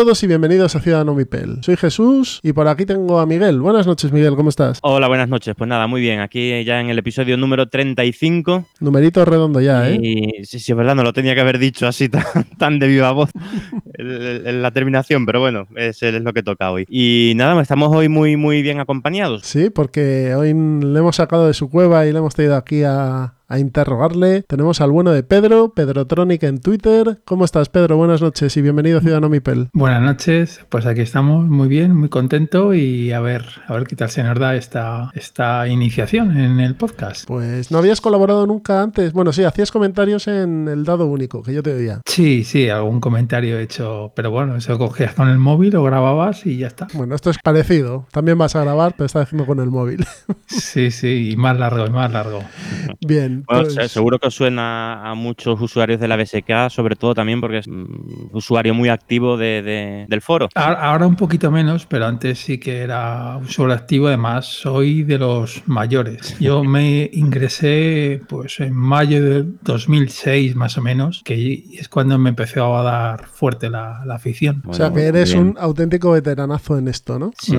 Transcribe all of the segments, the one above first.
Todos y bienvenidos a Ciudadano Mipel. Soy Jesús y por aquí tengo a Miguel. Buenas noches, Miguel, ¿cómo estás? Hola, buenas noches. Pues nada, muy bien. Aquí ya en el episodio número 35. Numerito redondo ya, ¿eh? Y sí, sí, es verdad, no lo tenía que haber dicho así tan, tan de viva voz en la terminación, pero bueno, es, es lo que toca hoy. Y nada, estamos hoy muy, muy bien acompañados. Sí, porque hoy le hemos sacado de su cueva y le hemos traído aquí a, a interrogarle. Tenemos al bueno de Pedro, Pedrotronic en Twitter. ¿Cómo estás, Pedro? Buenas noches y bienvenido a Ciudadano Mipel. Buenas noches, pues aquí estamos muy bien, muy contento y a ver, a ver qué tal se nos da esta, esta iniciación en el podcast. Pues no habías colaborado nunca antes. Bueno, sí, hacías comentarios en el dado único, que yo te oía. Sí, sí, algún comentario he hecho, pero bueno, eso cogías con el móvil o grababas y ya está. Bueno, esto es parecido. También vas a grabar, pero estás haciendo con el móvil. Sí, sí, y más largo, y más largo. Bien. Bueno, pues- se- seguro que os suena a muchos usuarios de la BSK, sobre todo también porque es mm, usuario muy activo de- de- del foro. Ahora, un poquito menos, pero antes sí que era usuario activo. Además, soy de los mayores. Yo me ingresé pues en mayo de 2006 más o menos, que es cuando me empezó a dar fuerte la, la afición. o sea, que eres bien. un auténtico veteranazo en esto, ¿no? Sí,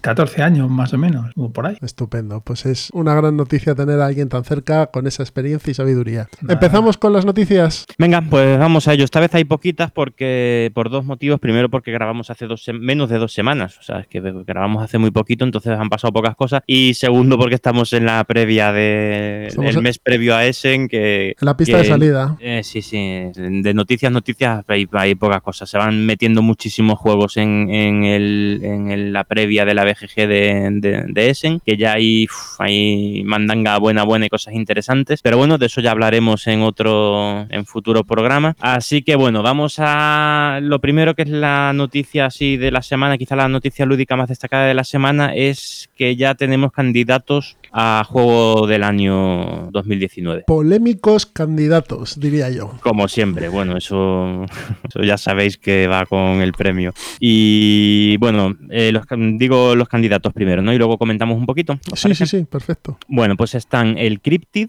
14 años más o menos, o por ahí. Estupendo. Pues es una gran noticia tener a alguien tan cerca con esa experiencia y sabiduría. Nada. Empezamos con las noticias. Venga, pues vamos a ello. Esta vez hay poquitas porque por dos motivos. Primero porque grabamos hace dos menos de dos semanas. O sea, es que grabamos hace muy poquito, entonces han pasado pocas cosas. Y segundo porque estamos en la previa de el mes previo a Essen, que En la pista que- de salida. eh, sí, sí, de noticias, noticias hay, hay pocas cosas. Se van metiendo muchísimos juegos en, en el- en el- la previa de la BGG de, Essen, que ya hay, uf, hay mandanga buena, buena y cosas interesantes. Pero bueno, de eso ya hablaremos en otro, en futuro programa. Así que bueno, vamos a lo primero que es la noticia así de la semana, quizá la noticia lúdica más destacada de la semana es que ya tenemos candidatos a juego del año 2019. Polémicos candidatos, diría yo. Como siempre, bueno, eso, eso ya sabéis que va con el premio. Y bueno, eh, los, digo los candidatos primero, ¿no? Y luego comentamos un poquito. ¿os Sí, parece? sí, sí, perfecto. Bueno, pues están el Cryptid,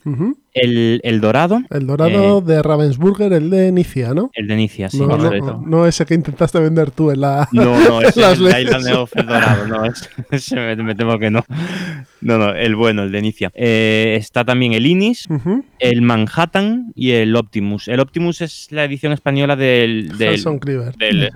el, el Dorado, El dorado Eh, de Ravensburger, el de Nicia, ¿no? el de Nicia, sí, no, no, correcto. no ese que intentaste vender tú en la... No, no, ese Las el leyes. Island of el Dorado, no, ese, ese me, me temo que no. No, no, el bueno, el de Nicia. Eh, está también el Inis, el Manhattan y el Optimus. El Optimus es la edición española del, del, Hanson Cleaver. del es.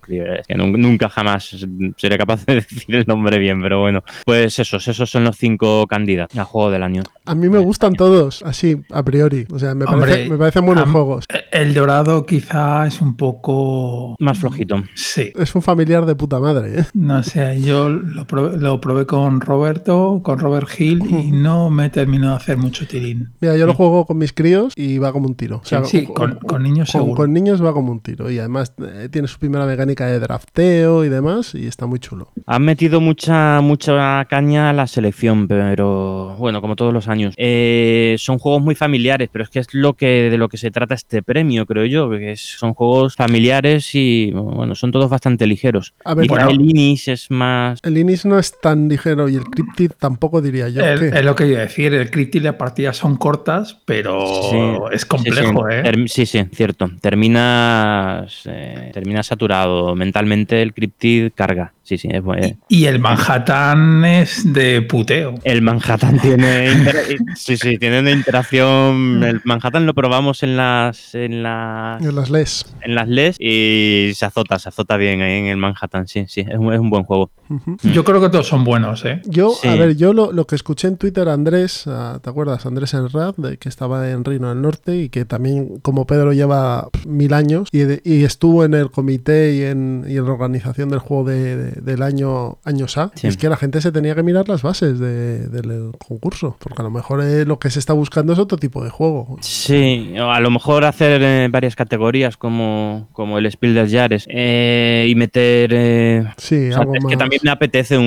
Cleaver. Que nun- nunca jamás seré capaz de decir el nombre bien, pero bueno. Pues esos, esos son los cinco candidatos a juego del año. A mí me gustan todos, así, a priori. O sea, me, Hombre, parece- me parecen buenos juegos. El dorado quizá es un poco... Más flojito. Sí. Es un familiar de puta madre, ¿eh? No sé, yo lo probé, lo probé con Roberto, con Robert Hill y no me terminó de hacer mucho tirín. Mira, yo lo juego con mis críos y va como un tiro. O sea, Sí, con- con niños con, seguro. con niños va como un tiro. Y además eh, tiene su primera mecánica de drafteo y demás y está muy chulo. Han metido mucha, mucha caña a la selección, pero bueno, como todos los años. Eh, son juegos muy familiares, pero es que es lo que de lo que se trata este premio, creo yo, que es- son juegos familiares y bueno, son todos bastante ligeros. A ver, Quizá bueno. el Inis es más el Inis no es tan ligero y el Cryptid tampoco diría yo. El- es lo que iba a decir, el y las partidas son cortas, pero Sí, es Sí, complejo, sí, ¿eh? Term- sí, sí, cierto. Terminas, eh, terminas saturado. Mentalmente el Cryptid carga. Sí, sí, es bueno. Y el Manhattan es de puteo. El Manhattan tiene sí, sí, tiene una interacción. El Manhattan lo probamos en las en las En las LES. en las LES y se azota, se azota bien ahí en el Manhattan, sí, sí, es un, es un buen juego. Ujú. Yo creo que todos son buenos, ¿eh? Yo, Sí. a ver, yo lo, lo que escuché en Twitter a Andrés, a- ¿te acuerdas? Andrés Enrad, de que estaba en Reino del Norte y que también, como Pedro, lleva mil años y, de- y estuvo en el comité y en, y en la organización del juego de, de- del año años A. Sí. Es que la gente se tenía que mirar las bases de- del concurso, porque a lo mejor eh, lo que se está buscando es otro tipo de juego. Sí, a lo mejor hacer eh, varias categorías como, como el Spiel des Jahres eh, y meter... eh, Sí, o sea, algo es más. que también me apetece un,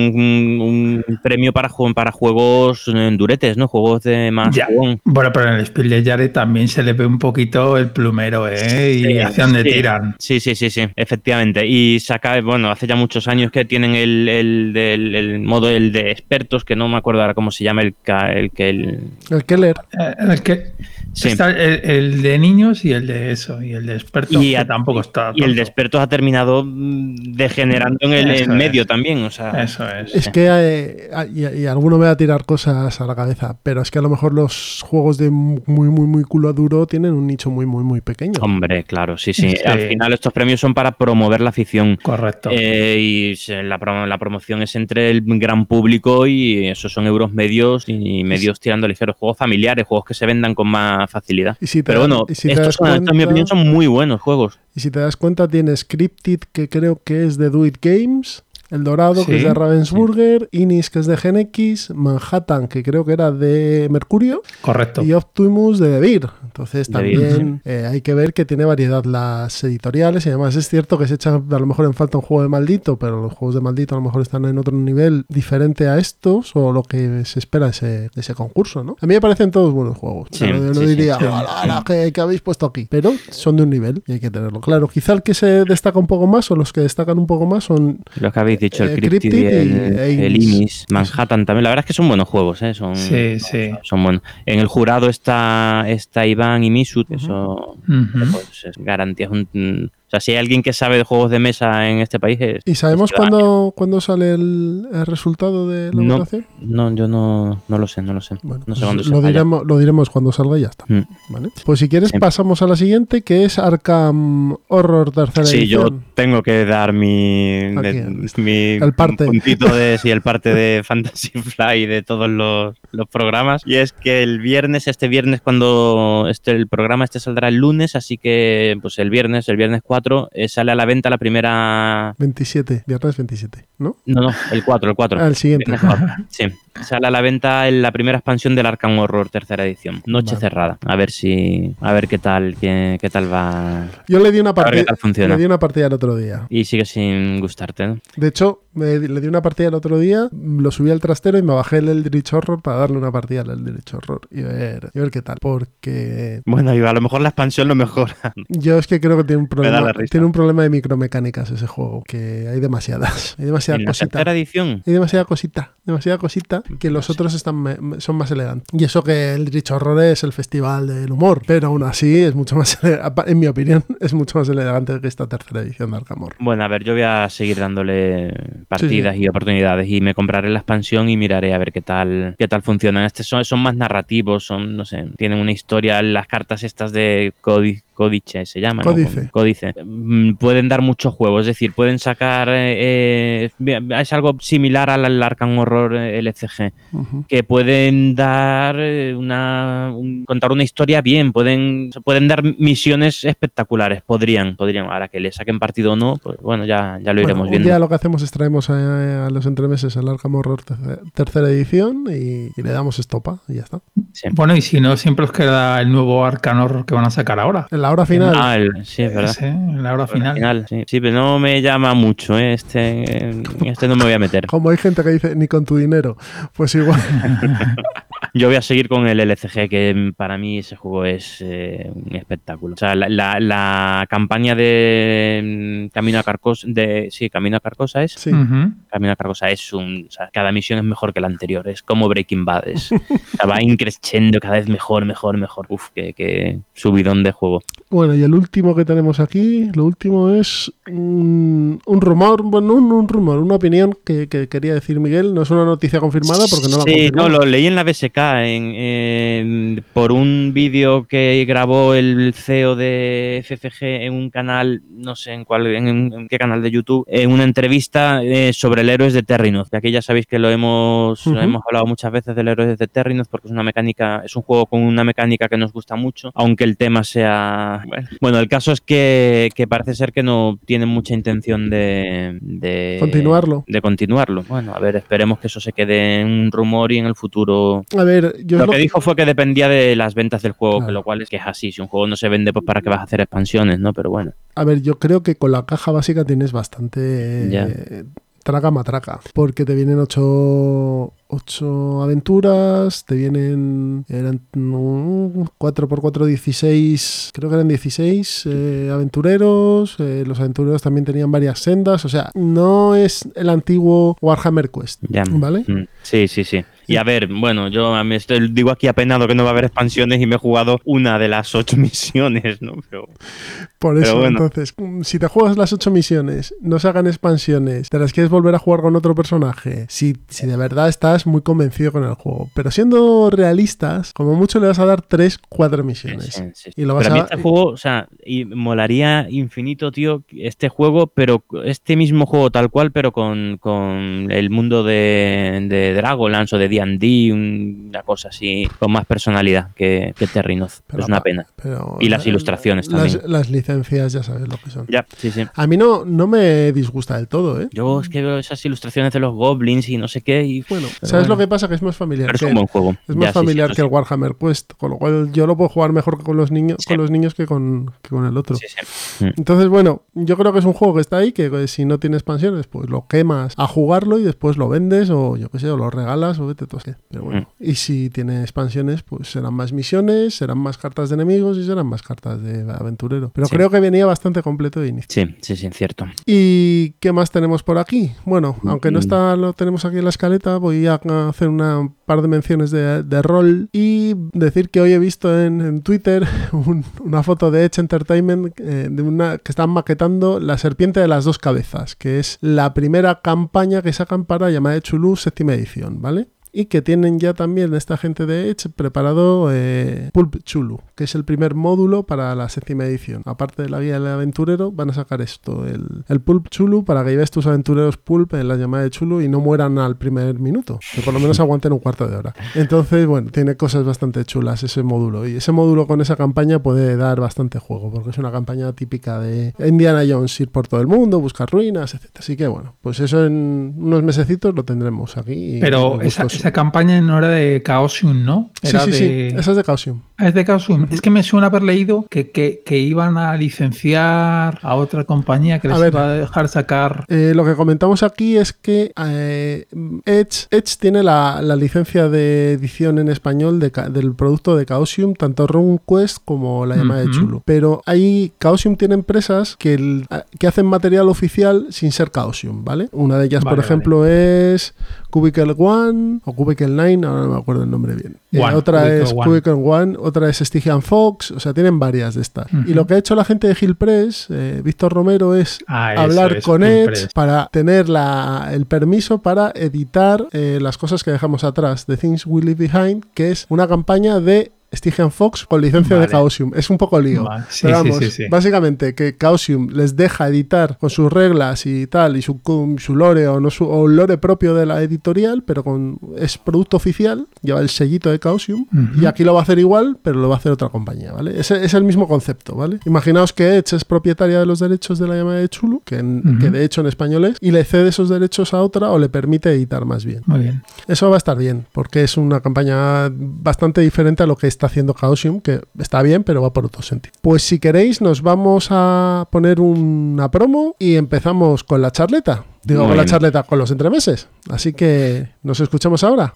un- un premio para, para juegos duretes, ¿no? Juegos de más Ya. Bueno, pero en el Spiel de Yare también se le ve un poquito el plumero, ¿eh? Y Sí, hacia dónde sí. tiran. Sí, sí, sí, sí, efectivamente. Y saca, bueno, hace ya muchos años que tienen el, el, del- el modo el de expertos, que no me acuerdo ahora cómo se llama, el, ca- el que el... El Keller. Eh, el que Sí. está el, el de niños y el de eso, y el de expertos, Y que a- tampoco está. Y el de expertos ha terminado mm, degenerando en el es. medio también, o sea... Eso es. Es que, eh, y, y alguno me va a tirar cosas a la cabeza, pero es que a lo mejor los juegos de muy, muy, muy culo duro tienen un nicho muy, muy, muy pequeño. Hombre, claro, sí, sí, Sí. Al final estos premios son para promover la afición. Correcto. Eh, y la, promo- la promoción es entre el gran público y esos son euros medios y medios tirando ligeros. Juegos familiares, juegos que se vendan con más facilidad. Y si te, Pero bueno, y si te estos, estos, en mi cuenta- opinión, son muy buenos juegos. Y si te das cuenta, tiene Scripted, que creo que es de Do It Games, El Dorado, que Sí, es de Ravensburger, Inis, que es de GenX, Manhattan, que creo que era de Mercurio, Correcto. y Optimus de Devir. Entonces De también eh, hay que ver que tiene variedad las editoriales y además es cierto que se echa a lo mejor en falta un juego de maldito, pero los juegos de maldito a lo mejor están en otro nivel diferente a estos o lo que se espera de ese, ese concurso, ¿no? A mí me parecen todos buenos juegos. Sí, no, no sí, sí, diría, sí. "Ala, ala, que, que habéis puesto aquí, pero son de un nivel y hay que tenerlo claro. Quizá el que se destaca un poco más o los que destacan un poco más son Lo que habéis dicho, el Eh, Cryptid, Cryptid y el, y el Inis. Manhattan también. La verdad es que son buenos juegos, ¿eh? Son, Sí, sí. son buenos. En el jurado está, está Iván y Misut, eso Ujú. pues, es garantía. es un- o sea, si hay alguien que sabe de juegos de mesa en este país es... ¿Y sabemos cuándo, cuándo sale el, el resultado de la No. votación? No, yo no, no lo sé, no lo sé. Bueno, no sé pues lo, diremos, lo diremos cuando salga y ya está. Mm. ¿vale? Pues si quieres Sí. pasamos a la siguiente, que es Arkham Horror tercera Sí, yo edición. tengo que dar mi, de- mi el parte. puntito de sí, el parte de Fantasy Fly de todos los, los programas. Y es que el viernes, este viernes, cuando este, el programa este saldrá el lunes, así que pues el viernes, el viernes 4, eh, sale a la venta la primera. 27, viernes 27, ¿no? No, no, el 4, el 4. Ah, el siguiente. 4, Sí, sale a la venta en la primera expansión del Arkham Horror tercera edición. Noche Vale. cerrada. A ver si, a ver qué tal, qué, qué tal va. Yo le di una partida. Le di una partida el otro día. Y sigue sin gustarte, ¿no? De hecho, me- le di una partida el otro día, lo subí al trastero y me bajé el Eldritch Horror para darle una partida al Eldritch Horror y ver, y ver qué tal. Porque Bueno, y a lo mejor la expansión lo mejora. yo es que creo que tiene un problema, tiene un problema de micromecánicas ese juego, que hay demasiadas. Hay demasiada En la cosita. tercera edición. Hay demasiada cosita, demasiada cosita que los otros están son más elegantes. Y eso que el Rich Horror es el festival del humor, pero aún así es mucho más, en mi opinión, es mucho más elegante que esta tercera edición de Arkham. Bueno, a ver, yo voy a seguir dándole partidas y oportunidades y me compraré la expansión y miraré a ver qué tal, qué tal funcionan. Estos son, son más narrativos, son, no sé, tienen una historia, las cartas estas de Códice. Códice se llama. ¿no? Códice. Códice. Mm, Pueden dar mucho juego, es decir, pueden sacar. eh, eh, es algo similar al, al Arkham Horror eh, LCG. Ujú. que pueden dar una un- contar una historia bien, pueden pueden dar misiones espectaculares, podrían, podrían, ahora que le saquen partido o no, pues bueno, ya, ya lo Bueno, iremos un viendo. día lo que hacemos es traemos a, a los entremeses el Arkham Horror terce- tercera edición y, y le damos estopa y ya está. Sí. Bueno, y si no, siempre os queda el nuevo Arcan Horror que van a sacar ahora. En la hora final, Ah, el- sí, es verdad. En la hora final. Final, sí. Sí, pero no me llama mucho, ¿eh? este, este no me voy a meter. como hay gente que dice ni con tu dinero, pues igual. Yo voy a seguir con el LCG, que para mí ese juego es eh, un espectáculo. O sea, la, la- la campaña de mm, Camino a Carcosa, de, sí, Camino a Carcosa es. Sí. Camino a Carcosa es un. O sea, cada misión es mejor que la anterior. Es como Breaking Bad. Es, o sea, va increciendo cada vez mejor, mejor, mejor. Uf, qué, qué subidón de juego. Bueno, y el último que tenemos aquí, lo último es un, un rumor, bueno, un, un rumor, una opinión que, que quería decir Miguel, no es una noticia confirmada porque no la Sí, no, lo leí en la BSK en, en- por un vídeo que grabó el CEO de FFG en un canal, no sé en cuál, en, en qué canal de YouTube, en una entrevista eh, sobre el Héroes de Terrinoth. Que aquí ya sabéis que lo hemos, Ujú. hemos hablado muchas veces del Héroes de Terrinoth porque es una mecánica, es un juego con una mecánica que nos gusta mucho, aunque el tema sea Bueno, Bueno, el caso es que, que parece ser que no tienen mucha intención de, de. Continuarlo. De continuarlo. Bueno, a ver, esperemos que eso se quede en un rumor y en el futuro. A ver, yo Lo lo que dijo fue que dependía de las ventas del juego, Claro. que lo cual es que es así. Si un juego no se vende, pues para qué vas a hacer expansiones, ¿no? Pero bueno. A ver, yo creo que con la caja básica tienes bastante Ya. eh, traga matraca. Porque te vienen ocho, ocho aventuras, te vienen. Eran 4x4, 16. Creo que eran 16 eh, aventureros. eh, los aventureros también tenían varias sendas. O sea, no es el antiguo Warhammer Quest. Ya. ¿Vale? Mm, Sí, sí, sí. Y a ver, bueno, yo a mí estoy, digo aquí apenado que no va a haber expansiones y me he jugado una de las ocho misiones, ¿no? Pero Por Pero eso, bueno. entonces, mm, si te juegas las ocho misiones, no se hagan expansiones, te las quieres volver a jugar con otro personaje, si, si de verdad estás muy convencido con el juego. Pero siendo realistas, como mucho le vas a dar tres, cuatro misiones. Sí, sí, sí. Y lo vas pero a mí este juego, o sea, y molaría infinito, tío, este juego, pero este mismo juego tal cual, pero con, con el mundo de, de Dragonlance o de D&D, una cosa así, con más personalidad que, que Terrinoz. Pero es una pena. pero Y las ilustraciones también. las licencias ya sabes lo que son. Ya, sí, sí. A mí no, no me disgusta del todo, ¿eh? Yo es que veo esas ilustraciones de los goblins y no sé qué, y Bueno, ¿sabes bueno. lo que pasa? Que es más familiar. pero es un buen juego. Es Ya, más sí, sí, familiar que el. Warhammer Quest, con lo cual yo lo puedo jugar mejor con los niños, Sí. con los niños que con, que con el otro. Mm. Entonces, bueno, yo creo que es un juego que está ahí, que si no tiene expansiones, pues lo quemas a jugarlo y después lo vendes o yo qué sé, o lo regalas o vete Pero bueno, y si tiene expansiones, pues serán más misiones, serán más cartas de enemigos y serán más cartas de aventurero. Pero Sí. creo que venía bastante completo de inicio. Sí, sí, sí, cierto. ¿Y qué más tenemos por aquí? Bueno, aunque no Mm. está, lo tenemos aquí en la escaleta, voy a hacer una par de menciones de, de rol y decir que hoy he visto en, en Twitter un- una foto de Edge Entertainment eh, de una que están maquetando La Serpiente de las Dos Cabezas, que es la primera campaña que sacan para llamada de Chulu séptima edición, ¿vale? Y que tienen ya también esta gente de Edge preparado eh, Pulp Chulu, que es el primer módulo para la séptima edición. Aparte de la guía del aventurero, van a sacar esto, el, el Pulp Chulu, para que lleves tus aventureros Pulp en la llamada de Chulu y no mueran al primer minuto, que por lo menos aguanten un cuarto de hora. Entonces, bueno, tiene cosas bastante chulas ese módulo. Y ese módulo con esa campaña puede dar bastante juego, porque es una campaña típica de Indiana Jones, ir por todo el mundo, buscar ruinas, etc. Así que, bueno, pues eso en unos mesecitos lo tendremos aquí. Pero esa. Esa campaña no era de Chaosium, ¿no? Sí, Era sí, sí, de... esa es de Chaosium. Ah, Es de Chaosium. Es que me suena haber leído que, que, que iban a licenciar a otra compañía que A les ver. iba a dejar sacar. Eh, lo que comentamos aquí es que eh, Edge, Edge tiene la, la licencia de edición en español de del producto de Chaosium, tanto RuneQuest como la llamada de. Chulu. Pero ahí Chaosium tiene empresas que, el- que hacen material oficial sin ser Chaosium, ¿vale? Una de ellas, por Vale, ejemplo, es Cubicle One o Cubicle Nine, ahora no me acuerdo el nombre bien. Eh, otra Cubicle es One. Cubicle One, otra es Stygian Fox, o sea, tienen varias de estas. Y lo que ha hecho la gente de Hill Press, eh, Víctor Romero, es Ah, hablar es, con Edge Press. para tener la- el permiso para editar eh, las cosas que dejamos atrás de Things We Leave Behind, que es una campaña de Stygian Fox con licencia de. Chaosium. Es un poco lío. Vale, sí, Pero vamos, sí, sí. básicamente que Chaosium les deja editar con sus reglas y tal, y su, su lore o, no su, o lore propio de la editorial, pero con es producto oficial, lleva el sellito de Chaosium, y aquí lo va a hacer igual, pero lo va a hacer otra compañía, ¿vale? Ese es el mismo concepto, ¿vale? Imaginaos que Edge es propietaria de los derechos de la llamada de Chulu, que, en- que de hecho en español es, y le cede esos derechos a otra o le permite editar más bien. Muy bien. Eso va a estar bien, porque es una campaña bastante diferente a lo que está haciendo Chaosium, que está bien, pero va por otro sentido. Pues si queréis, nos vamos a poner una promo y empezamos con la charleta. Digo, Muy con la bien. charleta, con los entremeses. Así que nos escuchamos ahora.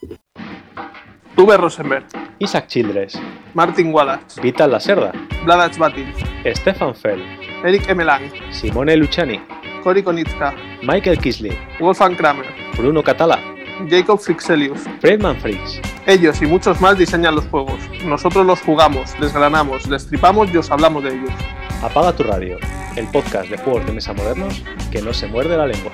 Uwe Rosenberg, Isaac Childress, Martin Wallace, Vital Lacerda, Vladac Batin, Stefan Fell, Eric Emelang, Simone Luciani, Cory Konitska, Michael Kisley, Wolfgang Kramer, Bruno Catala, Jacob Fixelius. Fredman Fritz. Ellos y muchos más diseñan los juegos. Nosotros los jugamos, desgranamos, destripamos y os hablamos de ellos. Apaga tu radio, el podcast de juegos de mesa modernos que no se muerde la lengua.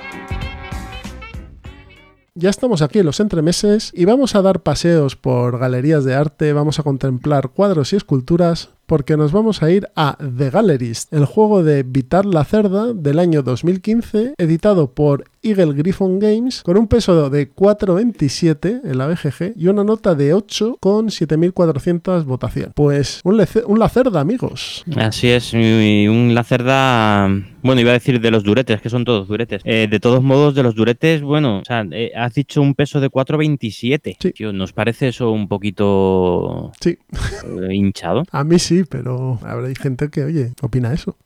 Ya estamos aquí en los entremeses y vamos a dar paseos por galerías de arte, vamos a contemplar cuadros y esculturas porque nos vamos a ir a The Gallerist, el juego de Vitar la Cerda del año 2015, editado por Eagle Griffon Games, con un peso de 4,27 en la BGG y una nota de 8 con 7.400 votaciones. Pues un, un Lacerda, amigos. Así es, y un Lacerda, bueno, iba a decir de los duretes, que son todos duretes. Eh, de todos modos, de los duretes, bueno, o sea, eh, has dicho un peso de 4,27. Sí. Tío, ¿nos parece eso un poquito Sí, eh, hinchado? a mí sí, pero habrá gente que, oye, opina eso.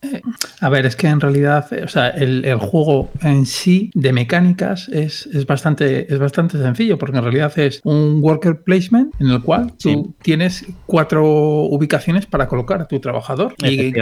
A ver, es que en realidad, eh, o sea, el, el juego en sí de mecánicas es, es, bastante, es bastante sencillo, porque en realidad es un worker placement en el cual tú Sí. tienes cuatro ubicaciones para colocar a tu trabajador. En,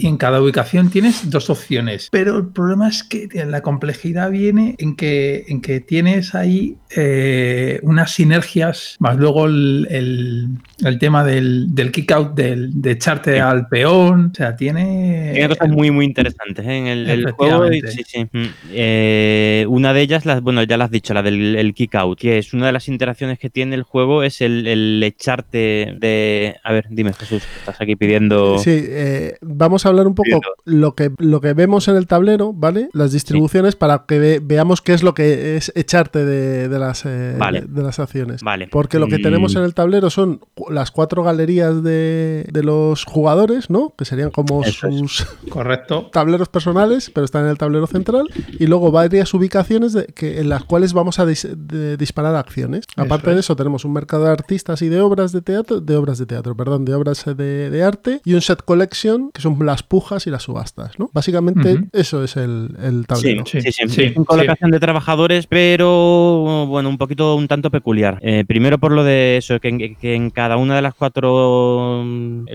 y en cada ubicación tienes dos opciones. Pero el problema es que la complejidad viene en que, en que tienes ahí eh, unas sinergias, más luego el, el- el tema del, del kick out, del, de echarte Sí. al peón. O sea, tiene. Tiene cosas muy, muy interesantes ¿eh? en el, el juego. y- Efectivamente. Sí, sí. Mm. Eh, una de ellas, las, bueno, ya la has dicho, la del el kick out, que es una de las interacciones que tiene el juego, es el, el echarte de. A ver, dime, Jesús, estás aquí pidiendo. Sí, eh, vamos a hablar un poco lo que, lo que vemos en el tablero, ¿vale? Las distribuciones para que ve- veamos qué es lo que es echarte de, de las, eh, Vale. de, de las acciones. Vale. Porque lo que Mm, tenemos en el tablero son las cuatro galerías de, de los jugadores, ¿no? Que serían como Eso sus Correcto. tableros personales, pero están en el tablero central. Y luego varias ubicaciones de, que, en las cuales vamos a dis- de- disparar acciones. Aparte de es. eso, tenemos un mercado de artistas y de obras de teatro, de obras de teatro, perdón, de obras de, de arte y un set collection, que son las pujas y las subastas, ¿no? Básicamente, eso es el, el Sí, tablero. sí, sí, Sí, sí, Es una colocación de trabajadores, pero bueno, un poquito, un tanto peculiar. Eh, primero por lo de eso, que en, que en cada una de las cuatro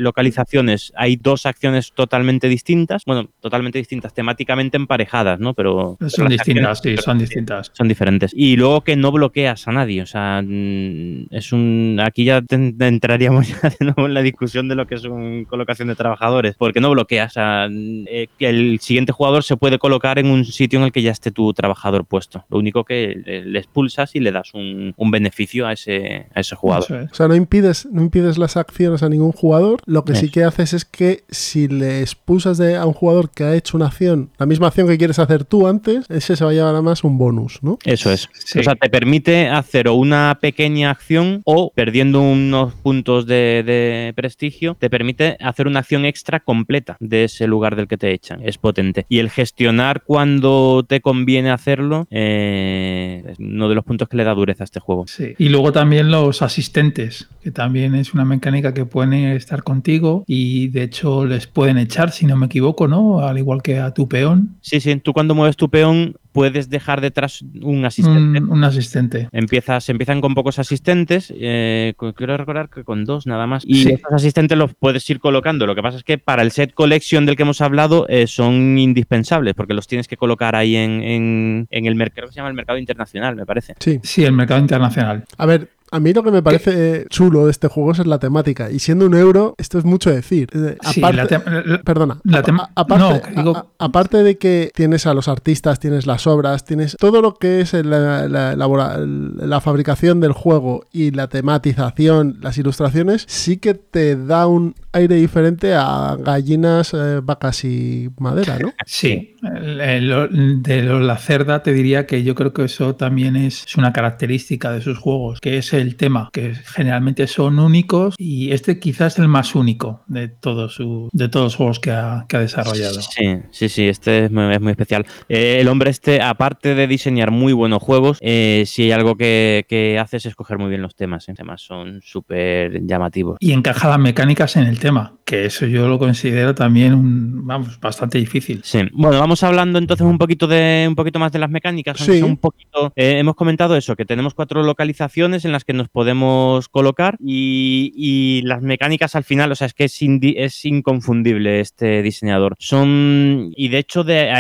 localizaciones hay dos acciones totalmente distintas, bueno, totalmente distintas, temáticamente emparejadas, ¿no? Pero Son distintas, sí, son distintas. son diferentes. Y luego que no bloqueas a nadie. O sea, mm, es un. Aquí ya entraríamos ya de nuevo en la discusión de lo que es una colocación de trabajadores. Porque no bloqueas. O sea, mm, eh, que el siguiente jugador se puede colocar en un sitio en el que ya esté tu trabajador puesto. Lo único que le, expulsas y le das un, un beneficio a ese, a ese jugador. Es. O sea, no impides, no impides las acciones a ningún jugador. Lo que sí que haces es que si le expulsas de, a un jugador que ha hecho una acción, la misma acción que quieres hacer tú antes, ese se va a llevar además un bonus, ¿no? Eso es. Sí. O sea, te permite hacer o una pequeña acción o perdiendo unos puntos de, de prestigio, te permite hacer una acción extra completa de ese lugar del que te echan. Es potente. Y el gestionar cuando te conviene hacerlo eh, es uno de los puntos que le da dureza a este juego. Sí. Y luego también los asistentes, que también es una mecánica que pueden estar contigo y de hecho les pueden echar, si no me equivoco, ¿no? Al igual que a tu peón, Sí, sí, tú cuando mueves tu peón puedes dejar detrás un asistente. un, un asistente. Empiezas, empiezan con pocos asistentes, eh, quiero recordar que con dos nada más. Y Sí. estos asistentes los puedes ir colocando. Lo que pasa es que para el set collection del que hemos hablado eh, son indispensables porque los tienes que colocar ahí en, en- en el mercado que se llama el mercado internacional, me parece. Sí. Sí, el mercado internacional. A ver, a mí lo que me parece chulo de este juego es la temática. Y siendo un euro, esto es mucho decir. Sí, aparte- la tem- la- Perdona, la aparte, no, que digo- a- a- aparte de que tienes a los artistas, tienes las obras, tienes todo lo que es la, la- elabora- la fabricación del juego y la tematización, las ilustraciones, sí que te da un aire diferente a gallinas, eh, vacas y madera, ¿no? Sí, de lo- la cerda te diría que yo creo que eso también es una característica de sus juegos, que es el tema, que generalmente son únicos y este quizás es el más único de todos su, de todos los juegos que ha, que ha desarrollado. Sí, sí, sí, este es muy, es muy especial. Eh, el hombre este, aparte de diseñar muy buenos juegos, eh, si hay algo que, que hace es escoger muy bien los temas. ¿eh? Los temas son súper llamativos. Y encaja las mecánicas en el tema, que eso yo lo considero también un, vamos, bastante difícil. Sí, bueno, vamos hablando entonces un poquito de un poquito más de las mecánicas. Sí. Un poquito, eh, hemos comentado eso, que tenemos cuatro localizaciones en las que nos podemos colocar y, las mecánicas al final, o sea, es que es, es inconfundible este diseñador. Son, y de hecho de,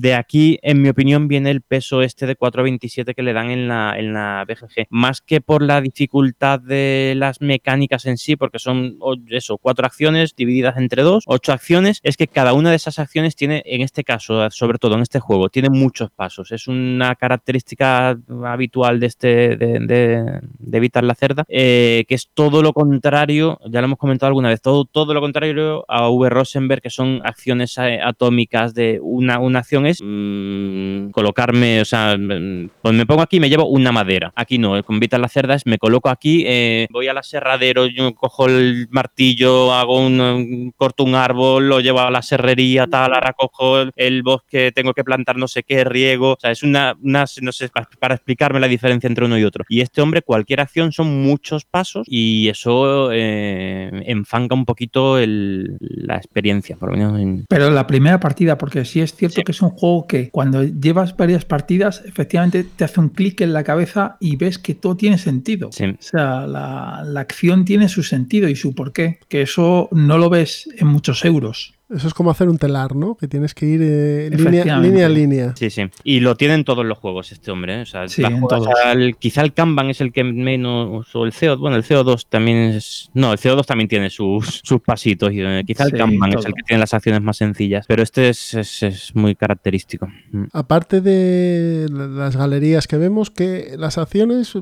de aquí, en mi opinión, viene el peso este de 4.27 que le dan en la, en la BGG. Más que por la dificultad de las mecánicas en sí, porque son eso, cuatro acciones divididas entre dos, ocho acciones, es que cada una de esas acciones tiene, en este caso, sobre todo en este juego, tiene muchos pasos. Es una característica habitual de este, de- de Vitas la Cerda, eh, que es todo lo contrario, ya lo hemos comentado alguna vez, todo, todo lo contrario a V. Rosenberg, que son acciones eh, atómicas de una, una acción es mm, colocarme, o sea, mm, pues me pongo aquí y me llevo una madera. Aquí no, con Vitas la Cerda es me coloco aquí, eh, voy al aserradero, yo cojo el martillo, hago un, corto un árbol, lo llevo a la serrería, tal, ahora cojo el, el bosque, tengo que plantar no sé qué, riego. O sea, es una, una no sé, pa- para explicarme la diferencia entre uno y otro. Y este hombre, cualquier acción son muchos pasos y eso eh, enfanga un poquito el- la experiencia, por lo menos en, Pero la primera partida, porque sí es cierto Sí. que es un juego que cuando llevas varias partidas, efectivamente te hace un clic en la cabeza y ves que todo tiene sentido. Sí. O sea, la, la acción tiene su sentido y su porqué, que eso no lo ves en muchos euros. Eso es como hacer un telar, ¿no? Que tienes que ir eh, línea, a línea. Sí, sí. Y lo tienen todos los juegos este hombre. ¿eh? O sea, Sí, todos. al- quizá el Kanban es el que menos. O el CO. Bueno, el CO2 también es. No, el CO2 también tiene sus, sus pasitos. y, eh, quizá el Sí, Kanban es el que tiene las acciones más sencillas. Pero este es, es- es muy característico. Mm. Aparte de la- las galerías que vemos, que las acciones,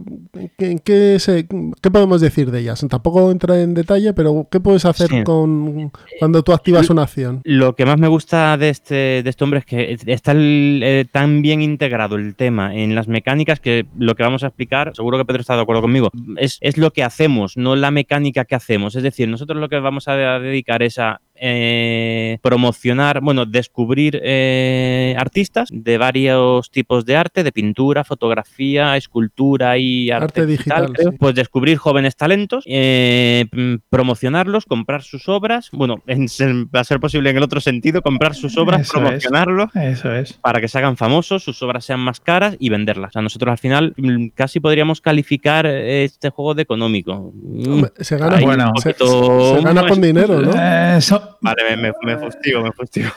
¿en qué, se- qué podemos decir de ellas? Tampoco entra en detalle, pero ¿qué puedes hacer Sí. con cuando tú activas una acción? Lo que más me gusta de este, de este hombre es que está eh, tan bien integrado el tema en las mecánicas que lo que vamos a explicar, seguro que Pedro está de acuerdo conmigo, es, es lo que hacemos, no la mecánica que hacemos. Es decir, nosotros lo que vamos a dedicar es a eh, promocionar, bueno, descubrir eh, artistas de varios tipos de arte, de pintura, fotografía, escultura y arte, Arte digital, creo. sí. Pues descubrir jóvenes talentos, eh, mm, promocionarlos, comprar sus obras, bueno, en, va a ser posible en el otro sentido, comprar sus obras, Eso es. promocionarlos Eso es. para que se hagan famosos, sus obras sean más caras y venderlas. O sea, nosotros al final mm, casi podríamos calificar eh, este juego de económico. Hombre, se gana, bueno, se, se gana con dinero, ¿no? Eh, Eso, Vale, me, me, me fustigo, me fustigo.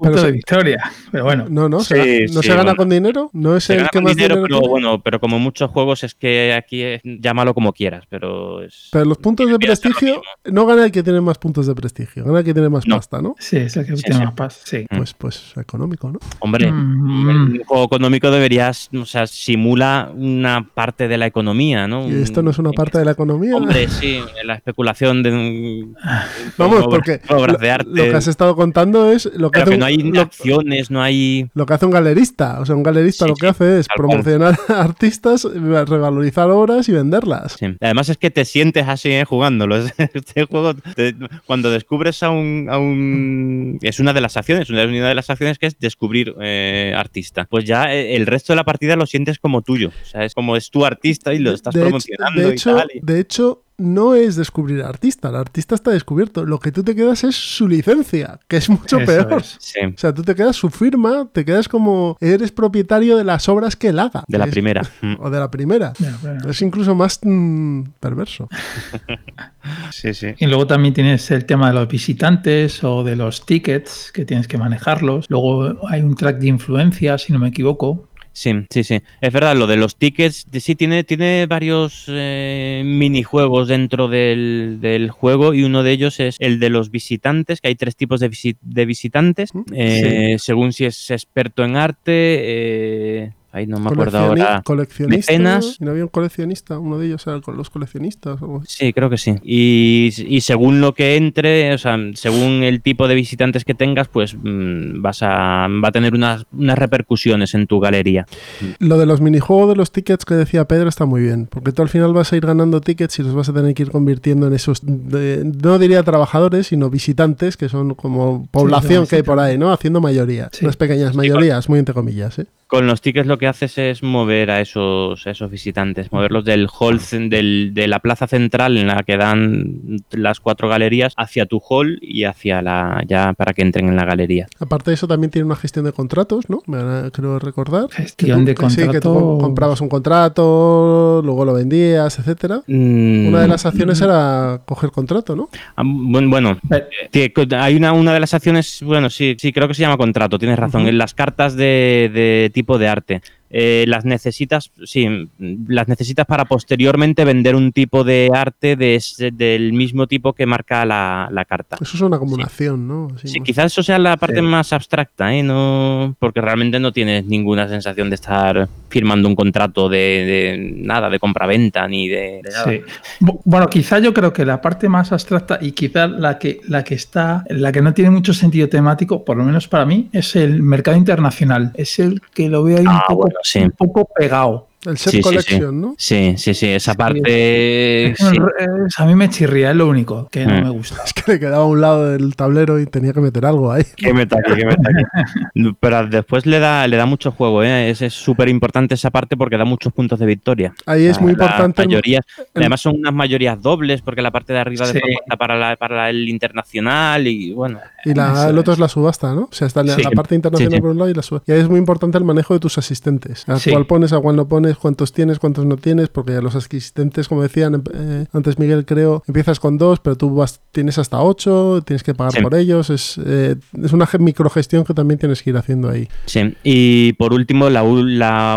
Pero se- de victoria. Pero bueno, no, no, se, Sí, ga- no sí, se gana bueno. con dinero, no es Se el gana que con más dinero, dinero, pero tiene. bueno, pero como muchos juegos es que aquí es- llámalo como quieras, pero es... Pero los puntos de prestigio no gana el que tiene más puntos de prestigio, gana el que tiene más No. pasta, ¿no? sí, es el que Sí, tiene sí. más paz. Sí. Mm. Pues, pues económico, ¿no? Hombre, Mm. un juego económico deberías, o sea, simula una parte de la economía, ¿no? Y esto no es una parte de la economía. Hombre, sí, la especulación de un- Vamos, porque obras lo, de arte. lo que has estado contando es lo que, pero hace que un, no hay lo- acciones, no hay. lo que hace un galerista. O sea, un galerista Sí, lo que sí, hace es cual. promocionar artistas, revalorizar obras y venderlas. Sí. Además es que te sientes así eh, jugándolo. Es- Este juego, te- cuando descubres a un, a un- Es una de las acciones, una de las acciones que es descubrir eh, artista. Pues ya eh, el resto de la partida lo sientes como tuyo. O sea, es como es tu artista y lo estás de, hecho, promocionando de, y hecho, tal. y- de hecho, no es descubrir artista. El artista está descubierto. Lo que tú te quedas es su licencia, que es mucho Eso peor. es. Sí, O sea, tú te quedas su firma, te quedas como eres propietario de las obras que él haga. de la Es- primera. O de la primera. Es incluso más mm, perverso. Sí, sí. Y luego también tienes el tema de los visitantes o de los tickets que tienes que manejarlos. Luego hay un track de influencia, si no me equivoco. Sí, sí, sí. Es verdad, lo de los tickets, sí, tiene, tiene varios eh, minijuegos dentro del, del juego y uno de ellos es el de los visitantes, que hay tres tipos de, de visitantes, eh, según si es experto en arte, eh, ahí no me acuerdo ahora. Coleccionista. Mecenas. ¿Y no había un coleccionista? Uno de ellos era con los coleccionistas. o. Sí, creo que sí. Y, y según lo que entre, o sea, según el tipo de visitantes que tengas, pues mm, vas a, va a tener unas, unas repercusiones en tu galería. Lo de los minijuegos de los tickets que decía Pedro está muy bien, porque tú al final vas a ir ganando tickets y los vas a tener que ir convirtiendo en esos, de- no diría trabajadores, sino visitantes, que son como población que hay por ahí, ¿no? Haciendo mayoría, Sí. unas pequeñas mayorías, muy entre comillas, ¿eh? Con los tickets lo que haces es mover a esos, a esos visitantes, moverlos del hall, del- de la plaza central en la que dan las cuatro galerías hacia tu hall y hacia la ya para que entren en la galería. Aparte de eso también tiene una gestión de contratos, ¿no? Me van creo recordar. Gestión Que de tú- Sí, que tú comprabas un contrato, luego lo vendías, etcétera. Mm, Una de las acciones era coger contrato, ¿no? ah, buen- bueno, hay una, una de las acciones, bueno, sí, sí, creo que se llama contrato, tienes razón, en las cartas de, de tipo de arte. Eh, las necesitas, sí, las necesitas para posteriormente vender un tipo de arte de ese- del mismo tipo que marca la, la carta. Eso es una acumulación, ¿no? Así Sí, más- quizás eso sea la parte Sí. más abstracta, ¿eh? No, porque realmente no tienes ninguna sensación de estar firmando un contrato de, de nada, de compraventa ni de, de nada. Sí. Bu- Bueno, quizá yo creo que la parte más abstracta y quizá la que, la que está, la que no tiene mucho sentido temático, por lo menos para mí, es el mercado internacional. Es el que lo veo ahí un, Ah, poco, bueno, un poco pegado. El set Sí, sí, collection, ¿no? Sí, sí, sí, esa Sí. parte. Es- sí. es- a mí me chirría, es lo único que no Mm. me gusta. Es que le quedaba a un lado del tablero y tenía que meter algo ahí. Que meta aquí, que meta aquí. Pero después le da, le da mucho juego, ¿eh? Es es súper importante esa parte porque da muchos puntos de victoria. Ahí es muy Las importante. mayorías- el- además son unas mayorías dobles porque la parte de arriba Sí. después está para, la- para el internacional y bueno. Y la- el otro es. es la subasta, ¿no? O sea, está la, Sí. la parte internacional Sí, sí. por un lado y la subasta. Y ahí es muy importante el manejo de tus asistentes. A Sí. cuál pones, a cuál no pones, cuántos tienes, cuántos no tienes, porque los asistentes, como decían eh, antes Miguel, creo, empiezas con dos, pero tú vas, tienes hasta ocho, tienes que pagar Sí. por ellos. Es, eh, es una ge- microgestión que también tienes que ir haciendo ahí. Sí, y por último, la,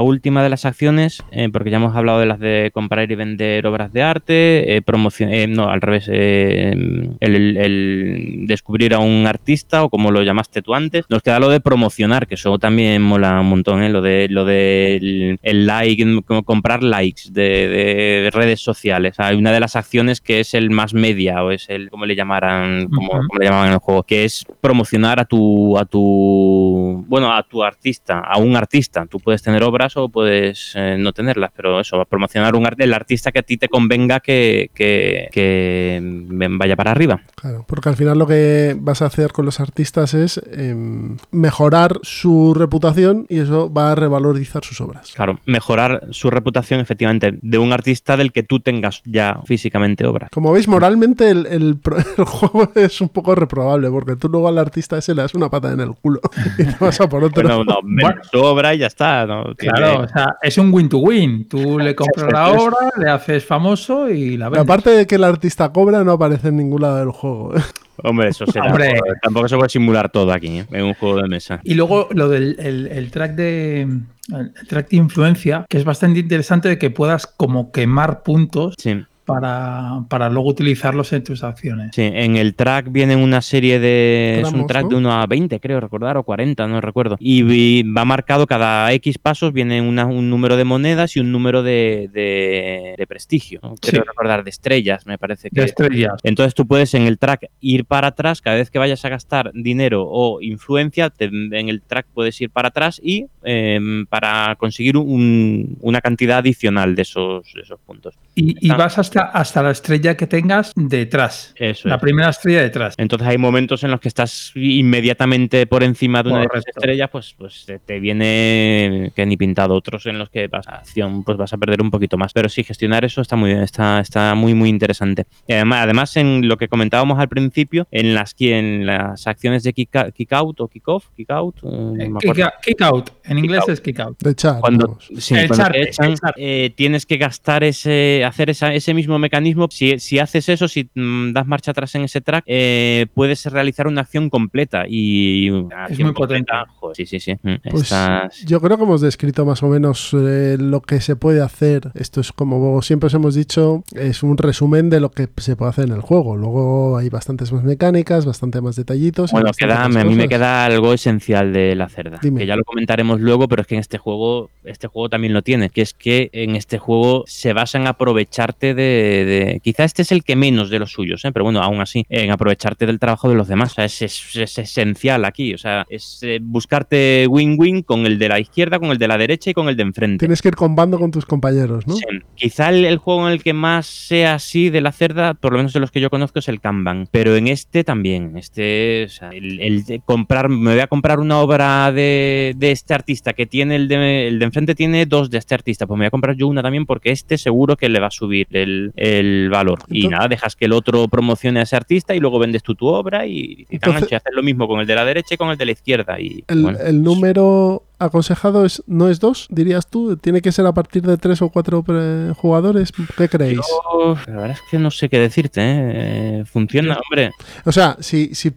última de las acciones, eh, porque ya hemos hablado de las de comprar y vender obras de arte, promoción, no, al revés, el, el- el descubrir a un artista o como lo llamaste tú antes, nos queda lo de promocionar, que eso también mola un montón, ¿eh? lo de lo del el like, como comprar likes de, de redes sociales. Hay una de las acciones que es el más media o es el, como le llamaran, como, le llamaban en el juego, que es promocionar a tu, a tu, bueno, a tu artista, a un artista. Tú puedes tener obras o puedes eh, no tenerlas, pero eso, promocionar un arte, el artista que a ti te convenga que, que, que mm, vaya para arriba. Claro, porque al final lo que vas a hacer con los artistas es em, mejorar su reputación y eso va a revalorizar sus obras. Claro, mejorar su reputación efectivamente de un artista del que tú tengas ya físicamente obras. Como veis, moralmente el, el pro- el juego es un poco reprobable, porque tú luego al artista ese le das una pata en el culo y te vas a por otro. Bueno, no, Bueno. su obra y ya está. ¿no? Tiene- Claro, o sea, es un win to win. Tú le compras la obra, le haces famoso y la vendes. aparte de que el artista cobra, no aparece en ningún lado del juego. Hombre, eso será. Hombre. tampoco se puede simular todo aquí, ¿eh? en un juego de mesa. Y luego lo del el, el track de el track de influencia, que es bastante interesante de que puedas como quemar puntos Sí. Para, para luego utilizarlos en tus acciones. Sí, en el track vienen una serie de. es un track ¿no? de 1 a 20, creo recordar, o 40, no recuerdo. Y va marcado cada X pasos, viene una- un número de monedas y un número de, de- de prestigio. ¿no? Creo Sí. recordar de estrellas, me parece que. De estrellas. Entonces tú puedes en el track ir para atrás cada vez que vayas a gastar dinero o influencia, te- en el track puedes ir para atrás y em, para conseguir un- una cantidad adicional de esos, de esos puntos. Y, y vas hasta, hasta la estrella que tengas detrás. Eso La es. primera estrella detrás. Entonces hay momentos en los que estás inmediatamente por encima de una de esas estrellas, pues, pues te- te viene que ni pintado. Otros en los que vas a acción, pues vas a perder un poquito más. Pero sí, gestionar eso está muy bien, está, está muy, muy interesante. Y además, además, en lo que comentábamos al principio, en las, que- en las acciones de kick, kick out o kick off, kick out, eh, no kick, out- kick out. En inglés out. es kick out. De echar. Cuando, sí, El cuando charte, te echan, el charte. eh, tienes que gastar ese, hacer esa- ese mismo mecanismo. Si, si haces eso, si mm, das marcha atrás en ese track, eh, puedes realizar una acción completa y una Es acción muy potente. joder, sí, sí, sí. Mm, Pues estás- yo creo que hemos descrito más o menos eh, lo que se puede hacer. Esto es como siempre os hemos dicho, es un resumen de lo que se puede hacer en el juego. Luego hay bastantes más mecánicas, bastante más detallitos. Bueno, queda, más a mí me queda algo esencial de la cerda, Dime. que ya lo comentaremos luego, pero es que en este juego, este juego también lo tiene, que es que en este juego se basa en aprovecharte de, de- quizá este es el que menos de los suyos, ¿eh? pero bueno, aún así, en aprovecharte del trabajo de los demás, o sea, es, es- es esencial aquí, o sea, es eh, buscarte win-win con el de la izquierda, con el de la derecha y con el de enfrente. Tienes que ir combando con tus compañeros, ¿no? Sí. Quizá el, el juego en el que más sea así de la cerda, por lo menos de los que yo conozco, es el Kanban. Pero en este también. Este, o sea, el, el de comprar, me voy a comprar una obra de, de este artista que tiene el de, el de enfrente, tiene dos de este artista. Pues me voy a comprar yo una también porque este seguro que le va a subir el, el valor. Y nada, dejas que el otro promocione a ese artista y luego vendes tú tu obra y, Entonces-. Y haces lo mismo con el de la derecha y con el de la izquierda. Y El, bueno, el número aconsejado es no es dos, dirías tú. Tiene que ser a partir de tres o cuatro eh, jugadores. ¿Qué creéis? Yo, la verdad es que no sé qué decirte. ¿eh? Funciona, hombre. O sea, si, si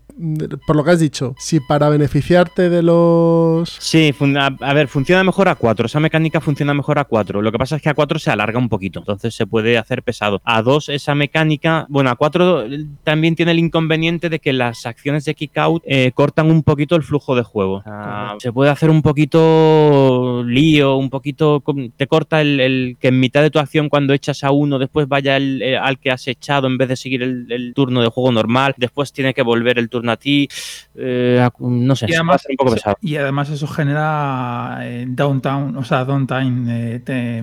por lo que has dicho, si para beneficiarte de los. Sí, a, a ver, funciona mejor a 4. Esa mecánica funciona mejor a 4. Lo que pasa es que a 4 se alarga un poquito. Entonces se puede hacer pesado. A 2, esa mecánica. Bueno, a 4 también tiene el inconveniente de que las acciones de kick out eh, cortan un poquito el flujo de juego. O sea, se puede hacer un poquito lío, un poquito. Te corta el, el que en mitad de tu acción, cuando echas a uno, después vaya el, al que has echado en vez de seguir el, el turno de juego normal. Después tiene que volver el turno a ti. Eh, a- no sé, Y además, hacer un poco pesado. y además eso genera eh, downtown, o sea, downtime, eh, te-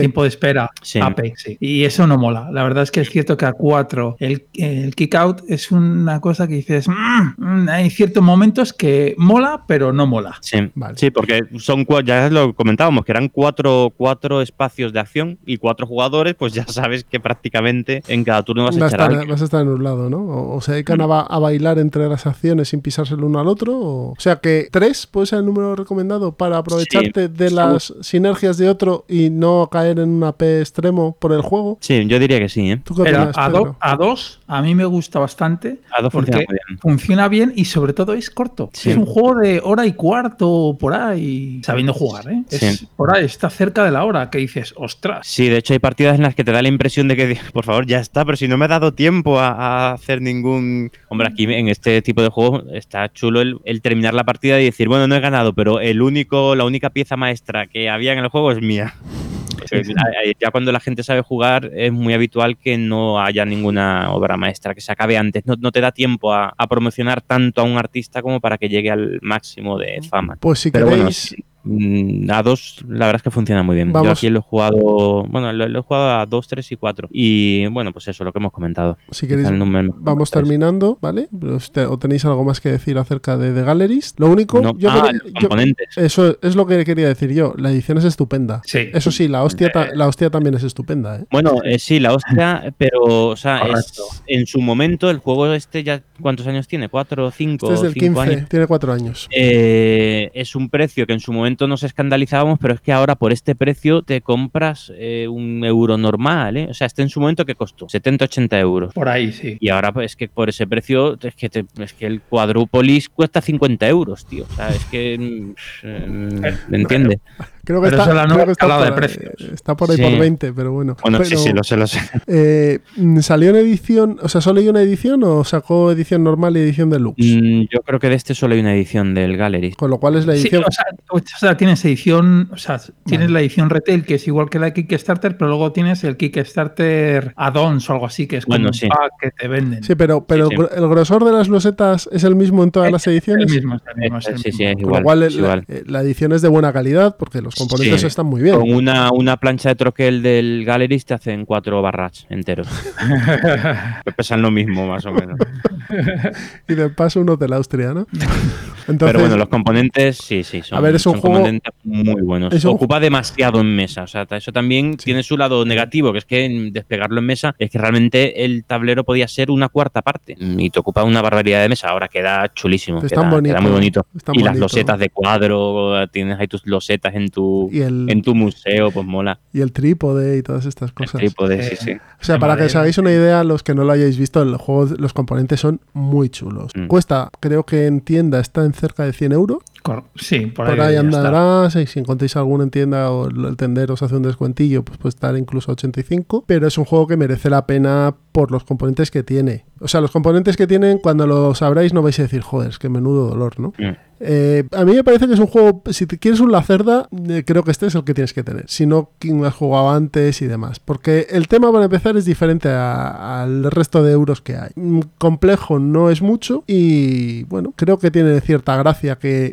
tiempo de espera, Sí. Sí. Y eso no mola. La verdad es que es cierto que a 4 el, el kick out es una cosa que dices, "Mm, mm", hay ciertos momentos que mola, pero no mola. Sí, Vale. sí, porque son ya lo comentábamos, que eran cuatro, cuatro espacios de acción y cuatro jugadores, pues ya sabes que prácticamente en cada turno vas a Vas a, echar a estar, vas a estar en un lado, ¿no? O, o se dedican a, ba- a bailar entre las acciones sin pisarse el uno al otro. O, o sea que tres puede ser el número recomendado para aprovecharte de sí. las sinergias de otro y no caer en un AP extremo por el juego. Sí, yo diría que sí, ¿eh? ¿Tú qué Pero opinas, a, do- a dos, a mí me gusta bastante. A dos porque funciona bien. funciona bien y sobre todo es corto. Sí. Es un juego de hora y cuarto o por ahí, sabiendo jugar, ¿eh? Es Sí. por ahí, está cerca de la hora que dices, ostras. Sí, de hecho hay partidas en las que te da la impresión de que, por favor, ya está, pero si no me ha dado tiempo a, a hacer ningún... Hombre, aquí en este tipo de juegos está chulo el, el terminar la partida y decir, bueno, no he ganado, pero el único, la única pieza maestra que había en el juego es mía. Ya cuando la gente sabe jugar es muy habitual que no haya ninguna obra maestra, que se acabe antes. No, no te da tiempo a, a promocionar tanto a un artista como para que llegue al máximo de fama. Pues si Pero queréis, A dos, la verdad es que funciona muy bien. Yo aquí lo he jugado, bueno, lo, lo he jugado a 2, 3 y 4. Y bueno, pues eso, lo que hemos comentado. si queréis vamos tres. terminando, ¿vale? ¿O tenéis algo más que decir acerca de The Galleries? Lo único, No, yo, ah, quería- los yo- componentes. eso es lo que quería decir yo. La edición es estupenda. Sí. Eso sí, la hostia, ta- la hostia también es estupenda, ¿eh? Bueno, eh, sí, la hostia, pero, o sea, es- en su momento el juego este ya, ¿cuántos años tiene? ¿Cuatro, cinco, Este es del cinco 15, años? tiene cuatro años. Eh, es un precio que en su momento nos escandalizábamos, pero es que ahora por este precio te compras eh, un euro normal, ¿eh? O sea, este en su momento que costó 70, 80 euros. Por ahí, sí. Y ahora pues, es que por ese precio es que, te- es que el cuadrupolis cuesta 50 euros, tío. O sea, es que... mm, eh, ¿Me entiende? Creo que Pero está, la creo que por, de ahí- precios. está por ahí Sí. por 20, pero bueno. Bueno, Pero, sí, sí, lo sé, lo sé. eh, ¿Salió en edición, o sea, solo hay una edición o sacó edición normal y edición deluxe? Mm, yo creo que de este solo hay una edición del Gallery. Con lo cual es la Sí, edición... o, sea, o sea, tienes edición, o sea, tienes Vale. la edición retail que es igual que la de Kickstarter, pero luego tienes el Kickstarter add-ons o algo así, que es como Bueno, un sí. pack que te venden. Sí, pero, pero sí. el gro- el grosor de las losetas es el mismo en todas las el ediciones. mismo, es el mismo, es el Sí, mismo. sí, es Con igual. lo cual es la, igual. eh, la edición es de buena calidad porque los componentes Sí. están muy bien. Con una, una plancha de troquel del Gallery te hacen cuatro barras enteros. pesan lo mismo, más o menos. Y de paso uno de la Austria, ¿no? Entonces, Pero bueno, los componentes sí, sí, son, A ver, es un son juego- componentes muy buenos. es un- Ocupa demasiado en mesa. O sea, eso también tiene su lado negativo, que es que en desplegarlo en mesa es que realmente el tablero podía ser una cuarta parte y te ocupa una barbaridad de mesa. Ahora queda chulísimo. Está Queda, bonito, queda muy bonito. y las losetas de cuadro, tienes ahí tus losetas en tu, y el, en tu museo, pues mola. y el trípode y todas estas cosas. El trípode, sí, sí. O sea, para que os hagáis una idea, los que no lo hayáis visto, el juego, los componentes son muy chulos. Mm. Cuesta, creo que en tienda está en cerca de 100 euros. Cor- Sí, por Por ahí, ahí ya está. andará. Si, si encontréis alguno en tienda o el el tender os hace un descuentillo, pues puede estar incluso a 85. Pero es un juego que merece la pena por los componentes que tiene. O sea, los componentes que tienen, cuando los sabráis, no vais a decir, joder, es que menudo dolor, ¿no? Mm. Eh, a mí me parece que es un juego, si te quieres un Lacerda, eh, creo que este es el que tienes que tener. Si no, quien has jugado antes y demás. Porque el tema, para empezar, es diferente a- al resto de euros que hay. Mm, Complejo no es mucho y, bueno, creo que tiene cierta gracia que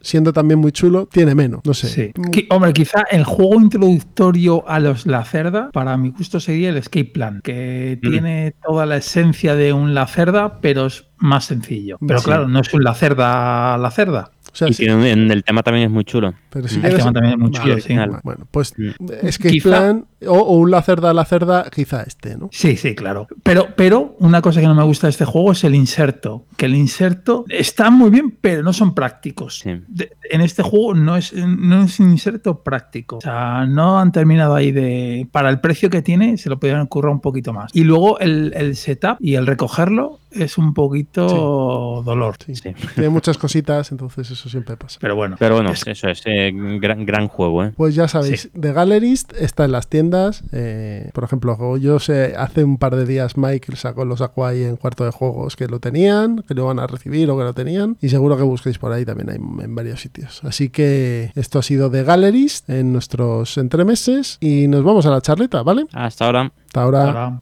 Siendo también muy chulo, tiene menos. No sé. Sí. Hombre, quizá el juego introductorio a los Lacerda, para mi gusto, sería el Escape Plan, que Mm. tiene toda la esencia de un Lacerda, pero es más sencillo. Pero Sí. claro, no es un Lacerda Lacerda. O sea, Y sí, en el tema también es muy chulo. Pero si. El quieres- también es muy chulo, Vale, sí. final. Bueno, pues Mm. Escape Quizá- Plan o, o un La Cerda, La Cerda, quizá este, ¿no? Sí, sí, claro. Pero, pero una cosa que no me gusta de este juego es el inserto. Que el inserto está muy bien, pero no son prácticos. Sí. De- en este juego no es, no es un inserto práctico. O sea, no han terminado ahí de. Para el precio que tiene, se lo podrían currar un poquito más. Y luego el, el setup y el recogerlo es un poquito dolor. Sí. Sí. Tiene muchas cositas, entonces eso siempre pasa. Pero bueno. Pero bueno, Es- eso es eh, gran, gran juego, ¿eh? Pues ya sabéis, The Gallerist está en las tiendas. eh, por ejemplo, yo sé, hace un par de días Mike sacó, lo sacó ahí en cuarto de juegos que lo tenían, que lo van a recibir o que lo tenían. Y seguro que busquéis por ahí también hay en varios sitios. Así que esto ha sido The Gallerist en nuestros entremeses. Y nos vamos a la charleta, ¿vale? Hasta ahora. Hasta ahora. ahora-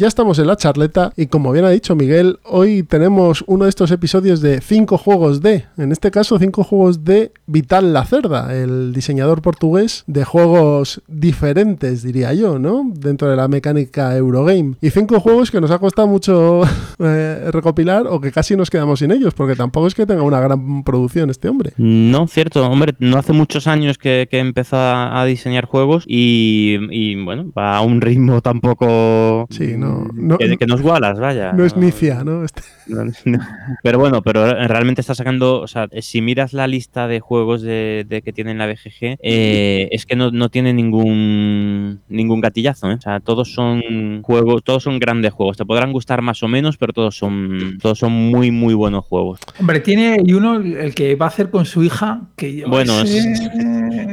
Ya estamos en la charleta y como bien ha dicho Miguel, hoy tenemos uno de estos episodios de cinco juegos de, en este caso cinco juegos de Vital Lacerda, el diseñador portugués de juegos diferentes, diría yo, ¿no? Dentro de la mecánica Eurogame. Y cinco juegos que nos ha costado mucho eh, recopilar o que casi nos quedamos sin ellos, porque tampoco es que tenga una gran producción este hombre. No, cierto, hombre, no hace muchos años que, que empezó a, a diseñar juegos y, y, bueno, va a un ritmo tampoco Sí, no- no- que, que no es Wallace, vaya. No es Nicia, ¿no? Este- No, no. Pero bueno, pero realmente está sacando, o sea, si miras la lista de juegos de, de que tiene la BGG, eh, es que no, no tiene ningún ningún gatillazo, ¿eh? O sea, todos son juegos, todos son grandes juegos. Te podrán gustar más o menos, pero todos son todos son muy muy buenos juegos. Hombre, tiene y uno el que va a hacer con su hija. Que yo Bueno, es-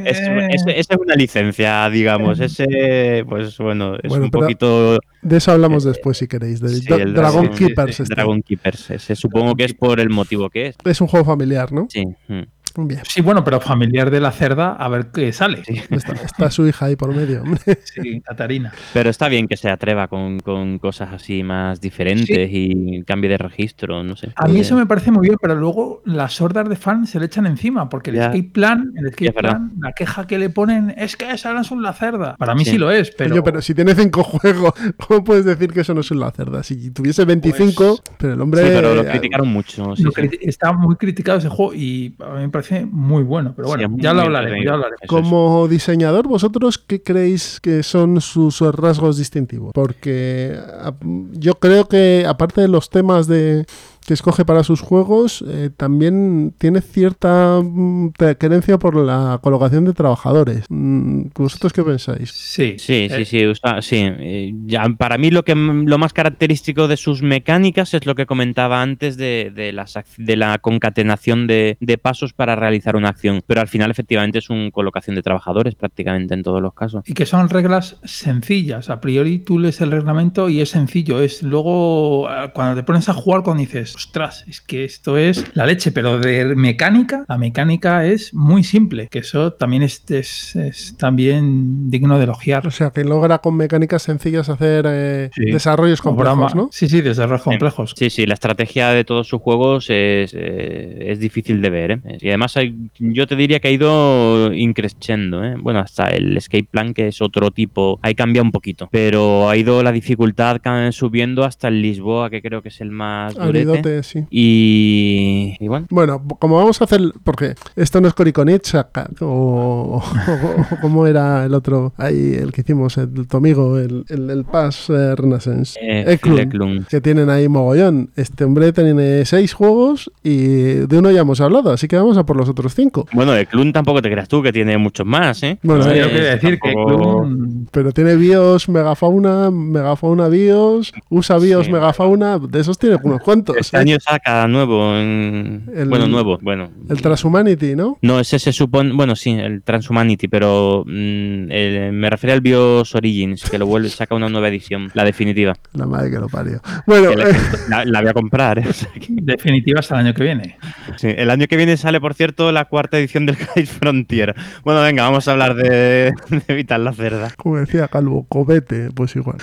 Es, es- esa es una licencia, digamos. Ese, pues bueno, es Bueno, un pero- poquito De eso hablamos después si queréis. De sí, Dra- el Dragon Dragon- Keepers. sí, este. Dragon Keepers. Ese supongo que es por el motivo que es. Es un juego familiar, ¿no? Sí. mm. Bien. Sí, bueno, pero familiar de la cerda, a ver qué sale. Sí, Está, está su hija ahí por medio. hombre. Catarina. Pero está bien que se atreva con, con cosas así más diferentes y cambie de registro, no sé. A mí Eh, eso me parece muy bien, pero luego las hordas de fans se le echan encima, porque el Ya. escape plan, el escape plan, la queja que le ponen es que esa no es un la cerda. Para mí sí, Sí. lo es, pero, Coño, pero si tiene cinco juegos, ¿cómo puedes decir que eso no es una cerda? Si tuviese 25, pero el hombre. Sí, pero lo eh, criticaron mucho. sí, lo sí. está muy criticado ese juego y a mí me parece muy bueno. Pero bueno, ya lo es. Como diseñador, ¿vosotros qué creéis que son sus rasgos distintivos? Porque a- yo creo que, aparte de los temas de que escoge para sus juegos, eh, también tiene cierta mm, querencia por la colocación de trabajadores. Mm, ¿Vosotros qué pensáis? Sí, Sí, eh, sí, sí, usa- sí. Eh, Ya, para mí lo que lo más característico de sus mecánicas es lo que comentaba antes de, de las ac- de la concatenación de, de pasos para realizar una acción. Pero al final efectivamente es una colocación de trabajadores prácticamente en todos los casos. Y que son reglas sencillas. A priori tú lees el reglamento y es sencillo. Es luego cuando te pones a jugar cuando dices, ostras, es que esto es la leche, pero de mecánica, la mecánica es muy simple. Que eso también es, es- es también digno de elogiar. O sea, que logra con mecánicas sencillas hacer eh, Sí. desarrollos complejos, ¿no? Sí, sí, desarrollos complejos. Sí, sí, la estrategia de todos sus juegos es, eh, es difícil de ver. ¿eh? Y además hay- yo te diría que ha ido increciendo. ¿eh? Bueno, hasta el Escape Plan, que es otro tipo, ahí cambia un poquito. Pero ha ido la dificultad subiendo hasta el Lisboa, que creo que es el más durete. Sí. Y, y bueno, Bueno, como vamos a hacer, porque esto no es Coriconitsa o, o, o como era el otro, ahí el que hicimos, el, tu amigo, el, el, el Pass eh, Renaissance, eh, Eklund, Eklund. que tienen ahí mogollón. Este hombre tiene seis juegos y de uno ya hemos hablado, así que vamos a por los otros cinco. Bueno, Eklund tampoco te creas tú, que tiene muchos más, ¿eh? Bueno, eh, yo quería decir que Clun- Pero tiene BIOS, Megafauna, Megafauna BIOS, USA BIOS, Sí. Megafauna, de esos tiene unos cuantos. Año saca nuevo. en- El- Bueno, nuevo, bueno. El Transhumanity, ¿no? No, ese se supone, bueno, sí, el Transhumanity, pero mm, el- me refiero al BIOS Origins, que lo vuelve, saca una nueva edición, la definitiva. La madre que lo parió. Bueno, la, eh, la- la voy a comprar. ¿eh? Definitiva hasta el año que viene. sí, el año que viene sale, por cierto, la cuarta edición del Guide Frontier. Bueno, venga, vamos a hablar de, de Vital la Cerda. como decía Calvo, cobete, pues igual.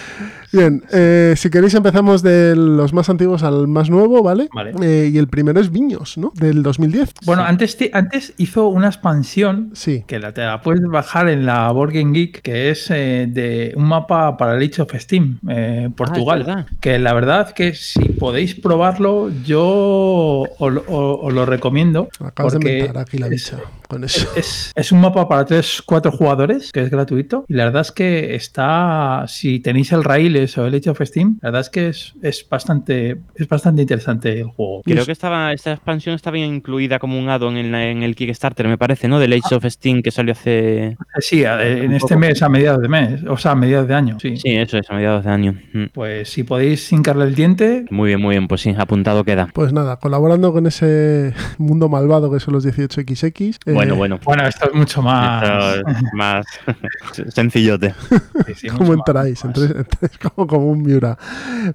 Bien, eh, si queréis empezamos de los más antiguos al más nuevo juego, ¿vale? Vale. Eh, y el primero es Viños, ¿no? Del 2010. Bueno, antes, te- antes hizo una expansión Sí. que la, te la puedes bajar en la Board Game Geek, que es eh, de un mapa para el Age of Steam, eh, Portugal. verdad. que la verdad que si podéis probarlo, yo os, lo- os- os lo recomiendo. Acabas de porque inventar aquí la es- bicha con eso. Es, es un mapa para 3-4 jugadores, que es gratuito. Y la verdad es que está, si tenéis el Raíles o el Age of Steam, la verdad es que es, es bastante es bastante interesante el juego. Creo que estaba esta expansión estaba incluida como un add-on en, la- en el Kickstarter, me parece, ¿no? Del Age of Steam que salió hace. Eh, Sí, en este mes, a mediados de mes, o sea, a mediados de año. Sí. Sí, eso es, a mediados de año. Mm. Pues si podéis hincarle el diente, Muy bien, muy bien, pues sí, apuntado queda. Pues nada, colaborando con ese mundo malvado que son los 18XX. eh, Bueno, bueno. bueno, esto es mucho más. Es más sencillote. sí, sí, ¿Cómo entráis? más. Entráis- entráis como, como un Miura.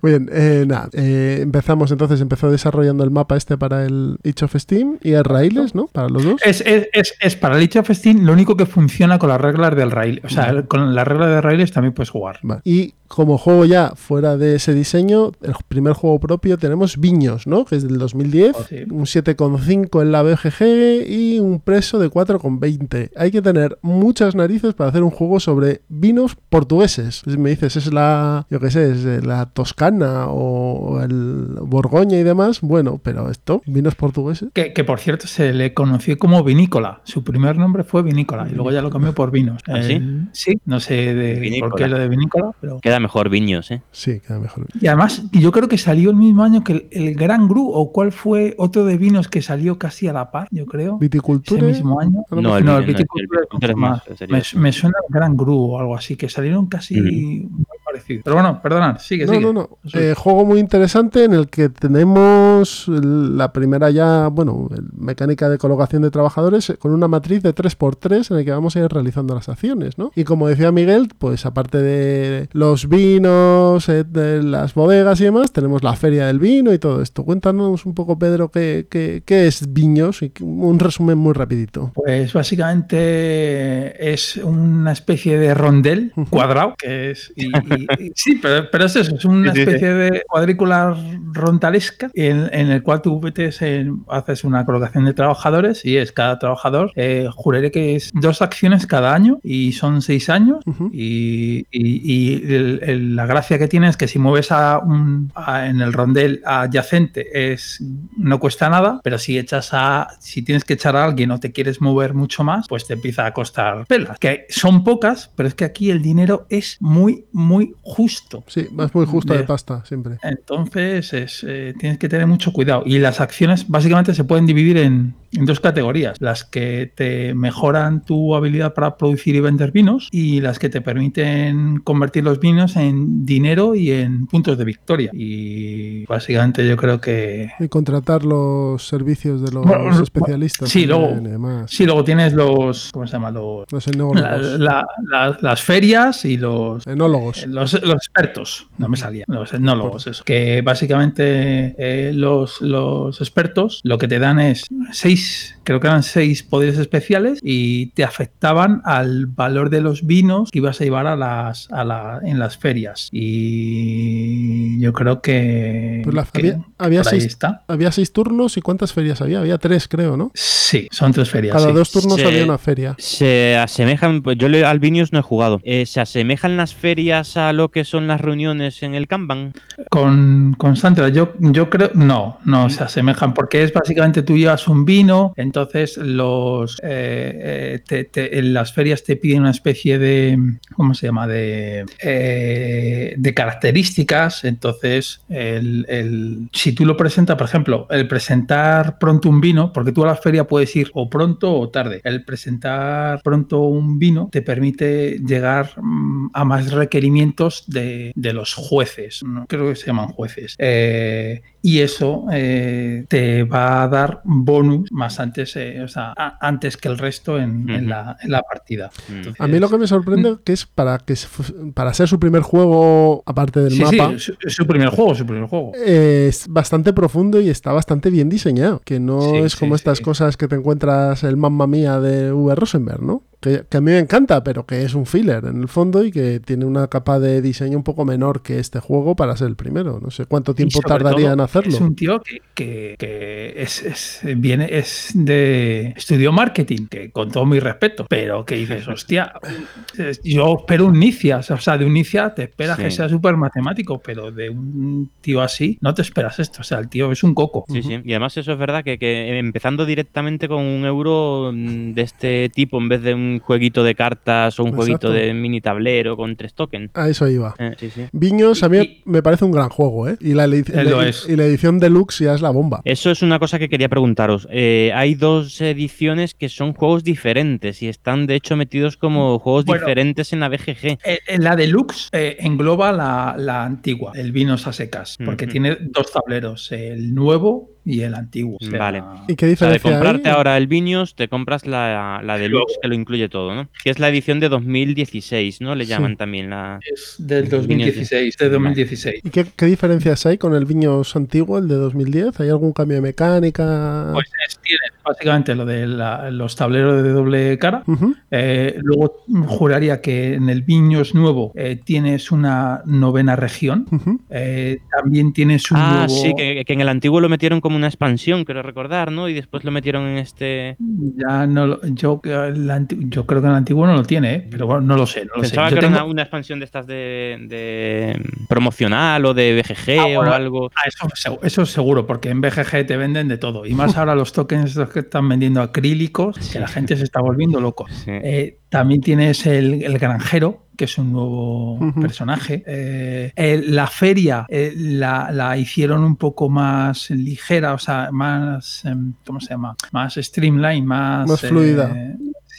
Muy bien, eh, nada, eh, empezamos entonces, empezó desarrollando el mapa este para el Age of Steam y el Raíles, ¿no? Para los dos. Es, es, es, es para el Age of Steam lo único que funciona con las reglas del rail. O sea, con las reglas de raíles también puedes jugar. Vale. Y como juego ya fuera de ese diseño, el primer juego propio tenemos Viños, ¿no? Que es del 2010, Sí. un 7,5 en la BGG y un preso de 4,20. Hay que tener muchas narices para hacer un juego sobre vinos portugueses. Si me dices, es la, yo qué sé, es eh, la Toscana o el Borgoña y demás, bueno, pero esto, vinos portugueses. Que, que, por cierto se le conoció como vinícola. Su primer nombre fue vinícola y luego ya lo cambió por vinos. ¿Ah, sí? El- sí, no sé de Vinícola. por qué lo de vinícola, pero. Queda mejor Viños, ¿eh? Sí, queda mejor. Y además, yo creo que salió el mismo año que el, el Gran Gru, o cuál fue otro de vinos que salió casi a la par, yo creo. Viticultura. Mismo año. No, el no, el Viño no, el viticultura es Viticultura es mucho más, más. sería Me, suena el Gran Gru o algo así, que salieron casi muy parecidos. Pero bueno, perdonad, sigue, No, sigue. no, no. Eso Eh, juego muy interesante en el que tenemos la primera ya, bueno, mecánica de colocación de trabajadores con una matriz de 3x3 en el que vamos a ir realizando las acciones, ¿no? Y como decía Miguel, pues aparte de los vinos, eh, de las bodegas y demás, tenemos la feria del vino y todo esto. Cuéntanos un poco, Pedro, qué, qué- qué es Viños y un resumen muy rapidito. Pues básicamente es una especie de rondel cuadrado, que es... y- y- y- sí, pero, pero es eso, es una especie de cuadrícula rondalesca en, en el cual tú metes en- haces una colocación de trabajadores y es cada trabajador, eh, juraré que es dos acciones cada año y son seis años y, y- y el- el- la gracia que tiene es que si mueves a un a- en el rondel adyacente es no cuesta nada, pero si echas a si tienes que echar a alguien o te quieres mover mucho más, pues te empieza a costar pelas. Que son pocas, pero es que aquí el dinero es muy muy justo. Sí, vas muy justo de De- pasta, siempre. Entonces es, eh, tienes que tener mucho cuidado. Y las acciones básicamente se pueden dividir en, en dos categorías. Las que te mejoran tu habilidad para producir y vender vinos y las que te permiten convertir los vinos en dinero y en puntos de victoria. Y básicamente yo creo que... Y contratar los servicios de los Bueno, especialistas. sí, luego- también. Sí, luego tienes los... ¿Cómo se llama? Los, Los enólogos. la- la- la- las ferias y los... Enólogos. Los, los expertos, no me salía, los etnólogos, eso. Que básicamente eh, los, los expertos lo que te dan es seis, Peace. Creo que eran seis poderes especiales y te afectaban al valor de los vinos que ibas a llevar a las, a la, en las ferias. Y yo creo que. Pues la- que había- había seis- está. Había seis turnos y ¿cuántas ferias había? Había tres, creo, ¿no? Sí, son tres ferias. Cada sí. dos turnos Sí. había una feria. Se asemejan, pues yo al Viños no he jugado. Eh, ¿Se asemejan las ferias a lo que son las reuniones en el Kanban? Con Constante, yo, yo creo, no, no se asemejan, porque es básicamente tú llevas un vino, entonces los eh, eh, en las ferias te piden una especie de, ¿cómo se llama? De, eh, de características, entonces si tú lo presentas, por ejemplo, el presentar pronto un vino, porque tú a la feria puedes ir o pronto o tarde, el presentar pronto un vino te permite llegar mm, a más requerimientos de, los jueces, ¿no? creo que se llaman jueces. Y eso te va a dar bonus más antes, eh, o sea, a- antes que el resto en, la, en la partida. Mm. Entonces, A mí lo que me sorprende que es para que para ser su primer juego, aparte del sí, mapa, sí, su, su primer juego, su primer juego. eh, es bastante profundo y está bastante bien diseñado. Que no Sí, es sí, como estas sí. cosas que te encuentras el Mamma Mía de V. Rosenberg, ¿no? Que, que a mí me encanta, pero que es un filler en el fondo y que tiene una capa de diseño un poco menor que este juego para ser el primero. No sé cuánto tiempo tardaría todo, en hacerlo. Es un tío que, que- que es, es- viene, es de estudio marketing, que con todo mi respeto, pero que dices, hostia, yo espero un Nicias, o sea, de un Nicias te esperas Sí. que sea súper matemático, pero de un tío así no te esperas esto, o sea, el tío es un coco. Sí, sí. Y además eso es verdad que, que empezando directamente con un euro mm, de este tipo en vez de un jueguito de cartas o un Exacto. jueguito de mini tablero con tres tokens. A eso iba. Eh, sí, sí. Viños a mí Y- me parece un gran juego, ¿eh? Y la, es. y la edición deluxe ya es la bomba. Eso es una cosa que quería preguntaros. Eh, hay dos ediciones que son juegos diferentes y están de hecho metidos como juegos Bueno. diferentes en la BGG. Eh, eh, La deluxe eh, engloba la, la antigua, el vinos a secas, porque Ujú. tiene dos tableros, el nuevo y el antiguo. o sea, Vale. ¿Y qué O sea, de diferencia comprarte hay? ahora el Viños, te compras la, la deluxe que lo incluye todo, ¿no? Que es la edición de 2016, ¿no? Le Sí. llaman también la... Es del 2016, de 2016. ¿Y qué, qué diferencias hay con el Viños antiguo, el de 2010? ¿Hay algún cambio de mecánica? Pues es- tiene básicamente lo de la- los tableros de doble cara. Eh, luego juraría que en el Viños nuevo eh, tienes una novena región. Eh, también tienes un Ah, nuevo. sí, que, que en el antiguo lo metieron como una expansión, quiero recordar, ¿no? Y después lo metieron en este... Ya no lo- yo, yo creo que el antiguo no lo tiene, ¿eh? pero bueno, no lo sé. No lo sé. Pensaba que era una, una expansión de estas de, de promocional o de BGG Ah, bueno, o algo. Ah, eso, eso seguro, porque en BGG te venden de todo. Y más ahora los tokens que están vendiendo acrílicos, que la gente se está volviendo loco. Sí. Eh, también tienes el, el granjero, que es un nuevo personaje. Eh, la feria eh, la, la hicieron un poco más ligera, o sea, más, em, ¿cómo se llama? Más streamline, más... Más fluida.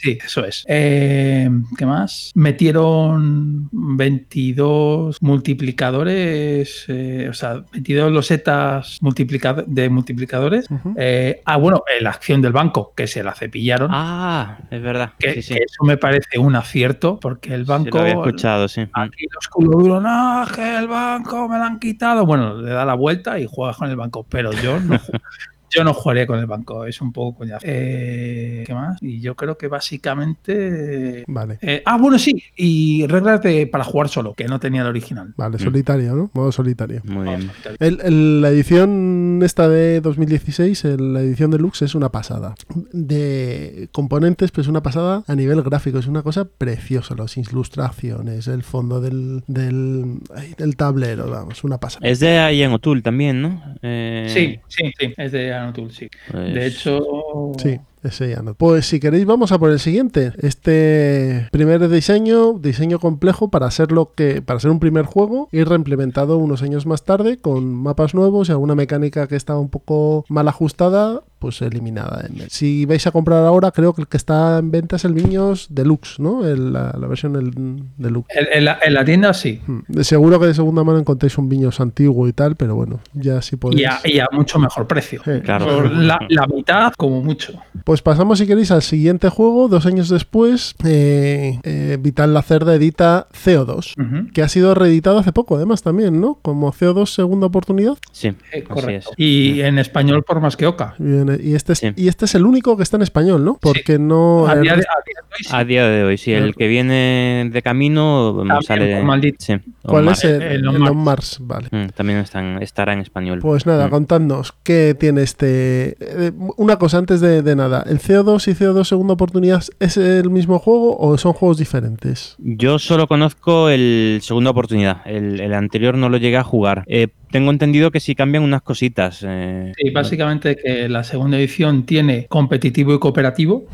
Sí, eso es. Eh, ¿Qué más? Metieron 22 multiplicadores, eh, o sea, 22 losetas multiplicado- de multiplicadores. Eh, ah, bueno, la acción del banco, que se la cepillaron. Ah, es verdad. que, sí, sí. que eso me parece un acierto, porque el Sí, banco. lo había escuchado, sí. Aquí los culo duro, no, que el banco me lo han quitado. Bueno, le da la vuelta y juegas con el banco, pero yo no, yo no jugaría con el banco, es un poco coñazo. Eh, ¿Qué más? Y yo creo que básicamente. Vale. eh, ah, bueno, sí, y reglas de, para jugar solo, que no tenía el original. Vale, solitario, ¿no? Modo solitario. Muy bien. El- el- la edición esta de 2016, el- la edición deluxe, es una pasada. De componentes, pues una pasada a nivel gráfico. Es una cosa preciosa. Las ilustraciones, el fondo del, del, ay, del tablero, vamos, una pasada. Es de Ian O'Toole también, ¿no? Eh, Sí, sí, sí, es de Anotul, sí. pues- De hecho. Sí, ese ya no. Pues si queréis vamos a por el siguiente. Este primer diseño, diseño complejo para ser lo que para ser un primer juego y reimplementado unos años más tarde con mapas nuevos y alguna mecánica que estaba un poco mal ajustada, pues eliminada. Si vais a comprar ahora, creo que el que está en venta es el Viños Deluxe, ¿no? El- la, la versión el Deluxe. En, en la, en la tienda sí. Hmm. De seguro que de segunda mano encontréis un Viños antiguo y tal, pero bueno, ya si podéis. Y a, y a mucho mejor precio. Sí. Claro. Por la, la mitad, como mucho. Pues pasamos, si queréis, al siguiente juego. Dos años después, eh, eh, Vital Lacerda edita CO2, Ujú. que ha sido reeditado hace poco, además, también, ¿no? Como CO2 segunda oportunidad. Sí, Eh, correcto. es. Y en español por más que Oca. Y, en- y este, es, Sí. y este es el único que está en español, ¿no? Porque no. A día de, resto- a día de hoy sí. A día de hoy, sí. El que viene de camino mm, También, sale. maldito. Sí, ¿Cuál es el, el el On Mars. Mars? Vale. Mm, También estará en español. Pues nada, Mm. contadnos qué tiene este. eh, una cosa antes de, de nada: ¿el CO2 y CO2 segunda oportunidad es el mismo juego o son juegos diferentes? Yo solo conozco el segunda oportunidad. El, anterior no lo llegué a jugar. Eh, tengo entendido que sí cambian unas cositas. eh, Sí, básicamente que la segunda edición tiene competitivo y cooperativo,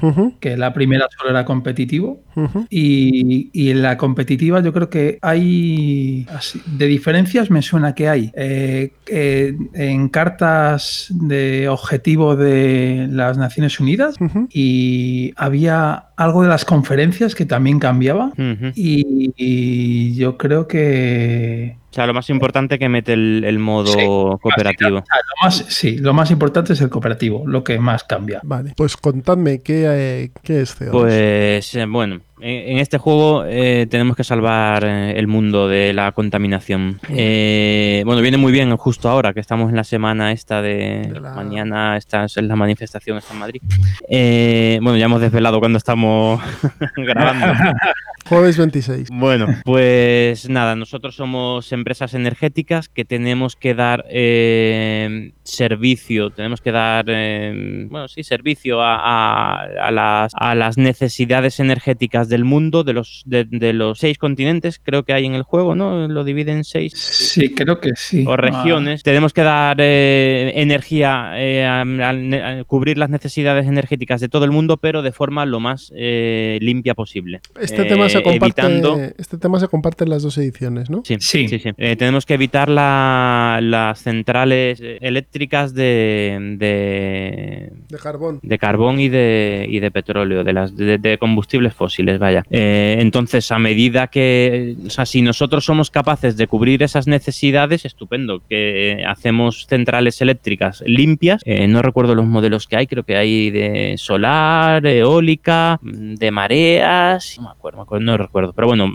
que la primera solo era competitivo. Y, y en la competitiva yo creo que hay, así, de diferencias me suena que hay eh, eh, en cartas de objetivo de las Naciones Unidas y había algo de las conferencias que también cambiaba. Y, y yo creo que sea, lo más importante que mete el, el modo Sí, cooperativo. Lo más, sí, lo más importante es el cooperativo, lo que más cambia. Vale, pues contadme qué, eh, qué es CO2. Pues eh, bueno, en, en este juego eh, tenemos que salvar eh, el mundo de la contaminación. Eh, bueno, viene muy bien justo ahora que estamos en la semana esta de, De la- mañana, esta es la manifestación esta en Madrid. Eh, bueno, ya hemos desvelado cuando estamos grabando. Jueves 26. Bueno, pues nada, nosotros somos empresas energéticas que tenemos que dar eh, servicio, tenemos que dar, eh, bueno, sí, servicio a, a- a las, a las necesidades energéticas del mundo, de los, de, de los seis continentes, creo que hay en el juego, ¿no? Lo divide en seis Sí, creo que sí. o regiones. Tenemos que dar eh, energía, eh, a- a- a cubrir las necesidades energéticas de todo el mundo, pero de forma lo más eh, limpia posible. Este, Eh, tema se comparte, evitando- este tema se comparte en las dos ediciones, ¿no? Sí, Sí. sí, sí. Eh, tenemos que evitar la- las centrales eh, eléctricas de, de, De carbón. de carbón y de, y de petróleo, de, las, de, de combustibles fósiles, vaya. Eh, entonces, a medida que, o sea, si nosotros somos capaces de cubrir esas necesidades, estupendo, que hacemos centrales eléctricas limpias. Eh, no recuerdo los modelos que hay, creo que hay de solar, eólica, de mareas, no me acuerdo, me acuerdo, no recuerdo, pero bueno,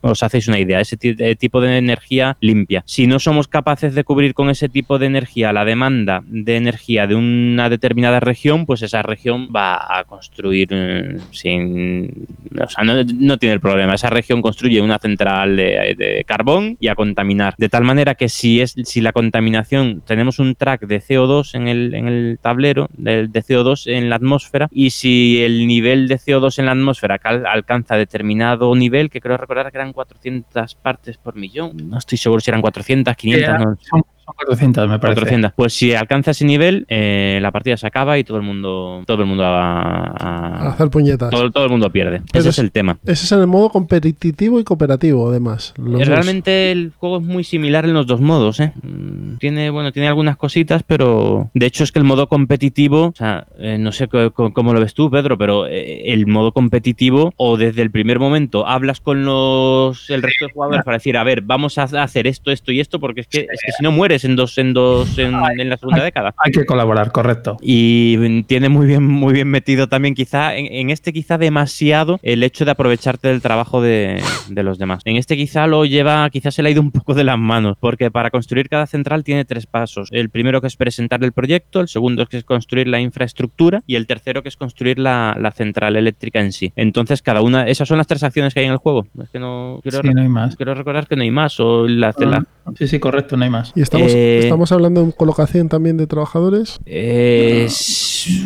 os hacéis una idea, ese de tipo de energía limpia. Si no somos capaces de cubrir con ese tipo de energía la demanda de energía de una determinada región, pues esa región va a construir eh, sin... O sea, no, no tiene el problema. Esa región construye una central de, de carbón y a contaminar. De tal manera que si, es, si la contaminación, tenemos un track de CO2 en el, en el tablero de, de CO2 en la atmósfera y si el nivel de CO2 en la atmósfera cal- alcanza determinado nivel, que creo recordar que eran 400 partes por millón, no estoy seguro si eran 400, 500, Eh, no, son 400, me parece. 400. Pues si alcanza ese nivel, eh, la partida se acaba y todo el mundo, todo el mundo va A a, hacer puñetas. todo, todo el mundo pierde. Pero Ese es- es el tema. Ese es en el modo competitivo y cooperativo, además. Eh, dos. Realmente el juego es muy similar en los dos modos, ¿eh? Mm, Tiene, bueno, tiene algunas cositas, pero de hecho es que el modo competitivo, o sea, eh, no sé cómo lo ves tú, Pedro, pero eh, el modo competitivo o desde el primer momento hablas con los el resto de jugadores para decir, a ver, vamos a hacer esto, esto y esto, porque es que, es que si no mueres en dos, en dos, en, en la segunda década. Hay que colaborar, correcto. Y tiene muy bien, muy bien metido también, quizá, en, en este quizá demasiado el hecho de aprovecharte del trabajo de, de los demás. En este quizá lo lleva, quizá se le ha ido un poco de las manos, porque para construir cada central tiene tres pasos. El primero que es presentar el proyecto, el segundo que es construir la infraestructura y el tercero que es construir la, la central eléctrica en sí. Entonces, cada una, esas son las tres acciones que hay en el juego. Es que no quiero, Sí, no hay más. quiero recordar que no hay más. O la, la- Sí, sí, correcto, no hay más. Y estamos, Eh, estamos hablando de colocación también de trabajadores. Eh,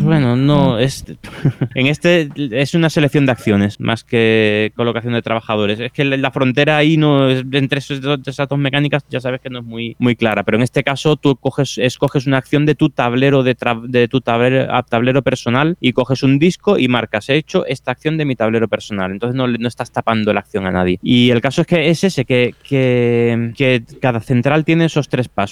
bueno, no, es, en este es una selección de acciones más que colocación de trabajadores. Es que la frontera ahí no es, entre esos dos- esas dos mecánicas ya sabes que no es muy, muy clara, pero en este caso tú coges, escoges una acción de tu tablero de, tra- de tu tablero, personal y coges un disco y marcas, he hecho esta acción de mi tablero personal. Entonces no, no estás tapando la acción a nadie. Y el caso es que es ese, que, que, que cada central tiene esos tres pasos,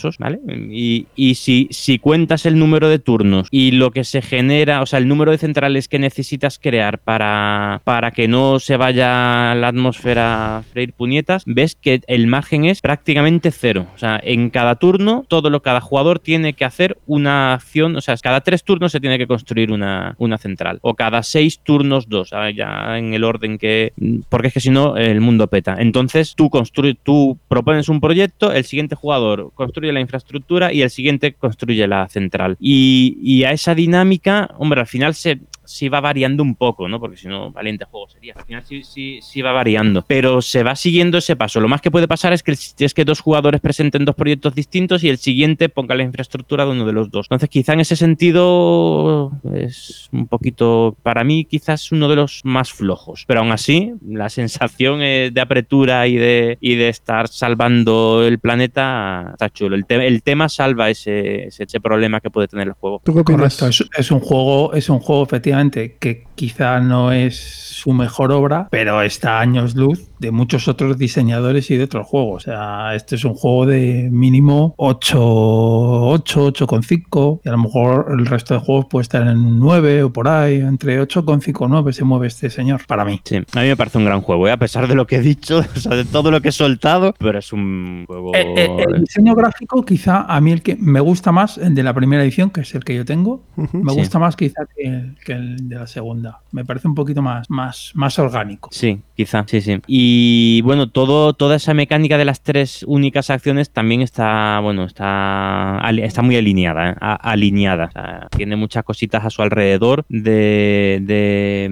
Y, si, cuentas el número de turnos y lo que se genera, o sea, el número de centrales que necesitas crear para, para que no se vaya la atmósfera a freír puñetas, ves que el margen es prácticamente cero. O sea, en cada turno, todo lo cada jugador tiene que hacer una acción, o sea, cada tres turnos se tiene que construir una, una central. O cada seis turnos, dos, ya en el orden que. Porque es que si no, el mundo peta. Entonces, tú construyes, tú propones un proyecto, el siguiente jugador construye la infraestructura y el siguiente construye la central. Y, y a esa dinámica, hombre, al final se, sí va variando un poco, ¿no? Porque si no, valiente juego sería. Al final sí, sí, sí va variando. Pero se va siguiendo ese paso. Lo más que puede pasar es que, es que dos jugadores presenten dos proyectos distintos y el siguiente ponga la infraestructura de uno de los dos. Entonces, quizá en ese sentido es un poquito, para mí, quizás uno de los más flojos. Pero aún así, la sensación eh, de apertura y de, y de estar salvando el planeta está chulo. El, te- el tema salva ese, ese, ese problema que puede tener el juego. ¿Tú qué opinas? Correcto, es, es un juego, es un juego efectivamente efectivamente, que quizá no es su mejor obra, pero está a años luz de muchos otros diseñadores y de otros juegos. O sea, este es un juego de mínimo 8, 8, 8,5 y a lo mejor el resto de juegos puede estar en 9 o por ahí, entre 8,5 y 9 se mueve este señor, para mí. Sí, a mí me parece un gran juego, ¿eh? a pesar de lo que he dicho, o sea, de todo lo que he soltado, pero es un juego... Eh, eh, el diseño gráfico quizá a mí el que me gusta más, el de la primera edición, que es el que yo tengo, me Sí. gusta más quizá que, que el de la segunda. Me parece un poquito más, más, más orgánico. Sí, quizá, sí, sí. Y bueno, todo, toda esa mecánica de las tres únicas acciones también está, bueno, está, está muy alineada, ¿eh? A- alineada. O sea, tiene muchas cositas a su alrededor de, de,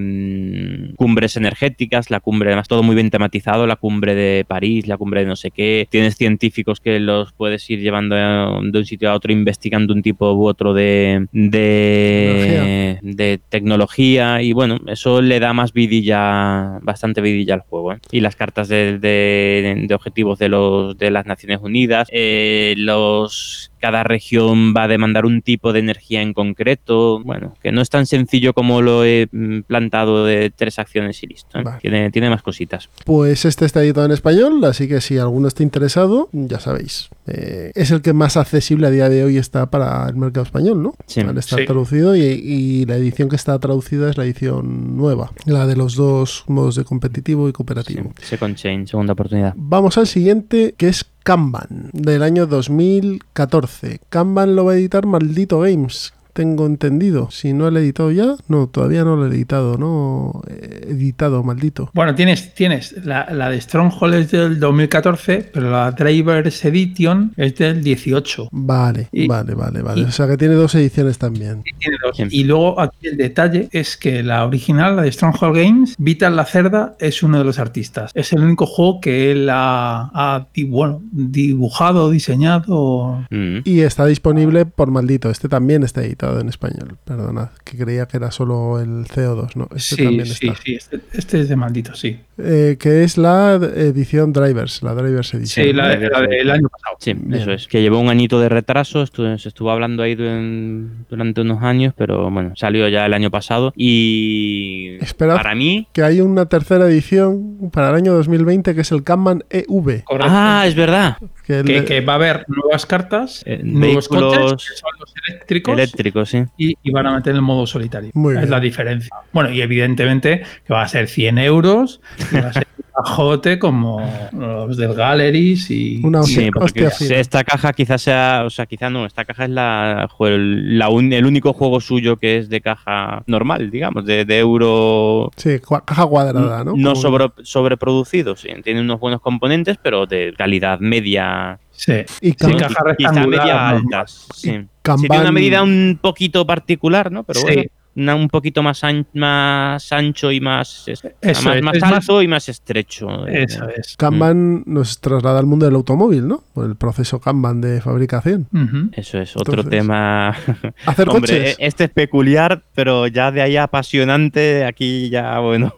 mm, cumbres energéticas, la cumbre, además todo muy bien tematizado, la cumbre de París, la cumbre de no sé qué. Tienes científicos que los puedes ir llevando eh, de un sitio a otro investigando un tipo u otro de, de, de tecnología y bueno, eso le da más vidilla, bastante vidilla al juego. ¿eh? Y las cartas de, de- de objetivos de, los, de las Naciones Unidas, eh, los cada región va a demandar un tipo de energía en concreto, bueno, que no es tan sencillo como lo he mm, plantado de tres acciones y listo. ¿eh? Vale. Tiene, tiene más cositas. Pues este está editado en español, así que si alguno está interesado, ya sabéis. eh, es el que más accesible a día de hoy está para el mercado español, ¿no? Sí. Al estar Sí. traducido y, y la edición que está traducida es la edición nueva, la de los dos modos de competitivo y Sí, cooperativo. Second Chain, segunda oportunidad. Vamos al siguiente, que es Kanban, del año 2014. Kanban lo va a editar Maldito Games, tengo entendido. Si no lo he editado ya, no, todavía no lo he editado, no he editado, maldito. Bueno, tienes, tienes la, la de Stronghold es del 2014, pero la Drivers Edition es del 18. Vale, Y- vale, vale, vale. y- o sea que tiene dos ediciones también. Tiene dos. Sí. Y luego aquí el detalle es que la original, la de Stronghold Games, Vital La Cerda es uno de los artistas. Es el único juego que él ha, ha bueno, dibujado, diseñado. Mm. Y está disponible por maldito. Este también está editado en español. Perdonad, que creía que era solo el CO2. No, este sí, también sí, está. sí. Este, este es de maldito, sí. Eh, que es la edición Drivers, la Drivers Edition. Sí, la, de- la del año pasado. Sí, Bien. eso es. Que llevó un añito de retraso, estu- se estuvo hablando ahí durante unos años, pero bueno, salió ya el año pasado. Y Esperad. para mí. Que hay una tercera edición para el año 2020 que es el Kanban EV. Correcto. Ah, es verdad. Que el- que, que va a haber nuevas cartas, Eh, nuevos vehículos coches, que son los eléctricos, Eléctricos, sí. y, y van a meter el modo solitario. Muy es bien. la diferencia. Bueno, y evidentemente que va a ser 100 euros, y va a ser cajote como los del Galleries y, Una hostia. Sí, porque hostia fina. esta caja quizás sea, o sea, quizás no, esta caja es la, la un- el único juego suyo que es de caja normal, digamos, de, de euro Sí, caja cuadrada, ¿no? no sobre, sobreproducido, sí, tiene unos buenos componentes, pero de calidad media, sí. Y Sí, caja quizá rectangular, media normal. alta, sí. Kanban- Sí, tiene una medida un poquito particular, ¿no? Pero Sí. bueno, un poquito más, an- más ancho y más, es- Eso más, es, más es más- y más estrecho. Eso es. Kanban nos traslada al mundo del automóvil, ¿no? O el proceso Kanban de fabricación. Eso es, otro Entonces, tema. Hacer Hombre, coches. este es peculiar, pero ya de ahí apasionante, aquí ya, bueno.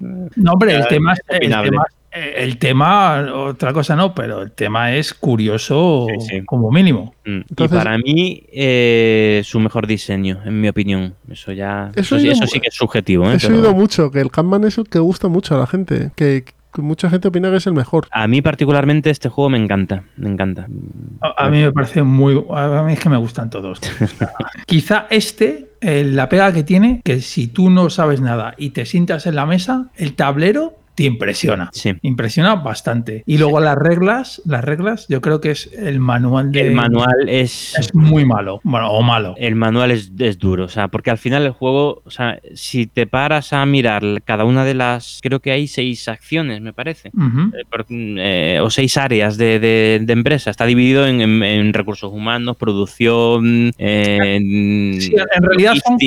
No, hombre, el tema, es el tema, el tema, otra cosa no, pero el tema es curioso Sí, sí. como mínimo. Mm. Entonces- y para mí, eh, su mejor diseño, en mi opinión. Eso ya. Eso, sí- eso que es subjetivo, ¿eh? He Pero oído mucho que el Kanban es el que gusta mucho a la gente. Que, que mucha gente opina que es el mejor. A mí, particularmente, este juego me encanta. Me encanta. A, a mí me parece muy. A mí es que me gustan todos. Quizá este, eh, la pega que tiene, que si tú no sabes nada y te sientas en la mesa, el tablero te impresiona. Sí. Impresiona bastante. Y luego las reglas, las reglas, yo creo que es el manual de. El manual es. es muy malo. Bueno, o malo. El manual es, es duro, o sea, porque al final el juego, o sea, si te paras a mirar cada una de las, creo que hay seis acciones, me parece, eh, por- eh, o seis áreas de, de- de empresa, está dividido en, en- en recursos humanos, producción, Sí, en realidad son.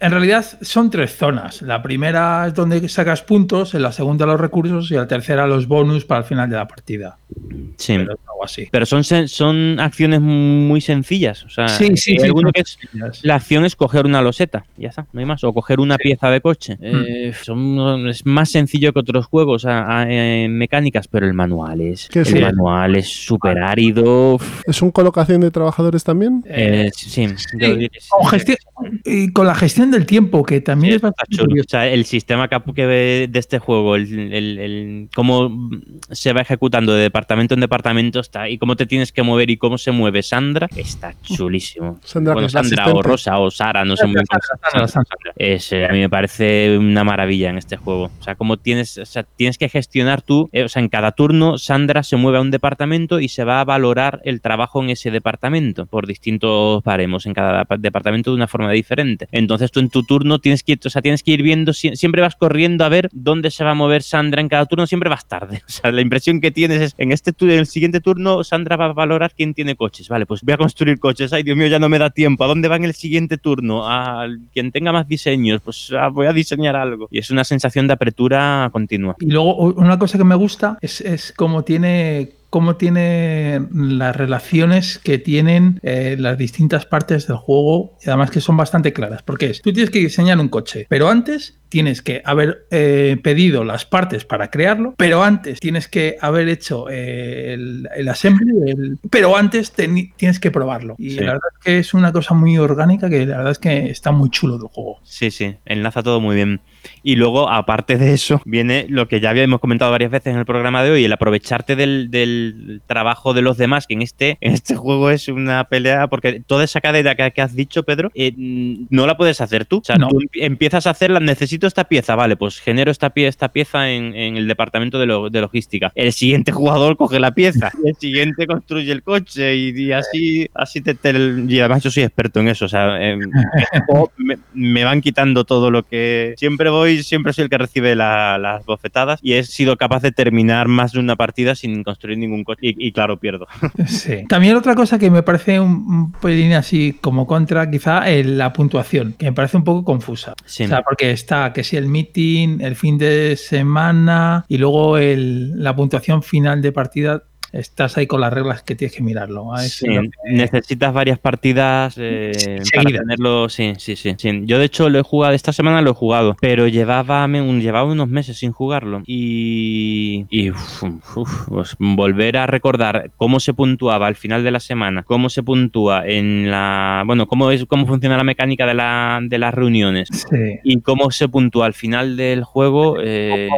En realidad son tres zonas. La primera es donde sacas puntos, en la segunda los recursos y en la tercera los bonus para el final de la partida. Sí. Pero algo así. Pero son, son acciones muy sencillas. O sea, Sí, sí, sí, que es- la acción es coger una loseta, ya está, no hay más. O coger una pieza de coche. Mm. Eh, son- es más sencillo que otros juegos a- a- en mecánicas, pero el manual es, el sí. manual es súper árido. ¿Es un colocación de trabajadores también? eh, sí, yo Sí, diría que sí. con, gestión- y con la gestión gestión del tiempo, que también Sí, es bastante chulo. O sea, el sistema que, ve de este juego, el, el- el- cómo se va ejecutando de departamento en departamento está y cómo te tienes que mover y cómo se mueve Sandra, está chulísimo. Sandra, bueno, Sandra o. Rosa o Sara, no sé muy bien eh, a mí me parece una maravilla en este juego. O sea, cómo tienes, o sea, tienes que gestionar tú, eh, o sea, en cada turno Sandra se mueve a un departamento y se va a valorar el trabajo en ese departamento por distintos baremos en cada dep- departamento de una forma diferente. Entonces tú en tu turno tienes que o sea, tienes que ir viendo, sie- siempre vas corriendo a ver dónde se va a mover Sandra en cada turno, siempre vas tarde. O sea, la impresión que tienes es en este en el siguiente turno Sandra va a valorar quién tiene coches. Vale, pues voy a construir coches. Ay, Dios mío, ya no me da tiempo. ¿A dónde va en el siguiente turno? A quien tenga más diseños, pues ah, voy a diseñar algo. Y es una sensación de apertura continua. Y luego una cosa que me gusta es, es cómo tiene cómo tiene las relaciones que tienen eh, las distintas partes del juego y además que son bastante claras porque es tú tienes que diseñar un coche pero antes tienes que haber eh, pedido las partes para crearlo pero antes tienes que haber hecho eh, el, el assembly el- pero antes tienes que probarlo y Sí. la verdad es que es una cosa muy orgánica que la verdad es que está muy chulo del juego Sí, sí, enlaza todo muy bien. Y luego, aparte de eso, viene lo que ya habíamos comentado varias veces en el programa de hoy, el aprovecharte del, del trabajo de los demás, que en este, en este juego es una pelea, porque toda esa cadena que, que has dicho, Pedro, eh, mm, no la puedes hacer tú. O sea, No. tú empie- empiezas a hacerla, necesito esta pieza, vale, pues genero esta, pie- esta pieza en, en el departamento de, lo- de logística. El siguiente jugador coge la pieza, el siguiente construye el coche, y, y así, así te, te- Y además yo soy experto en eso, o sea, em, me, me van quitando todo lo que siempre voy, siempre soy el que recibe la- las bofetadas y he sido capaz de terminar más de una partida sin construir ningún coche y, y claro, pierdo. Sí. También otra cosa que me parece un, un pelín así como contra, quizá eh, la puntuación, que me parece un poco confusa. Sí. O sea, porque está que si el meeting, el fin de semana y luego el- la puntuación final de partida, estás ahí con las reglas que tienes que mirarlo. ¿ah? Sí, que- necesitas varias partidas eh, para tenerlo. Sí, sí, sí, sí. Yo de hecho lo he jugado, esta semana lo he jugado, pero llevaba, un, llevaba unos meses sin jugarlo. Y, y uf, uf, pues volver a recordar cómo se puntuaba al final de la semana, cómo se puntúa en la. Bueno, cómo, es, cómo funciona la mecánica de, la, de las reuniones. Sí. y cómo se puntúa al final del juego eh,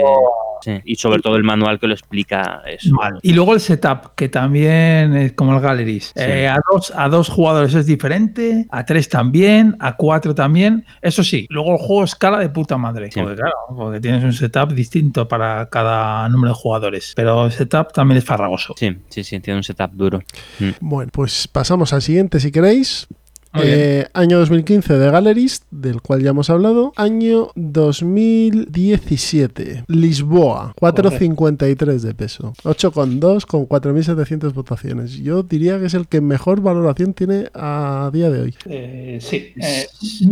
sí, y sobre todo el manual que lo explica eso. Y luego el setup, que también es como el Galleries. Sí. Eh, a, dos, a dos jugadores es diferente, a tres también, a cuatro también. Eso sí, luego el juego escala de puta madre. Sí. Porque claro, porque tienes un setup distinto para cada número de jugadores. Pero el setup también es farragoso. Sí, sí, sí, tiene un setup duro. Mm. Bueno, pues pasamos al siguiente si queréis. Eh, año 2015 de Galleries, del cual ya hemos hablado. Año 2017, Lisboa, 4,53 de peso. 8,2 con 4.700 votaciones. Yo diría que es el que mejor valoración tiene a día de hoy. Eh, sí. eh,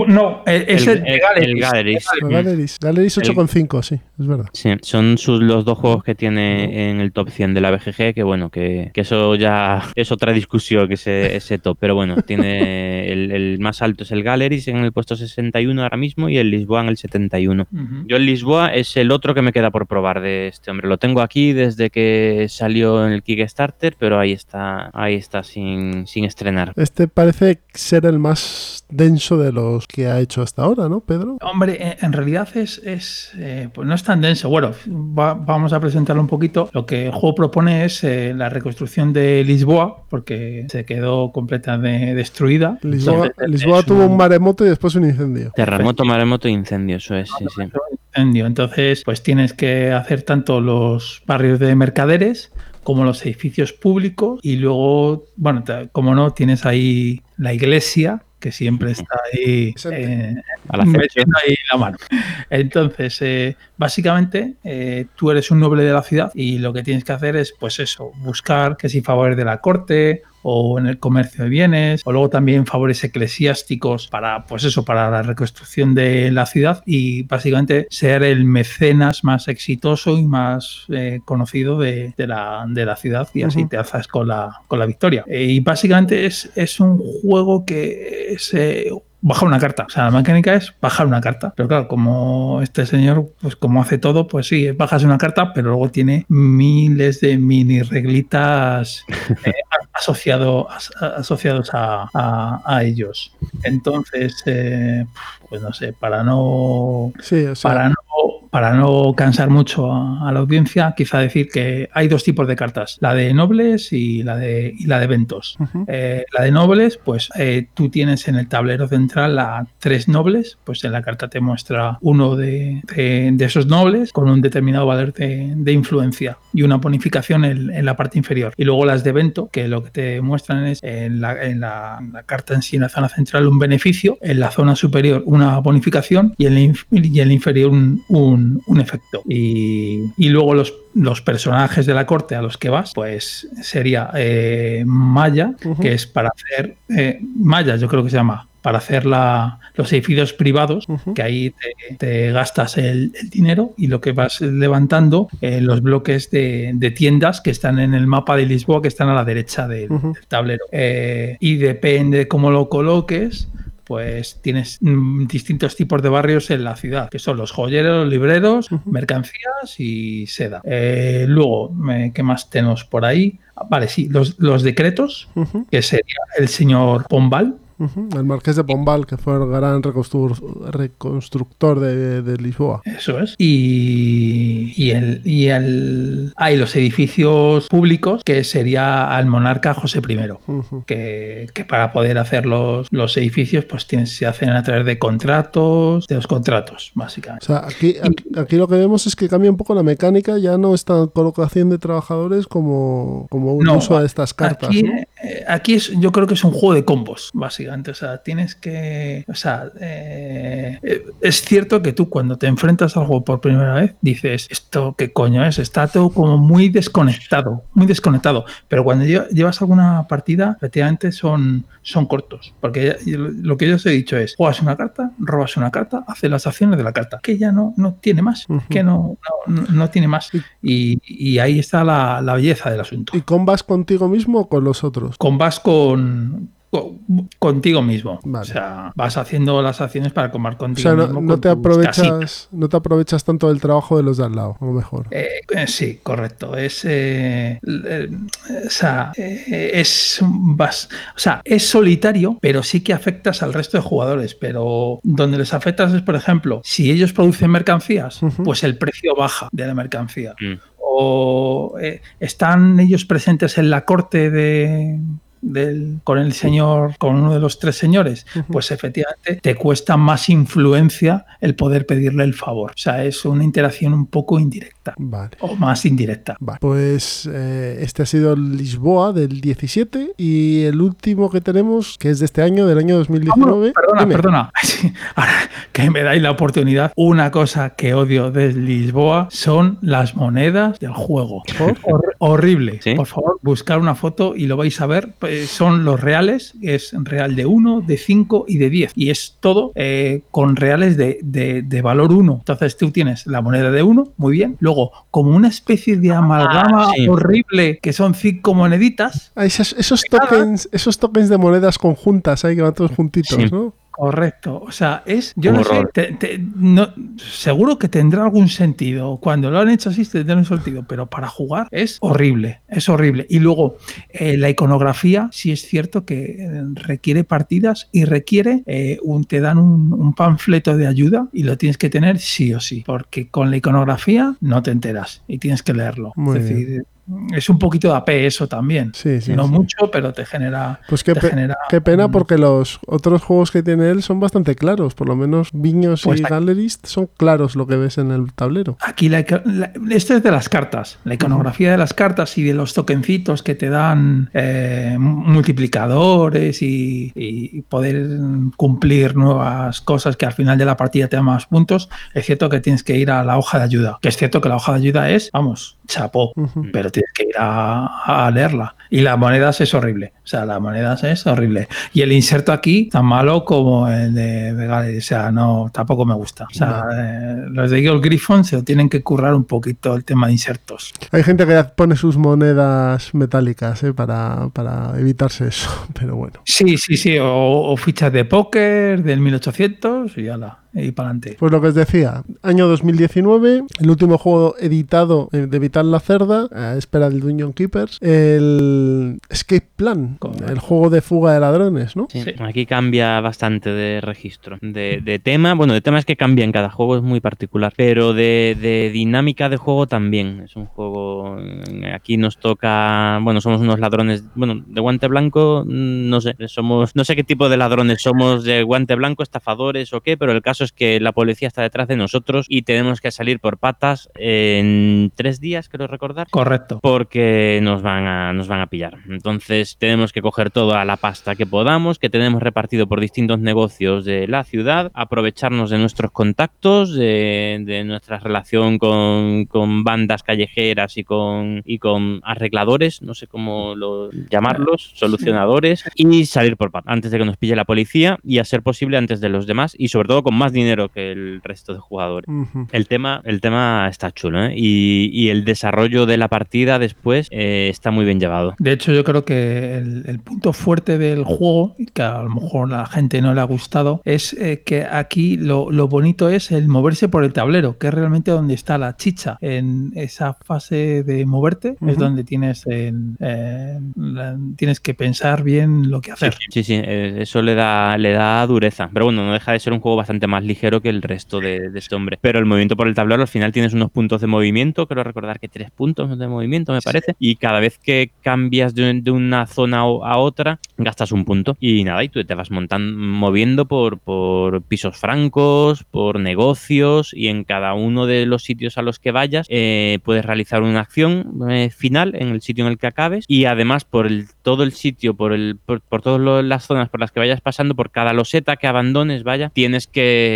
no, es el, el- el. Galleries, Galleries 8,5, sí, es verdad. Sí, son sus, los dos juegos que tiene en el top 100 de la BGG, que bueno, que, que eso ya es otra discusión, ese, ese top, pero bueno, tiene el, el más alto es el Galleries en el puesto 61 ahora mismo y el Lisboa en el 71. Ujú. Yo el Lisboa es el otro que me queda por probar de este hombre. Lo tengo aquí desde que salió en el Kickstarter, pero ahí está, ahí está sin, sin estrenar. Este parece ser el más denso de los que ha hecho hasta ahora, ¿no, Pedro? Hombre, eh, en realidad es, es eh, pues no es tan denso. Bueno, va- vamos a presentarlo un poquito. Lo que el juego propone es eh, la reconstrucción de Lisboa, porque se quedó completamente destruida. Lisboa, Lisboa es tuvo un- un maremoto y después un incendio. Terremoto, maremoto e incendio, eso es, sí, sí. incendio. Entonces, pues tienes que hacer tanto los barrios de mercaderes como los edificios públicos y luego, bueno, como no, tienes ahí la iglesia que siempre está ahí eh, metiendo ahí la mano. Entonces, eh, básicamente, eh, tú eres un noble de la ciudad y lo que tienes que hacer es, pues eso, buscar que si favores de la corte o en el comercio de bienes, o luego también favores eclesiásticos para, pues eso, para la reconstrucción de la ciudad y básicamente ser el mecenas más exitoso y más eh, conocido de, de la, de la ciudad y así te alzas con la, con la victoria. Eh, y básicamente es, es un juego que es eh, bajar una carta. O sea, la mecánica es bajar una carta. Pero claro, como este señor, pues como hace todo, pues sí, bajas una carta, pero luego tiene miles de mini reglitas eh, asociado, as- asociados a, a- a ellos. Entonces, eh, pues no sé, para no Sí, o sea, para no, para no cansar mucho a, a la audiencia, quizá decir que hay dos tipos de cartas, la de nobles y la de, y la de eventos. Eh, la de nobles, pues eh, tú tienes en el tablero central la tres nobles, pues en la carta te muestra uno de, de- de esos nobles con un determinado valor de, de influencia y una bonificación en, en la parte inferior. Y luego las de evento, que lo que te muestran es en la, en la- en la carta en sí, en la zona central, un beneficio, en la zona superior una bonificación y en la, inf- y en la inferior un, un- un efecto. Y, y luego los los personajes de la corte a los que vas, pues sería eh, Maya, que es para hacer eh, Maya, yo creo que se llama, para hacer la, los edificios privados, que ahí te, te gastas el, el dinero y lo que vas levantando eh, los bloques de, de tiendas que están en el mapa de Lisboa, que están a la derecha del tablero. Eh, y depende de cómo lo coloques. Pues tienes mm, distintos tipos de barrios en la ciudad, que son los joyeros, libreros, Ujú. mercancías y seda. Eh, luego, me- ¿qué más tenemos por ahí? Ah, Vale, sí, los, los decretos, que sería el señor Pombal, El marqués de Pombal, que fue el gran reconstru- reconstructor de, de Lisboa. Eso es. Y, y el, y el. Hay los edificios públicos, que sería al monarca José I. Que, que para poder hacer los, los edificios, pues tienes- se hacen a través de contratos, de los contratos, O básicamente. sea, aquí, aquí, aquí lo que vemos es que cambia un poco la mecánica, ya no es tan colocación de trabajadores como, como un No, uso de estas cartas. Aquí, ¿no? eh, aquí es, yo creo que es un juego de combos, básicamente. O sea, tienes que. O sea, eh, eh, es cierto que tú cuando te enfrentas al juego por primera vez dices, ¿esto qué coño es? Está todo como muy desconectado, muy desconectado. Pero cuando lle- llevas alguna partida, efectivamente son, son cortos. Porque lo que yo os he dicho es: juegas una carta, robas una carta, haces las acciones de la carta. Que ya no, no tiene más. Que no, no, no tiene más. Y, y ahí está la, la belleza del asunto ¿Y combas contigo mismo o con los otros? con vas con, con- contigo mismo. Vale. O sea, vas haciendo las acciones para comer O contigo sea, no, mismo. no con te casitas. aprovechas, no te aprovechas tanto del trabajo de los de al lado, a lo mejor. Eh, eh, sí, correcto. Es, eh, eh, o sea, eh, es, un vas- o sea, es solitario, pero sí que afectas al resto de jugadores. Pero donde les afectas es, por ejemplo, si ellos producen mercancías, pues el precio baja de la mercancía. Mm. o eh, están ellos presentes en la corte de del, con el señor, con uno de los tres señores, Ujú. pues efectivamente te cuesta más influencia el poder pedirle el favor. O sea, es una interacción un poco indirecta Vale. o más indirecta. Vale. Pues eh, este ha sido Lisboa del 17 y el último que tenemos, que es de este año, del año 2019. Perdona, Dime. perdona. Ahora que me dais la oportunidad, una cosa que odio de Lisboa son las monedas del juego. Hor- horrible. ¿Sí? Por favor, buscar una foto y lo vais a ver. Pues, son los reales, es real de 1, de 5 y de 10. Y es todo eh, con reales de, de- de valor 1. Entonces tú tienes la moneda de 1, muy bien. Luego, como una especie de amalgama sí. horrible, que son 5 moneditas. Ah, esos, esos tokens, esos tokens de monedas conjuntas ahí que van todos juntitos, Sí. ¿no? Correcto, o sea, es, yo Un no sé, te- te- no- seguro que tendrá algún sentido, cuando lo han hecho así tendrá un sentido, pero para jugar es horrible, es horrible. Y luego eh, la iconografía, sí es cierto que eh, requiere partidas y requiere, eh, un, te dan un, un panfleto de ayuda y lo tienes que tener sí o sí, porque con la iconografía no te enteras y tienes que leerlo. Muy es decir, es un poquito de AP eso también. Sí, sí. no sí. mucho, pero te genera... Pues qué, te pe- genera qué pena un- porque los otros juegos que tiene él son bastante claros. Por lo menos Viños Pues y aquí- Gallerist son claros lo que ves en el tablero. Aquí la, la- esto es de las cartas, la iconografía de las cartas y de los tokencitos que te dan eh, multiplicadores y, y poder cumplir nuevas cosas que al final de la partida te dan más puntos. Es cierto que tienes que ir a la hoja de ayuda, que es cierto que la hoja de ayuda es, vamos, chapó, pero tienes que ir a, a leerla. Y las monedas es horrible. O sea, las monedas es horrible. Y el inserto aquí tan malo como el de, Gallery. O sea, no, tampoco me gusta. O sea, eh, los de Eagle Griffon se tienen que currar un poquito el tema de insertos. Hay gente que pone sus monedas metálicas ¿eh? para, para evitarse eso, pero bueno. Sí, sí, sí. O, o fichas de póker del 1800 y ala, y para adelante. Pues lo que os decía, año 2019, el último juego editado eh, de Vital la Cerda, a espera del Dungeon Keepers, el Escape Plan, Correcto. el juego de fuga de ladrones, ¿no? Sí, Sí. Aquí cambia bastante de registro. De, de tema, bueno, de tema es que cambia en cada juego, es muy particular. Pero de, de dinámica de juego también. Es un juego. eh, Aquí nos toca. Bueno, somos unos ladrones. Bueno, de guante blanco, mm, no sé. Somos. No sé qué tipo de ladrones somos de guante blanco, estafadores o qué, pero el caso es que la policía está detrás de nosotros y tenemos que salir por patas en tres días, creo recordar Correcto. porque nos van a nos van a pillar. Entonces tenemos que coger toda la pasta que podamos, que tenemos repartido por distintos negocios de la ciudad, aprovecharnos de nuestros contactos, de, de nuestra relación con, con bandas callejeras y con y con arregladores, no sé cómo lo llamarlos, solucionadores, y salir por paz antes de que nos pille la policía y a ser posible antes de los demás y sobre todo con más dinero que el resto de jugadores. El tema, el tema está chulo, ¿eh? Y, y el desarrollo de la partida después eh, está muy bien llevado. De hecho, yo creo que el, el punto fuerte del juego, que a lo mejor a la gente no le ha gustado, es eh, que aquí lo, lo bonito es el moverse por el tablero, que es realmente donde está la chicha. En esa fase de moverte es donde tienes, el, la- tienes que pensar bien lo que hacer. Sí, sí, eso le da, le da dureza. Pero bueno, no deja de ser un juego bastante más ligero que el resto de, de este hombre. Pero el movimiento por el tablero, al final tienes unos puntos de movimiento, creo recordar que tres puntos de movimiento, me parece. Y cada vez que cambias de, de una zona a otra, gastas un punto. Y nada, y tú te vas montando, moviendo por, por pisos francos, por negocios, y en cada uno de los sitios a los que vayas eh, puedes realizar una acción eh, final en el sitio en el que acabes. Y además, por el, todo el sitio, por, el, por, por todas las zonas por las que vayas pasando, por cada loseta que abandones, vaya, tienes que,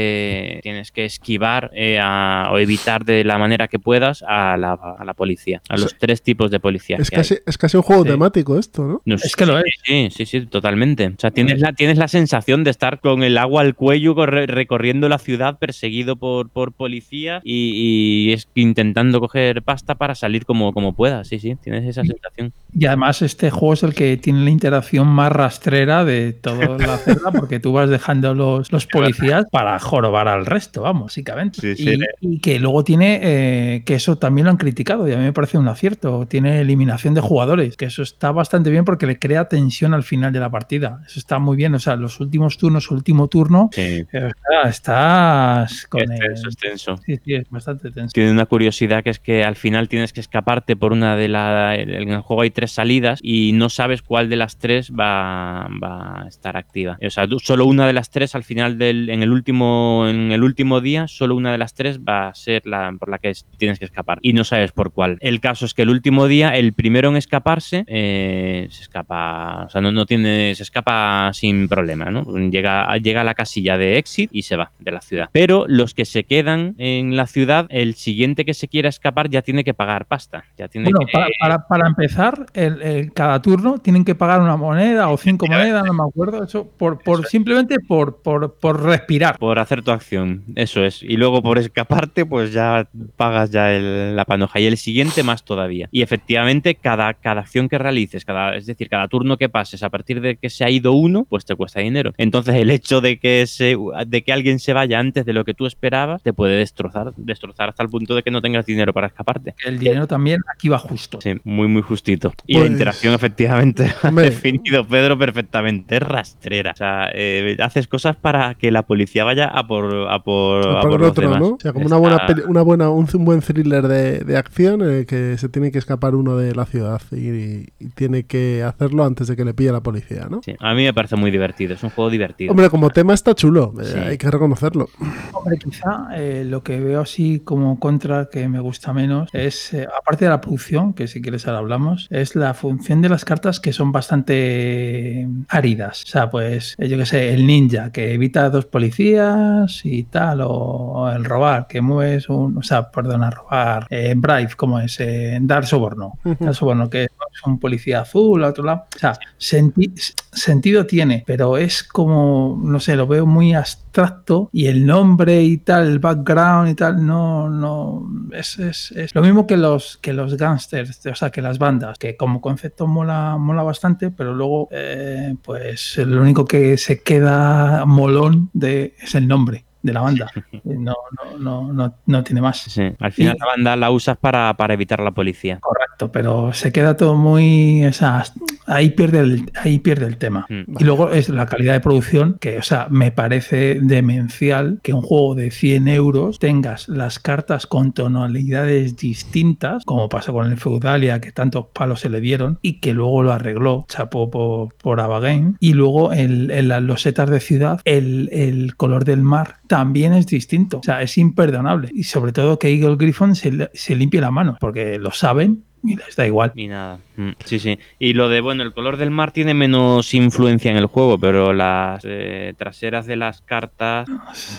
tienes que esquivar eh, a- o evitar de la manera que puedas a la, a la policía, a los tres tipos de policía. Es que hay. casi, es casi un juego Sí. temático esto, ¿no? No, Es que lo sí, es. Sí, sí, sí, totalmente. O sea, tienes la, tienes la sensación de estar con el agua al cuello corre- recorriendo la ciudad perseguido por, por policía y, y es intentando coger pasta para salir como, como puedas. Sí, sí, tienes esa sensación. Y además este juego es el que tiene la interacción más rastrera de toda la celda porque tú vas dejando los, los policías para jorobar al resto, vamos, básicamente. Sí, sí. Y, y que luego tiene, eh, que eso también lo han criticado y a mí me parece un acierto, tiene eliminación de jugadores, que eso está bastante bien porque le crea tensión al final de la partida. Eso está muy bien, o sea, los últimos turnos, último turno, Sí. eh, está- estás con Es el- tenso, es tenso. Sí, sí, es bastante tenso. Tiene una curiosidad que es que al final tienes que escaparte por una de las. En el juego hay tres salidas y no sabes cuál de las tres va, va a estar activa. O sea, tú- solo una de las tres al final del. En el último, en el último día, solo una de las tres va a ser la por la que es- tienes que escapar. Y no sabes por cuál. El caso es que el último día, el primero en escaparse, eh, se escapa. O sea, no, no tiene. Se escapa sin problema, ¿no? Llega, llega a la casilla de exit y se va de la ciudad. Pero los que se quedan en la ciudad, el siguiente que se quiera escapar ya tiene que pagar pasta. Ya tiene Bueno, que. para, para- para empezar, el- el- cada turno tienen que pagar una moneda o cinco monedas, no me acuerdo, eso por, por simplemente por, por, por respirar. Por hacer tu acción, eso es. Y luego por escaparte, pues ya pagas ya el- la panoja. Y el siguiente más todavía. Y efectivamente, cada, cada acción que realices, cada, es decir, cada turno que pases, a partir de que se ha ido uno, pues te cuesta dinero. Entonces, el hecho de que, se, de que alguien se vaya antes de lo que tú esperabas, te puede destrozar, destrozar hasta el punto de que no tengas dinero para escaparte. El dinero también aquí va justo. Sí, muy, muy justito. Y Pues- la interacción, efectivamente, ha definido Pedro perfectamente. Es rastrera. O sea, eh, haces cosas para que la policía vaya a por, a por, a por por el los otro, demás. ¿no? O sea, como una buena, peli- una buena un, un buen thriller de, de acción en el que se tiene que escapar uno de la ciudad y, y tiene que hacerlo antes de que le pille la policía, ¿no? Sí, a mí me parece muy divertido. Es un juego divertido. Hombre, como tema está chulo, eh, Sí. hay que reconocerlo. Hombre, quizá eh, lo que veo así como contra que me gusta menos es, eh, aparte de la producción, que si quieres ahora hablamos, es la función de las cartas que son bastante áridas. O sea, pues eh, yo qué sé, el ninja que evita a dos policías y tal, o el robar, que mueves un, o sea, perdona, robar, eh, bribe, como es, eh, dar soborno, dar soborno, que es un policía azul, a otro lado, o sea, senti- sentido tiene, pero es como, no sé, lo veo muy abstracto y el nombre y tal, el background y tal, no, no, es, es, es lo mismo que los, que los gangsters, o sea, que las bandas, que como concepto mola, mola bastante, pero luego, eh, pues lo único que se queda molón de, es el nombre de la banda. No, no, no, no, no tiene más. Sí, Al final Y- la banda la usas para, para evitar la policía. Correcto, pero se queda todo muy. O sea, ahí pierde el, ahí pierde el tema. Mm. Y luego es la calidad de producción, que, o sea, me parece demencial que un juego de 100 euros tengas las cartas con tonalidades distintas, como pasó con el Feudalia, que tantos palos se le dieron, y que luego lo arregló, chapó por, por Avagame. Y luego el- en las losetas de ciudad, el, el color del mar también es distinto. O sea, es imperdonable. Y sobre todo que Eagle Griffon se, se limpie la mano, porque lo saben y les da igual. Ni nada. Mm, Sí, sí. Y lo de, bueno, el color del mar tiene menos influencia en el juego, pero las eh, traseras de las cartas.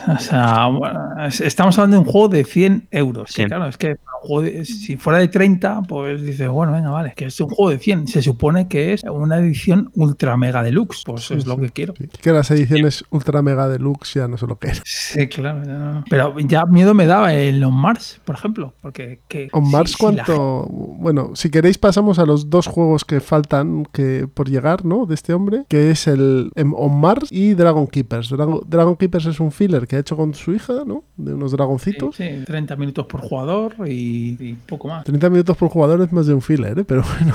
O sea, bueno, estamos hablando de un juego de 100 euros. que Sí. claro, es que juego de- si fuera de 30, pues dices, bueno, venga, vale, que es un juego de 100. Se supone que es una edición ultra mega deluxe. Pues es lo que quiero. Sí, Que las ediciones ultra mega deluxe ya no sé lo que es. Sí, claro. no. Pero ya miedo me daba el On Mars, por ejemplo. Porque que, On Mars, la ¿cuánto? Bueno, si queréis, pasamos a los dos juegos que faltan que por llegar, ¿no? De este hombre, que es el em, On Mars y Dragon Keepers. Dragon, Dragon Keepers es un filler que ha hecho con su hija, ¿no? De unos dragoncitos. sí, 30 minutos por jugador y, y poco más. 30 minutos por jugador es más de un filler, ¿eh? Pero bueno.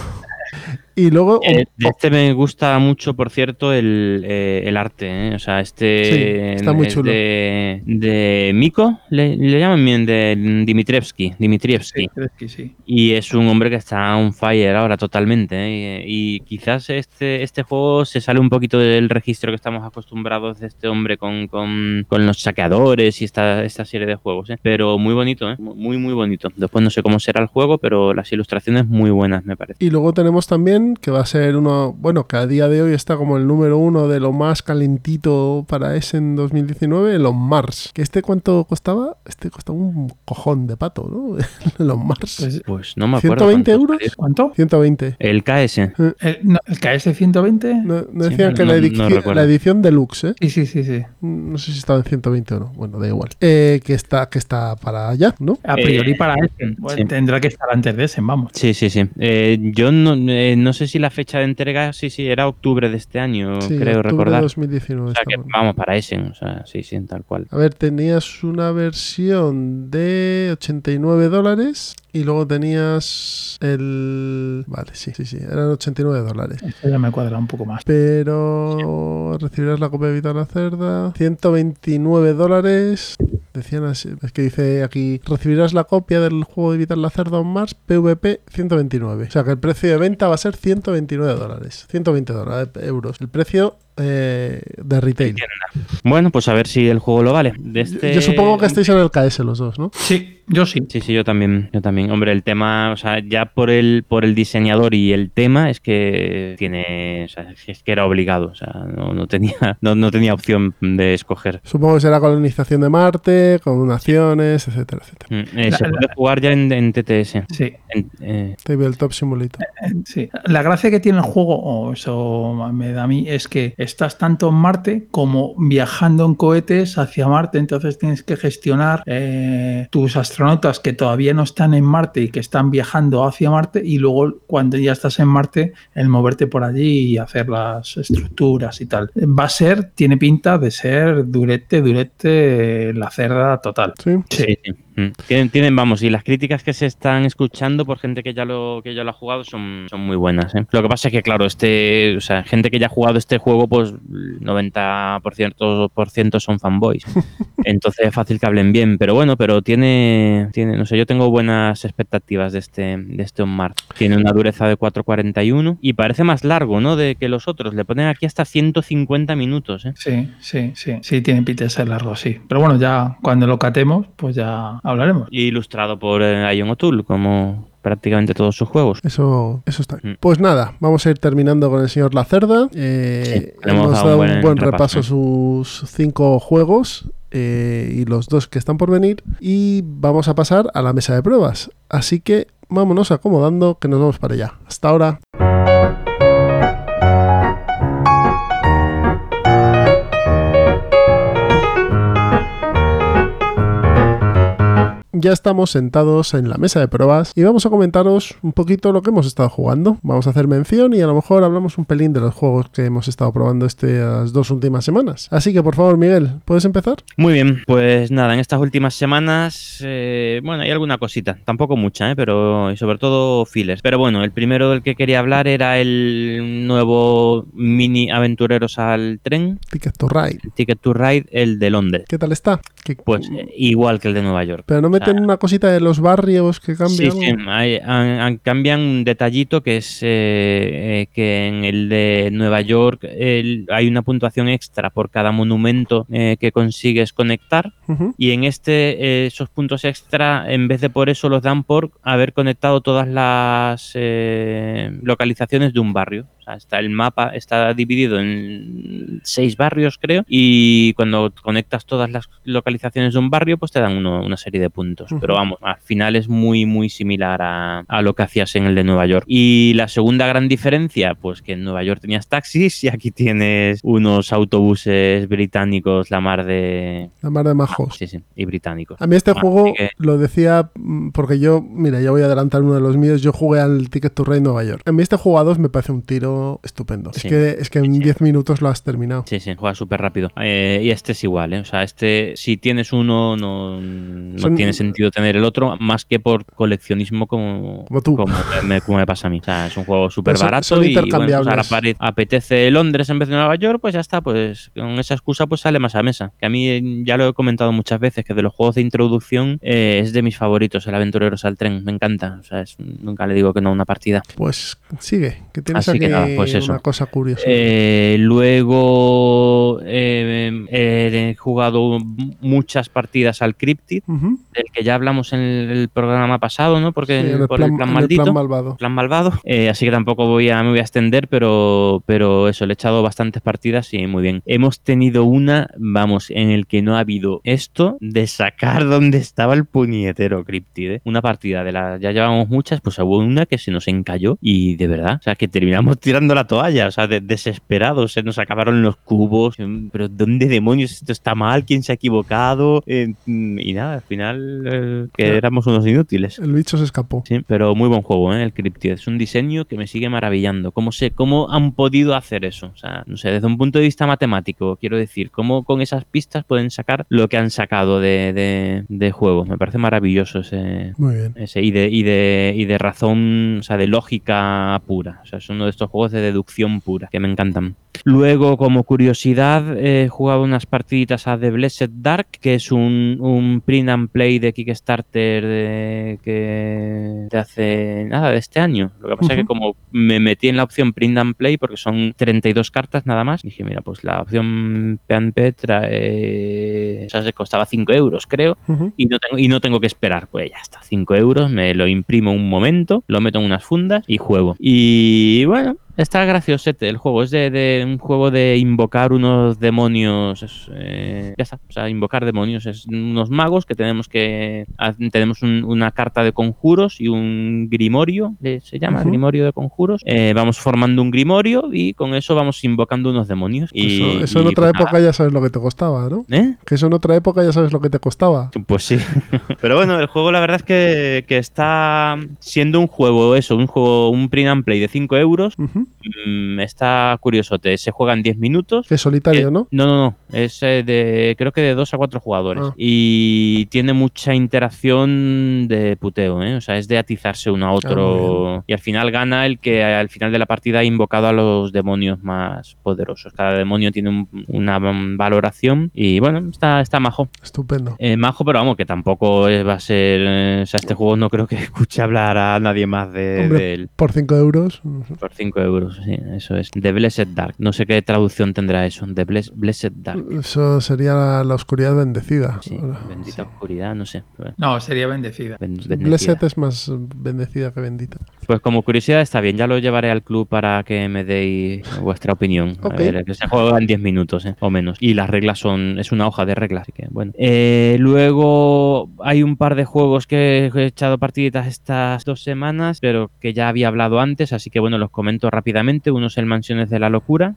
Y luego. Eh, de este me gusta mucho, por cierto, el, eh, el arte. ¿eh? O sea, este Sí, está muy es chulo. De, de Miko, le, le llaman bien, de Dimitrievski. Dimitrievski. Sí. Y es un hombre que está on fire ahora totalmente. ¿eh? Y, y quizás este, este juego se sale un poquito del registro que estamos acostumbrados de este hombre con, con, con los saqueadores y esta, esta serie de juegos. ¿eh? Pero muy bonito, ¿eh? muy, muy bonito. Después no sé cómo será el juego, pero las ilustraciones muy buenas, me parece. Y luego tenemos también que va a ser uno, bueno, que a día de hoy está como el número uno de lo más calentito para ese en 2019, el On Mars. ¿Que este cuánto costaba? Este costaba un cojón de pato, ¿no? el On Mars. Pues, Pues no me acuerdo. 120 cuánto euros. ¿Cuánto? 120. El KS. El, no, ¿el KS 120? No, decían que la, no- no edici- recuerdo. la edición deluxe, ¿eh? Sí, sí, sí, sí. No sé si estaba en 120 o no. Bueno, da igual. Eh, que, está, que está para allá, ¿no? A priori Eh, para ese. Bueno, sí. Tendrá que estar antes de ese, vamos. Sí, sí, sí. Eh, yo no, eh, no sé si la fecha de entrega, sí, sí, era octubre de este año, Sí, creo octubre recordar. de 2019. O sea que bueno. vamos para ese, o sea, sí, sí, tal cual. A ver, tenías una versión de 89 dólares y luego tenías el... Vale, sí, sí, sí, eran 89 dólares. Esto ya me cuadra un poco más. Pero recibirás la copia de Evitar la Cerda. 129 dólares. Decían así, es que dice aquí, recibirás la copia del juego de Evitar la Cerda on Mars, PVP 129. O sea que el precio de venta va a ser 129 dólares. 120 dólares, euros. El precio eh, de retail. Bueno, pues a ver si el juego lo vale. De Yo- este... Yo supongo que estáis en el KS los dos, ¿no? Sí, yo sí. Sí, sí, yo también, yo también. Hombre, el tema, o sea, ya por el, por el diseñador y el tema es que tiene, o sea, es que era obligado, o sea, no, no tenía, no, no tenía opción de escoger. Supongo que será colonización de Marte, con naciones, etcétera, etcétera. Mm, eh, se La- puede jugar ya en, en TTS. Sí, En- eh, Tabletop Simulator. eh, sí. La gracia que tiene el juego, o eso me da a mí, es que estás tanto en Marte como viajando en cohetes hacia Marte. Entonces tienes que gestionar eh, tus astronautas que todavía no están en Marte y que están viajando hacia Marte. Y luego, cuando ya estás en Marte, el moverte por allí y hacer las estructuras y tal. Va a ser, tiene pinta de ser durete, durete, la cerda total. ¿Sí? Sí. Mm. Tienen, tienen, vamos, y las críticas que se están escuchando por gente que ya lo, que ya lo ha jugado son, son muy buenas. ¿eh? Lo que pasa es que, claro, este, o sea, gente que ya ha jugado este juego, pues el 90% por ciento son fanboys. Entonces es fácil que hablen bien. Pero bueno, pero tiene, tiene, no sé, yo tengo buenas expectativas de este, de este On Mars. Tiene una dureza de 4.41 y parece más largo, ¿no? De que los otros. Le ponen aquí hasta 150 minutos, ¿eh? Sí, sí, sí, sí, tiene pinta de ser largo, sí. Pero bueno, ya cuando lo catemos, pues ya hablaremos. Y ilustrado por eh, Ion O'Toole, como prácticamente todos sus juegos. Eso, eso está. Mm. Pues nada, vamos a ir terminando con el señor Lacerda. Eh, Sí, hemos dado dado un buen buen repaso. repaso a sus cinco juegos. eh, y los dos que están por venir. Y vamos a pasar a la mesa de pruebas. Así que vámonos acomodando que nos vamos para allá. Hasta ahora. Ya estamos sentados en la mesa de pruebas y vamos a comentaros un poquito lo que hemos estado jugando. Vamos a hacer mención y a lo mejor hablamos un pelín de los juegos que hemos estado probando estas dos últimas semanas. Así que por favor, Miguel, ¿puedes empezar? Muy bien, pues nada, en estas últimas semanas, eh, bueno, hay alguna cosita, tampoco mucha, ¿eh? pero sobre todo files. Pero bueno, el primero del que quería hablar era el nuevo mini aventureros al tren. Ticket to Ride. Ticket to Ride, el de Londres. ¿Qué tal está? Pues eh, igual que el de Nueva York. Pero no meten una cosita de los barrios que cambian. Sí, sí, hay, han, cambian un detallito que es eh, eh, que en el de Nueva York hay una puntuación extra por cada monumento que consigues conectar y en este esos puntos extra en vez de por eso los dan por haber conectado todas las localizaciones de un barrio está el mapa, está dividido en seis barrios, creo, y cuando conectas todas las localizaciones de un barrio, pues te dan una serie de puntos. Pero vamos, al final es muy, muy similar a, lo que hacías en el de Nueva York. Y la segunda gran diferencia, pues que en Nueva York tenías taxis y aquí tienes unos autobuses británicos, la mar de... La mar de majos. sí, sí, y británicos. A mí este juego lo decía mm, porque yo, mira, ya voy a adelantar uno de los míos, yo jugué al Ticket to Ride Nueva York. A mí este jugador me parece un tiro estupendo. Es, que, es que en 10 minutos lo has terminado. Sí, sí, juega súper rápido. Eh, y este es igual, ¿eh? O sea, este, si tienes uno, no, no tiene sentido tener el otro, más que por coleccionismo como, como tú. Como me, como me pasa a mí. O sea, es un juego súper barato y bueno, pues ahora apetece Londres en vez de Nueva York, pues ya está, pues con esa excusa pues sale más a mesa. Que a mí eh, ya lo he comentado muchas veces, que de los juegos de introducción eh, es de mis favoritos, el Aventureros al Tren, me encanta. O sea, nunca le digo que no a una partida. Pues sigue, que tienes Así que pues eso. Una cosa curiosa. Eh, luego eh, he jugado muchas partidas al Cryptid, del que ya hablamos en el programa pasado, ¿no? Porque por plan, el plan maldito. plan malvado. Plan malvado. Eh, así que tampoco voy a, me voy a extender, pero, pero eso, le he echado bastantes partidas y muy bien. Hemos tenido una, vamos, en el que no ha habido esto de sacar donde estaba el puñetero Cryptid. Una partida de la, ya llevamos muchas, pues hubo una que se nos encalló y de verdad, o sea, que terminamos tirando la toalla, o sea, desesperados, se nos acabaron los cubos, pero ¿dónde demonios esto está mal? ¿Quién se ha equivocado? Eh, y nada, al final eh, que éramos unos inútiles. El bicho se escapó. Sí, pero muy buen juego, ¿eh? el Cryptid. Es un diseño que me sigue maravillando. ¿Cómo, sé, ¿Cómo han podido hacer eso? O sea, no sé, desde un punto de vista matemático, quiero decir, ¿cómo con esas pistas pueden sacar lo que han sacado de, de, juego? Me parece maravilloso ese, ese y, de, y, de, y de razón, o sea, de lógica pura. O sea, es uno de estos juegos de deducción pura, que me encantan. Luego, como curiosidad, he jugado unas partiditas a The Blessed Dark, que es un, un print and play de Kickstarter de, que de hace nada, de este año. Lo que pasa es que como me metí en la opción print and play, porque son 32 cartas nada más, dije, mira, pues la opción PNP trae, o sea, se costaba 5 euros, creo, y, no tengo, y no tengo que esperar. Pues ya está, 5 euros, me lo imprimo un momento, lo meto en unas fundas y juego. Y bueno, Está graciosete el juego. Es de, un juego de invocar unos demonios. Eh, ya está. O sea, invocar demonios. Es unos magos que tenemos que. Tenemos una carta de conjuros y un grimorio. Se llama grimorio de conjuros. Eh, vamos formando un grimorio y con eso vamos invocando unos demonios. Y, eso, en otra pues época ya sabes lo que te costaba, ¿no? ¿Eh? Que eso en otra época ya sabes lo que te costaba. Pues sí. Pero bueno, el juego la verdad es que, que, está siendo un juego, eso, un juego, un print and play de 5 euros. Mm, está curiosote. Se juega en 10 minutos. Es solitario, eh, ¿no? No, no, no. Es eh, de, creo que de 2 a 4 jugadores. Ah. Y tiene mucha interacción de puteo, ¿eh? O sea, es de atizarse uno a otro. Ah, y al final gana el que al final de la partida ha invocado a los demonios más poderosos. Cada demonio tiene una valoración. Y bueno, está, está majo. Estupendo. Eh, majo, pero vamos, que tampoco va a ser. o sea, este juego no creo que escuche hablar a nadie más de, él. Por 5 euros. Por 5 euros, sí, eso es. The Blessed Dark. No sé qué traducción tendrá eso. The Blessed Dark. Eso sería la, oscuridad bendecida. Sí, bendita oscuridad, no sé. No, sería bendecida. Blessed es más bendecida que bendita. Pues como curiosidad está bien, ya lo llevaré al club para que me deis vuestra opinión. A Ok. ver, que se juega en 10 minutos eh, o menos. Y las reglas son, es una hoja de reglas, así que bueno. Eh, luego hay un par de juegos que he echado partiditas estas dos semanas, pero que ya había hablado antes, así que bueno, los comento rápidamente. Uno es el Mansiones de la Locura,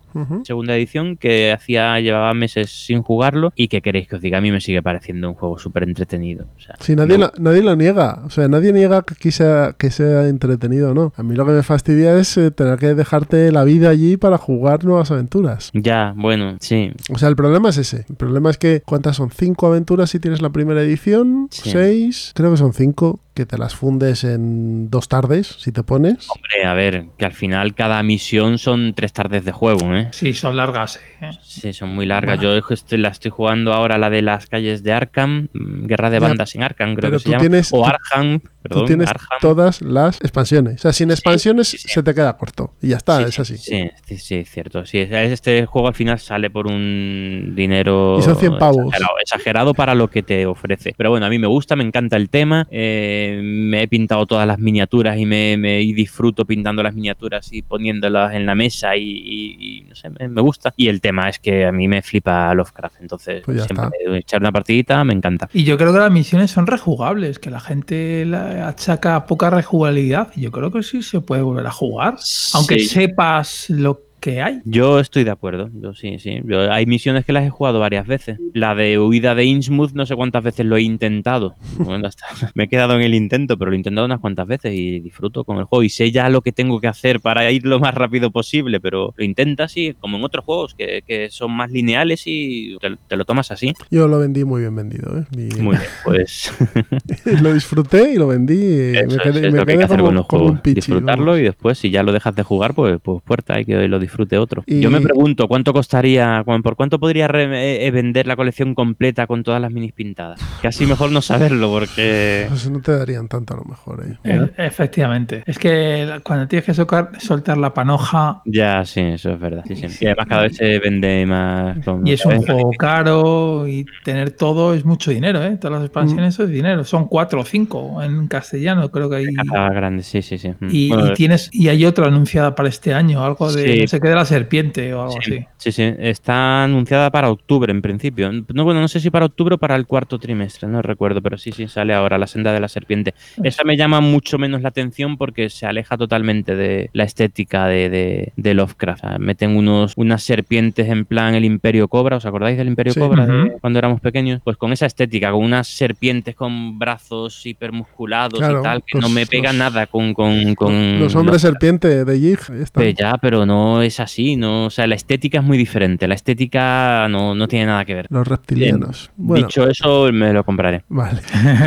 Segunda edición, que hacía, llevaba meses sin jugarlo y que queréis que os diga, a mí me sigue pareciendo un juego súper entretenido. O sea, Sí, nadie, no- lo, nadie lo niega. O sea, nadie niega que, sea, que sea entretenido no. A mí lo que me fastidia es eh, tener que dejarte la vida allí para jugar nuevas aventuras. Ya, bueno, sí. O sea, el problema es ese. El problema es que, ¿cuántas son? ¿Cinco aventuras si tienes la primera edición? Sí. ¿Seis? Creo que son cinco. Que te las fundes en dos tardes, si te pones. Hombre, a ver, que al final cada misión son tres tardes de juego, ¿eh? Sí, son largas. ¿eh? Sí, son muy largas. Bueno. Yo estoy- la estoy jugando ahora, la de las calles de Arkham, mm, Guerra de Ya, Bandas en Arkham, creo pero que se tú llama. tienes- o tú- Arkham, perdón, Tú tienes Arkham. todas las expansiones. O sea, sin expansiones sí, sí. se te queda corto. Y ya está, Sí, es así. Sí, sí, sí, es cierto. Sí, es- este juego al final sale por un dinero Y son 100 pavos. Exagerado, exagerado para lo que te ofrece. Pero bueno, a mí me gusta, me encanta el tema. eh, me he pintado todas las miniaturas y me, me- y disfruto pintando las miniaturas y poniéndolas en la mesa y, y- y no sé, me, me gusta. Y el tema es que a mí me flipa Lovecraft, entonces Pues siempre está. echar una partidita me encanta. Y yo creo que las misiones son rejugables, que la gente la achaca poca rejugabilidad. y Yo creo que sí se puede volver a jugar, aunque Sí. sepas lo que hay. Yo estoy de acuerdo, yo sí, sí. Yo- hay misiones que las he jugado varias veces. La de huida de Innsmouth no sé cuántas veces lo he intentado. Bueno, hasta me he quedado en el intento, pero lo he intentado unas cuantas veces y disfruto con el juego. Y sé ya lo que tengo que hacer para ir lo más rápido posible, pero lo intentas y como en otros juegos que, que son más lineales y te, te lo tomas así. Yo lo vendí muy bien vendido. ¿eh? Y- Muy bien, pues lo disfruté y lo vendí. Y eso me es, quedé, es me lo que hay quedé que hacer como, con los juegos. un pichi. Disfrutarlo vamos. y después, si ya lo dejas de jugar, pues, pues puerta, hay que lo disfrute otro. Y- Yo me pregunto, ¿cuánto costaría, por cuánto podría re- eh, vender la colección completa con todas las minis pintadas? Casi mejor no saberlo, porque... Pues no te darían tanto a lo mejor. ¿eh? E- Efectivamente. Es que cuando tienes que socar- soltar la panoja Ya, sí, eso es verdad. sí, sí. Y además cada vez se vende más... con- y es un ¿eh? juego caro y tener todo es mucho dinero, ¿eh? Todas las expansiones eso es dinero. Son cuatro o cinco en castellano, creo que hay. Caja grande, sí, sí, sí. Mm. Y, Bueno, y tienes y hay otra anunciada para este año, algo de Sí. no sé qué de la serpiente o algo Sí, así. sí, sí, está anunciada para octubre en principio. No, bueno, no sé si para octubre o para el cuarto trimestre, no recuerdo, pero sí, sí, sale ahora la senda de la serpiente. Esa me llama mucho menos la atención porque se aleja totalmente de la estética de, de- de Lovecraft. O sea, meten unos, unas serpientes en plan el Imperio Cobra, ¿os acordáis del Imperio Sí. Cobra de cuando éramos pequeños? Pues con esa estética, con unas serpientes con brazos hipermusculados Claro, y tal, que los- no me pega los- nada con... con, con Los hombres serpiente de Jig. Pues ya, pero no es así, no, o sea, la estética es muy diferente, la estética no, no tiene nada que ver. Los reptilianos. Bueno, Dicho eso, me lo compraré. vale.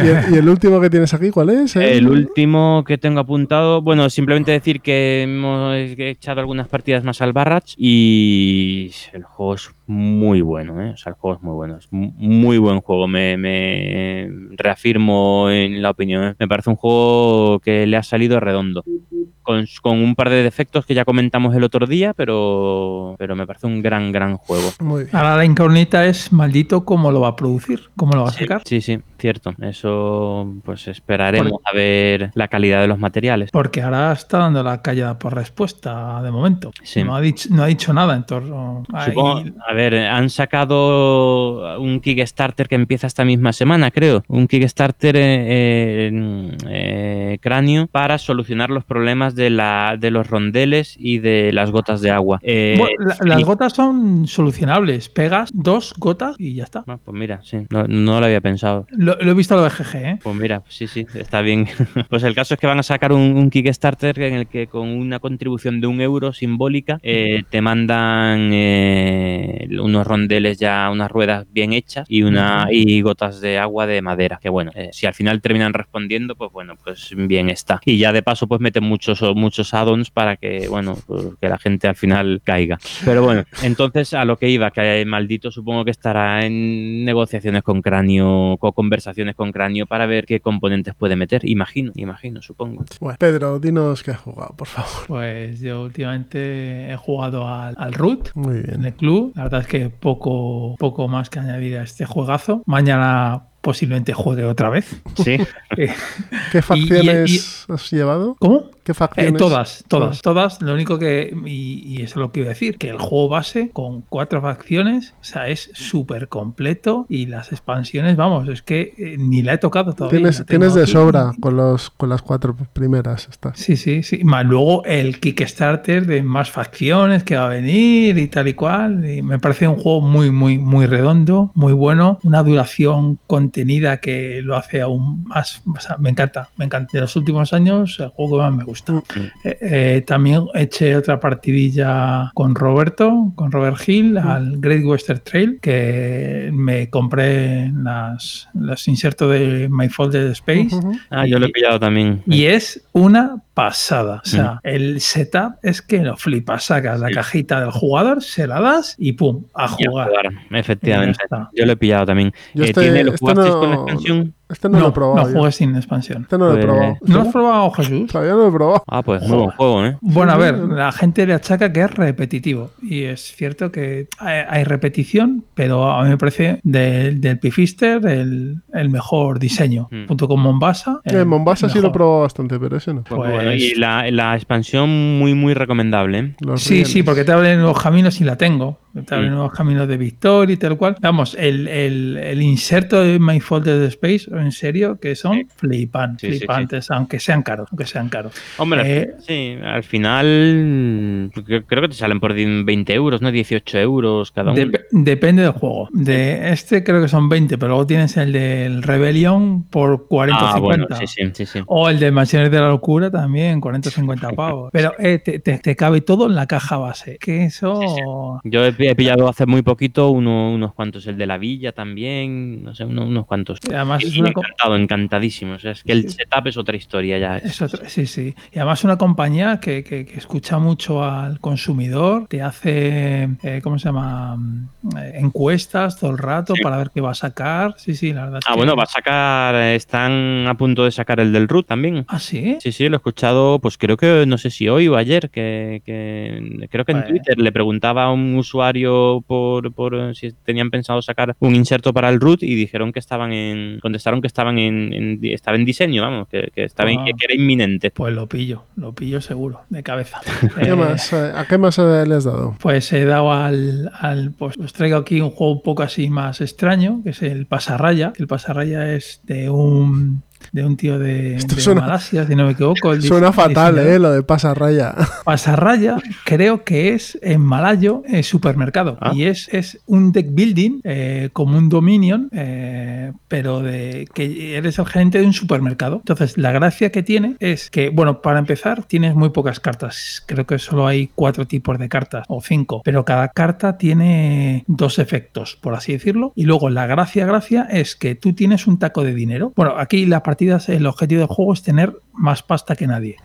¿Y el, y el último que tienes aquí cuál es? eh? El último que tengo apuntado, bueno, simplemente decir que hemos echado algunas partidas más al Barrage y el juego es muy bueno, ¿eh? O sea, el juego es muy bueno, es mu- muy buen juego, me, me reafirmo en la opinión. ¿eh? Me parece un juego que le ha salido redondo. Con, con un par de defectos que ya comentamos el otro día, pero, pero me parece un gran, gran juego. Muy bien. Ahora la incógnita es maldito cómo lo va a producir, cómo lo va a Sí, sacar. sí, sí, cierto. Eso, pues esperaremos a ver la calidad de los materiales. Porque ahora está dando la callada por respuesta de momento. Sí. No, ha dicho, no ha dicho nada en torno a Supongo, a ver, han sacado un Kickstarter que empieza esta misma semana, creo. Un Kickstarter eh, en, eh, cráneo para solucionar los problemas de, la, de los rondeles y de las gotas de agua. Eh, Bueno, la- sí. las gotas son solucionables. Pegas dos gotas y ya está. Ah, pues mira, sí, no, no lo había pensado. Lo, lo he visto lo de GG, ¿eh? Pues mira, sí, sí, está bien. Pues el caso es que van a sacar un, un Kickstarter en el que con una contribución de un euro simbólica eh, te mandan eh, unos rondeles ya, unas ruedas bien hechas y una y gotas de agua de madera. Que bueno, eh, si al final terminan respondiendo, pues bueno, pues bien está. Y ya de paso, pues meten muchos muchos add-ons para que, bueno, pues que la gente al final caiga. Pero bueno, entonces a lo que iba, que maldito supongo que estará en negociaciones con cráneo, con conversaciones con cráneo para ver qué componentes puede meter. Imagino, imagino, supongo. Bueno, Pedro, dinos qué has jugado, por favor. Pues yo últimamente he jugado al, al Root Muy en el club. La verdad es que poco, poco más que añadir a este juegazo. Mañana posiblemente juegue otra vez. Sí. Eh, ¿Qué y- facciones has llevado? ¿Cómo? ¿Qué Eh, facciones? todas, todas, todas. Lo único que, y, y eso es lo que iba a decir, que el juego base con cuatro facciones, o sea, es súper completo y las expansiones, vamos, es que eh, ni la he tocado todavía. Tienes, tienes de sobra con, los, con las cuatro primeras. Estás. Sí, sí, sí. Más luego el Kickstarter de más facciones que va a venir y tal y cual. Y me parece un juego muy, muy, muy redondo, muy bueno. Una duración contenida que lo hace aún más. O sea, me encanta, me encanta. De los últimos años, el juego que más me gusta. Eh, eh, también eché otra partidilla con Roberto, con Robert Hill, al Great Western Trail, que me compré las, los insertos de My Folded Space. Ah, yo lo he pillado también. Y es una pasada. O sea, el setup es que lo flipas. Sacas la Sí. cajita del jugador, se la das y pum, a Y a jugar. jugar, efectivamente. Yo lo he pillado también. Yo Eh, este- ¿tiene- ¿Lo este no- con la expansión? Este no, lo he probado. no yo. juegues sin expansión. Este no lo he Pues- probado. ¿No lo has probado, Jesús? Todavía no lo he probado. Ah, pues muy buen juego, ¿eh? Bueno, a ver, la gente le achaca que es repetitivo. Y es cierto que hay, hay repetición, pero a mí me parece del, del Pifister el, el mejor diseño. Mm. Junto con Mombasa. Eh, el Mombasa sí lo he probado bastante, pero ese no. Pues Pues- bueno. Y la, la expansión muy, muy recomendable, ¿eh? Sí, rieles. sí, porque te abren nuevos caminos y la tengo. Te abren Mm. nuevos caminos de victoria y tal cual. Vamos, el, el- el inserto de My Folded Space, en serio, que son Sí. flipan, Sí, sí, sí. flipantes, aunque sean caros, aunque sean caros. Hombre, al Eh, sí, al final creo, que te salen por 20 euros, ¿no? 18 euros cada uno. Dep- depende del juego. De este creo que son 20, pero luego tienes el del Rebellion por 40 o ah, bueno, 50. sí, sí, sí, sí. O el de Mansiones de la Locura también, 40 o 50 pavos. Pero eh, te, te- te cabe todo en la caja base. Que eso. Yo he, he pillado hace muy poquito uno- unos cuantos, el de la villa también, no sé, uno- unos cuantos. Además es una encantado, encantadísimo. O sea, es que el Sí. setup es otra historia ya. Es otra- sí, sí. Y además una compañía que, que- que escucha mucho al consumidor, te hace, eh, ¿cómo se llama? Mm, eh, encuestas todo el rato Sí. para ver qué va a sacar. Sí, sí, la verdad. es Ah, que- bueno, va a sacar, están a punto de sacar el del root también. Ah, sí. Sí, sí, lo he escuchado, pues creo que, no sé si hoy o ayer, que, que creo que en Twitter le preguntaba a un usuario por, por eh, si tenían pensado sacar un inserto para el root y dijeron que estaban en, contestaron que estaban en, en- estaba en diseño, vamos, que, que estaba en- Ah. que era inminente. Pues lo pillo, lo pillo seguro, de cabeza. ¿Qué Eh, más? Eh, ¿A qué más eh, le has dado? Pues he dado al, al- Pues os traigo aquí un juego un poco así más extraño, que es el Pasarraya. El Pasarraya es de un. De un tío de, Esto de suena- Malasia, si no me equivoco. el Suena fatal. ¿eh? Lo de pasarraya. Pasarraya creo que es en malayo es supermercado Ah. y es, es un deck building eh, como un dominion eh, pero de que eres el gerente de un supermercado entonces la gracia que tiene es que bueno para empezar tienes muy pocas cartas creo que solo hay cuatro tipos de cartas o cinco pero cada carta tiene dos efectos por así decirlo y luego la gracia gracia es que tú tienes un taco de dinero bueno aquí las partidas el objetivo del juego es tener más pasta que nadie.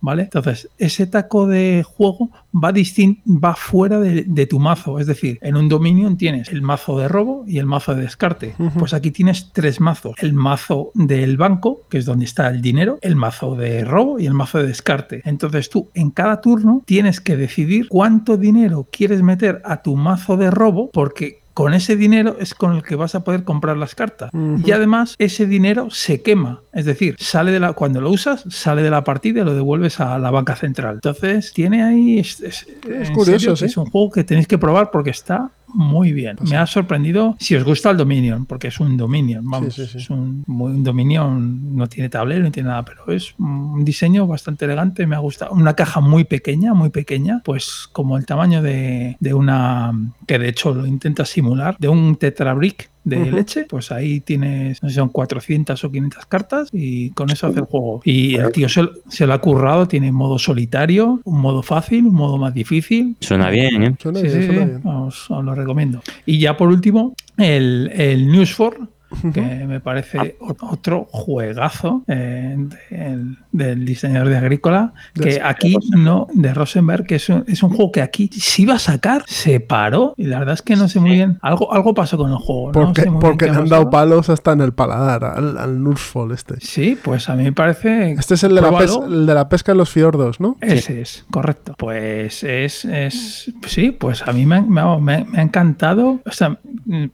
¿Vale? Entonces, ese taco de juego va distin va fuera de, de tu mazo. Es decir, en un Dominion tienes el mazo de robo y el mazo de descarte. Pues aquí tienes tres mazos. El mazo del banco, que es donde está el dinero, el mazo de robo y el mazo de descarte. Entonces tú en cada turno tienes que decidir cuánto dinero quieres meter a tu mazo de robo porque con ese dinero es con el que vas a poder comprar las cartas. Y además ese dinero se quema. Es decir, sale de la, cuando lo usas, sale de la partida y lo devuelves a la banca central. Entonces tiene ahí... Es, curioso, sí. Es un juego que tenéis que probar porque está muy bien. Me ha sorprendido si os gusta el Dominion, porque es un Dominion, vamos, sí, sí. es un Dominion, no tiene tablero, no tiene nada, pero es un diseño bastante elegante, me ha gustado. Una caja muy pequeña, muy pequeña, pues como el tamaño de, de una, que de hecho lo intenta simular, de un tetrabrick de leche, pues ahí tienes, no sé, son 400 o 500 cartas y con eso hace el juego. Y el tío se, se lo ha currado, tiene modo solitario, un modo fácil, un modo más difícil. Suena bien, ¿eh? Suena Sí, bien, sí, suena sí, bien. os, os lo recomiendo. Y ya por último, el, el Que me parece o- otro juegazo eh, del, del diseñador de Agrícola, que aquí no, de Rosenberg, que es un, es un juego que aquí sí iba a sacar, se paró, y la verdad es que no sé muy bien, algo, algo pasó con el juego. no Porque, sé porque le ha han dado palos hasta en el paladar al, al Nurfall este. Sí, pues a mí me parece... Este es el de, la Pruébalo. pes- el de la pesca en los fiordos, ¿no? Ese es, correcto. Pues es, es sí, pues a mí me, ha- me ha, me ha- me ha encantado o sea,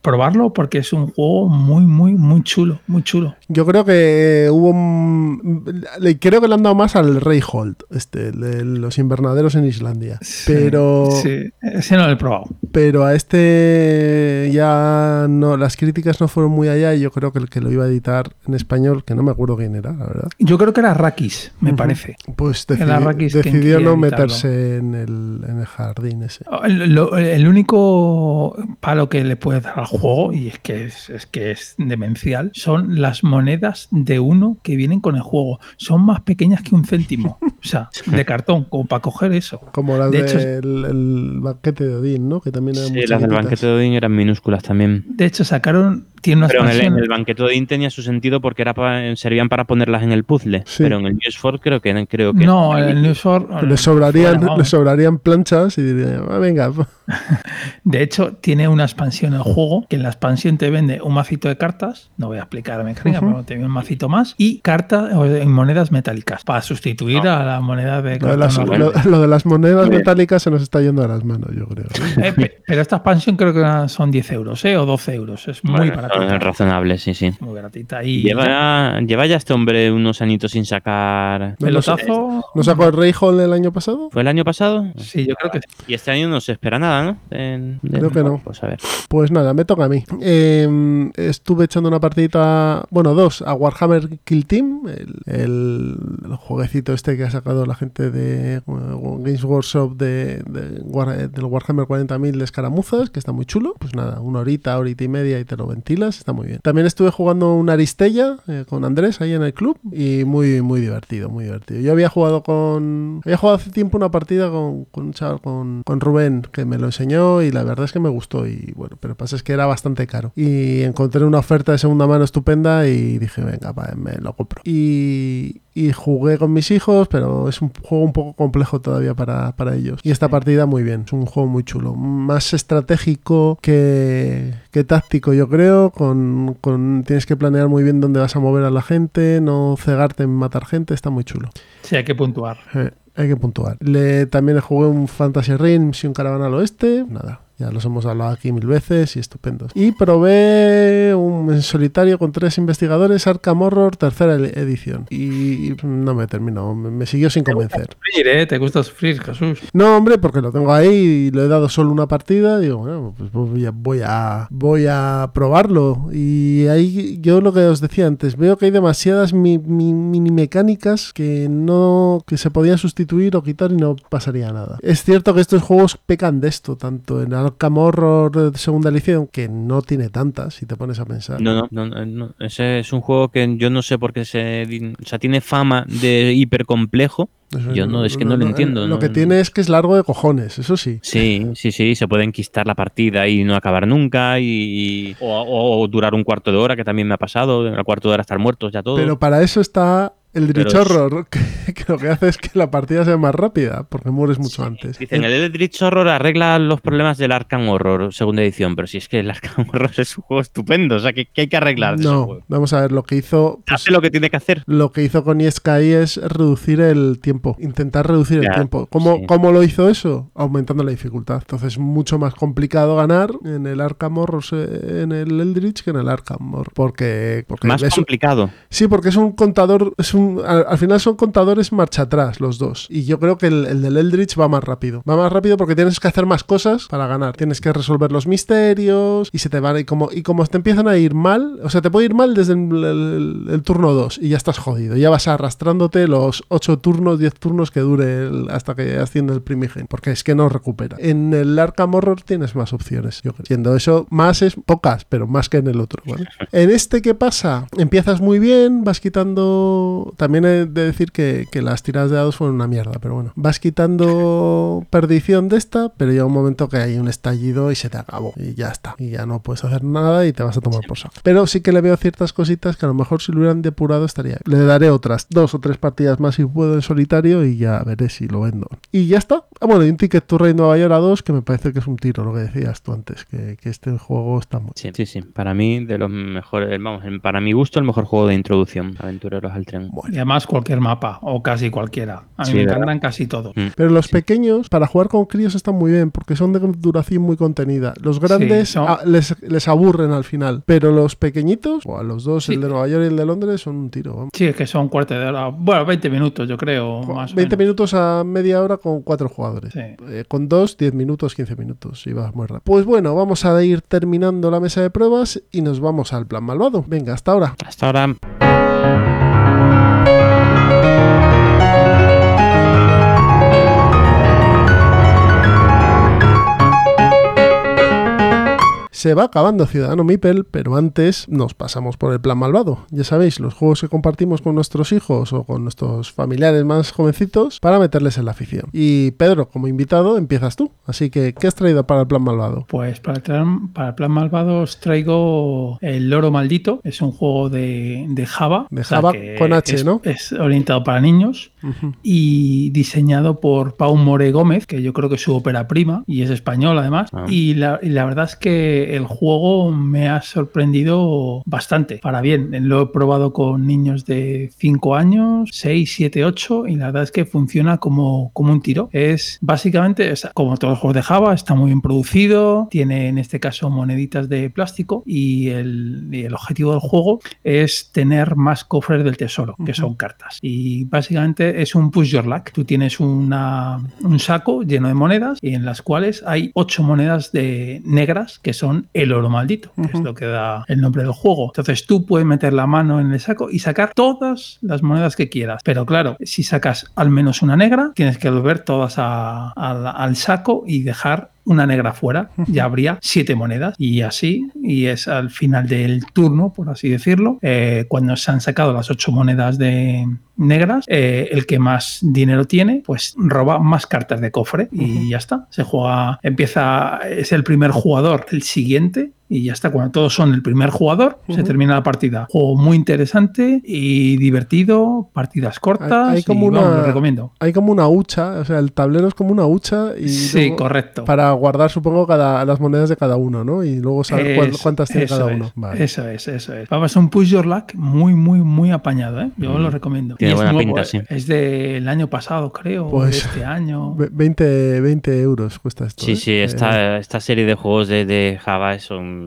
probarlo porque es un juego muy, muy, muy chulo, muy chulo. Yo creo que hubo. un- le- Creo que le han dado más al Reyhold, este, el de los invernaderos en Islandia. Pero, Sí, ese no lo he probado. pero a este ya no. Las críticas no fueron muy allá. Y yo creo que el que lo iba a editar en español, que no me acuerdo quién era, la verdad. Yo creo que era Rakis, me parece. Pues decidi- Arrakis, ¿quién decidió no meterse en el, en el jardín ese. El, lo- el único palo que le puede dar al juego, y es que es, es que es demencial, son las monedas de uno que vienen con el juego. Son más pequeñas que un céntimo. O sea, de cartón, como para coger eso. Como las De del hecho, el banquete de Odín, ¿no? Que también eran Sí, las del banquete de Odín eran minúsculas también. De hecho, sacaron. Tiene una Pero en el, en expansión. el banquete de Odín tenía su sentido porque era pa- servían para ponerlas en el puzzle. Sí. Pero en el Newsford creo que creo que No, el News for- Le sobrarían, le sobrarían planchas y dirían, "Ah, venga, De hecho, tiene una expansión el juego, que en la expansión te vende un macito de cartas, no voy a explicar la mecánica, pero un macito más, y cartas o, en monedas metálicas, para sustituir a la moneda de lo de, las, normal. lo- lo de las monedas metálicas se nos está yendo a las manos, yo creo. ¿eh? Eh, pe- pero esta expansión creo que son 10 euros, ¿eh? O 12 euros. Es muy Bueno, baratita. razonables, sí, sí. Muy baratita. Y Lleva, lleva ya este hombre unos añitos sin sacar. pelotazo. ¿No sacó el Reyhold el año pasado? ¿Fue el año pasado? Sí, yo creo que sí. Y este año no se espera nada, ¿no? En- Creo que no. Pues a ver. Pues nada, me toca a mí. Eh, estuve echando una partidita, bueno, dos, a Warhammer Kill Team, el, jueguecito este que ha sacado la gente de eh, Games Workshop de, War- del Warhammer 40.000 de escaramuzas, que está muy chulo. Pues nada, una horita, horita y media y te lo ventilas, está muy bien. También estuve jugando una Aristella eh, con Andrés ahí en el club y muy, muy divertido, muy divertido. Yo había jugado con... Había jugado hace tiempo una partida con, con un chaval, con, con Rubén, que me lo enseñó y la verdad es que me gustó y bueno, pero pasa es que era bastante caro. Y encontré una oferta de segunda mano estupenda y dije, venga, va, me lo compro. Y, y jugué con mis hijos, pero es un juego un poco complejo todavía para, para ellos. Y esta partida muy bien, es un juego muy chulo, más estratégico que, que táctico yo creo, con, con tienes que planear muy bien dónde vas a mover a la gente, no cegarte en matar gente, está muy chulo. Sí, hay que puntuar. Eh, hay que puntuar. Le, también jugué un Fantasy Realms y un Caravana al Oeste. Nada, ya los hemos hablado aquí mil veces y estupendos. Y probé un en solitario con tres investigadores, Arkham Horror, tercera ed- edición. Y no me terminó, me, siguió sin convencer. Sufrir, ¿eh? Te gusta sufrir, Jesús. No, hombre, porque lo tengo ahí y le he dado solo una partida. Digo, bueno, pues voy a, voy a, voy a probarlo. Y ahí yo lo que os decía antes, veo que hay demasiadas mi- mi- mini mecánicas que no que se podían sustituir o quitar y no pasaría nada. Es cierto que estos juegos pecan de esto, tanto en Arkham Horror de segunda edición, que no tiene tantas, si te pones a pensar. No, no, no, no, no. Ese es un juego que yo no sé por qué se. O sea, tiene fama de hiper complejo. Eso Yo no, es que no lo entiendo, Lo no- que tiene es que es largo de cojones, eso sí. Sí, sí, sí, se puede enquistar la partida y no acabar nunca. Y, o, o- o durar un cuarto de hora, que también me ha pasado. El cuarto de hora estar muertos ya todos. Pero para eso está el Dritch Pero es- Horror, que, que lo que hace es que la partida sea más rápida, porque mueres mucho antes. Dicen, el Eldritch Horror arregla los problemas del Arkham Horror, segunda edición, pero si es que el Arkham Horror es un juego estupendo, o sea, ¿qué, qué hay que arreglar de ese No, juego? vamos a ver, lo que hizo... pues, Hace lo que tiene que hacer. lo que hizo con Sky es reducir el tiempo, intentar reducir el tiempo. ¿Cómo, sí. ¿Cómo lo hizo eso? Aumentando la dificultad. Entonces es mucho más complicado ganar en el Arkham Horror, se- en el Eldritch que en el Arkham Horror. Porque, porque Más es- complicado. Sí, porque es un contador, es un, al, al final son contadores marcha atrás los dos. Y yo creo que el, el del Eldritch va más rápido. Va más rápido porque tienes que hacer más cosas para ganar. Tienes que resolver los misterios y se te van y como y como te empiezan a ir mal, o sea, te puede ir mal desde el, el- el turno 2 y ya estás jodido. Ya vas arrastrándote los 8 turnos, 10 turnos que dure hasta que asciende el primigen, porque es que no recupera. En el Arkham Horror tienes más opciones, yo creo. Siendo eso, más es pocas, pero más que en el otro, ¿vale? En este, ¿qué pasa? Empiezas muy bien, vas quitando. También he de decir que, que las tiradas de dados fueron una mierda, pero bueno. Vas quitando perdición de esta, pero llega un momento que hay un estallido y se te acabó. Y ya está. Y ya no puedes hacer nada y te vas a tomar por saco. Pero sí que le veo ciertas cositas que a lo mejor si lo hubieran depurado estaría. Le daré otras dos o tres partidas más si puedo en solitario y ya veré si lo vendo. Y ya está. Ah, bueno, y un Ticket to Ride Nueva York a 2 que me parece que es un tiro, lo que decías tú antes, que, que este juego está muy. Sí, sí, sí. Para mí, de los mejores, vamos, para mi gusto, el mejor juego de introducción, Aventureros al Tren. Y además cualquier mapa, o casi cualquiera. A mí Sí, me ¿verdad? encantan casi todos. Mm. Pero los pequeños, para jugar con críos, están muy bien, porque son de duración muy contenida. Los grandes son- ah, les, les aburren al final, pero los pequeñitos, o a los dos, Sí. el de Nueva York y el de Londres, son un tiro. vamos. Sí, es que son cuarto de hora. Bueno, 20 minutos, yo creo. Más o 20 menos. minutos a media hora con cuatro jugadores. Sí. Eh, con dos, 10 minutos, 15 minutos. Y va muy rápido. Pues bueno, vamos a ir terminando la mesa de pruebas y nos vamos al plan malvado. Venga, hasta ahora. Hasta ahora. Se va acabando Ciudadano Mipel, pero antes nos pasamos por el plan malvado. Ya sabéis, los juegos que compartimos con nuestros hijos o con nuestros familiares más jovencitos para meterles en la afición. Y Pedro, como invitado, empiezas tú. Así que, ¿qué has traído para el plan malvado? Pues para el, plan, para el plan malvado os traigo El Loro Maldito. Es un juego de, de Java. De Java con H, es- ¿no? Es orientado para niños Ujú. y diseñado por Pau More Gómez, que yo creo que es su ópera prima y es español además. Ah. Y, la, y la verdad es que el juego me ha sorprendido bastante. Para bien, lo he probado con niños de 5 años, 6, 7, 8 y la verdad es que funciona como, como un tiro. Es básicamente, es como todos los juegos de Java, está muy bien producido, tiene en este caso moneditas de plástico y el, y el objetivo del juego es tener más cofres del tesoro, que son cartas. Y básicamente es un push your luck. Tú tienes una, un saco lleno de monedas y en las cuales hay ocho monedas de negras que son el oro maldito, que es lo que da el nombre del juego. Entonces tú puedes meter la mano en el saco y sacar todas las monedas que quieras. Pero claro, si sacas al menos una negra, tienes que volver todas a- al saco y dejar una negra fuera, ya habría siete monedas y así, y es al final del turno, por así decirlo, eh, cuando se han sacado las ocho monedas de negras, eh, el que más dinero tiene, pues roba más cartas de cofre y ya está. Se juega, empieza, es el primer jugador, el siguiente. Y ya está, cuando todos son el primer jugador, se termina la partida. Juego muy interesante y divertido, partidas cortas. hay como y, vamos, una- lo recomiendo. Hay como una hucha, o sea, el tablero es como una hucha y Sí, luego- correcto. para guardar, supongo, cada, las monedas de cada uno, ¿no? Y luego saber cuál- Es- cuántas tiene cada es, uno. Vale. Eso es, eso es. Vamos, un push your luck muy, muy, muy apañado, ¿eh? Yo Mm. lo recomiendo. Tiene Y es nuevo, pinta, ¿eh? sí. Es del año pasado, creo, Pues- de este año. Ve- 20, 20 euros cuesta esto. Sí, ¿eh? sí, Eh, esta, esta serie de juegos de, de Java son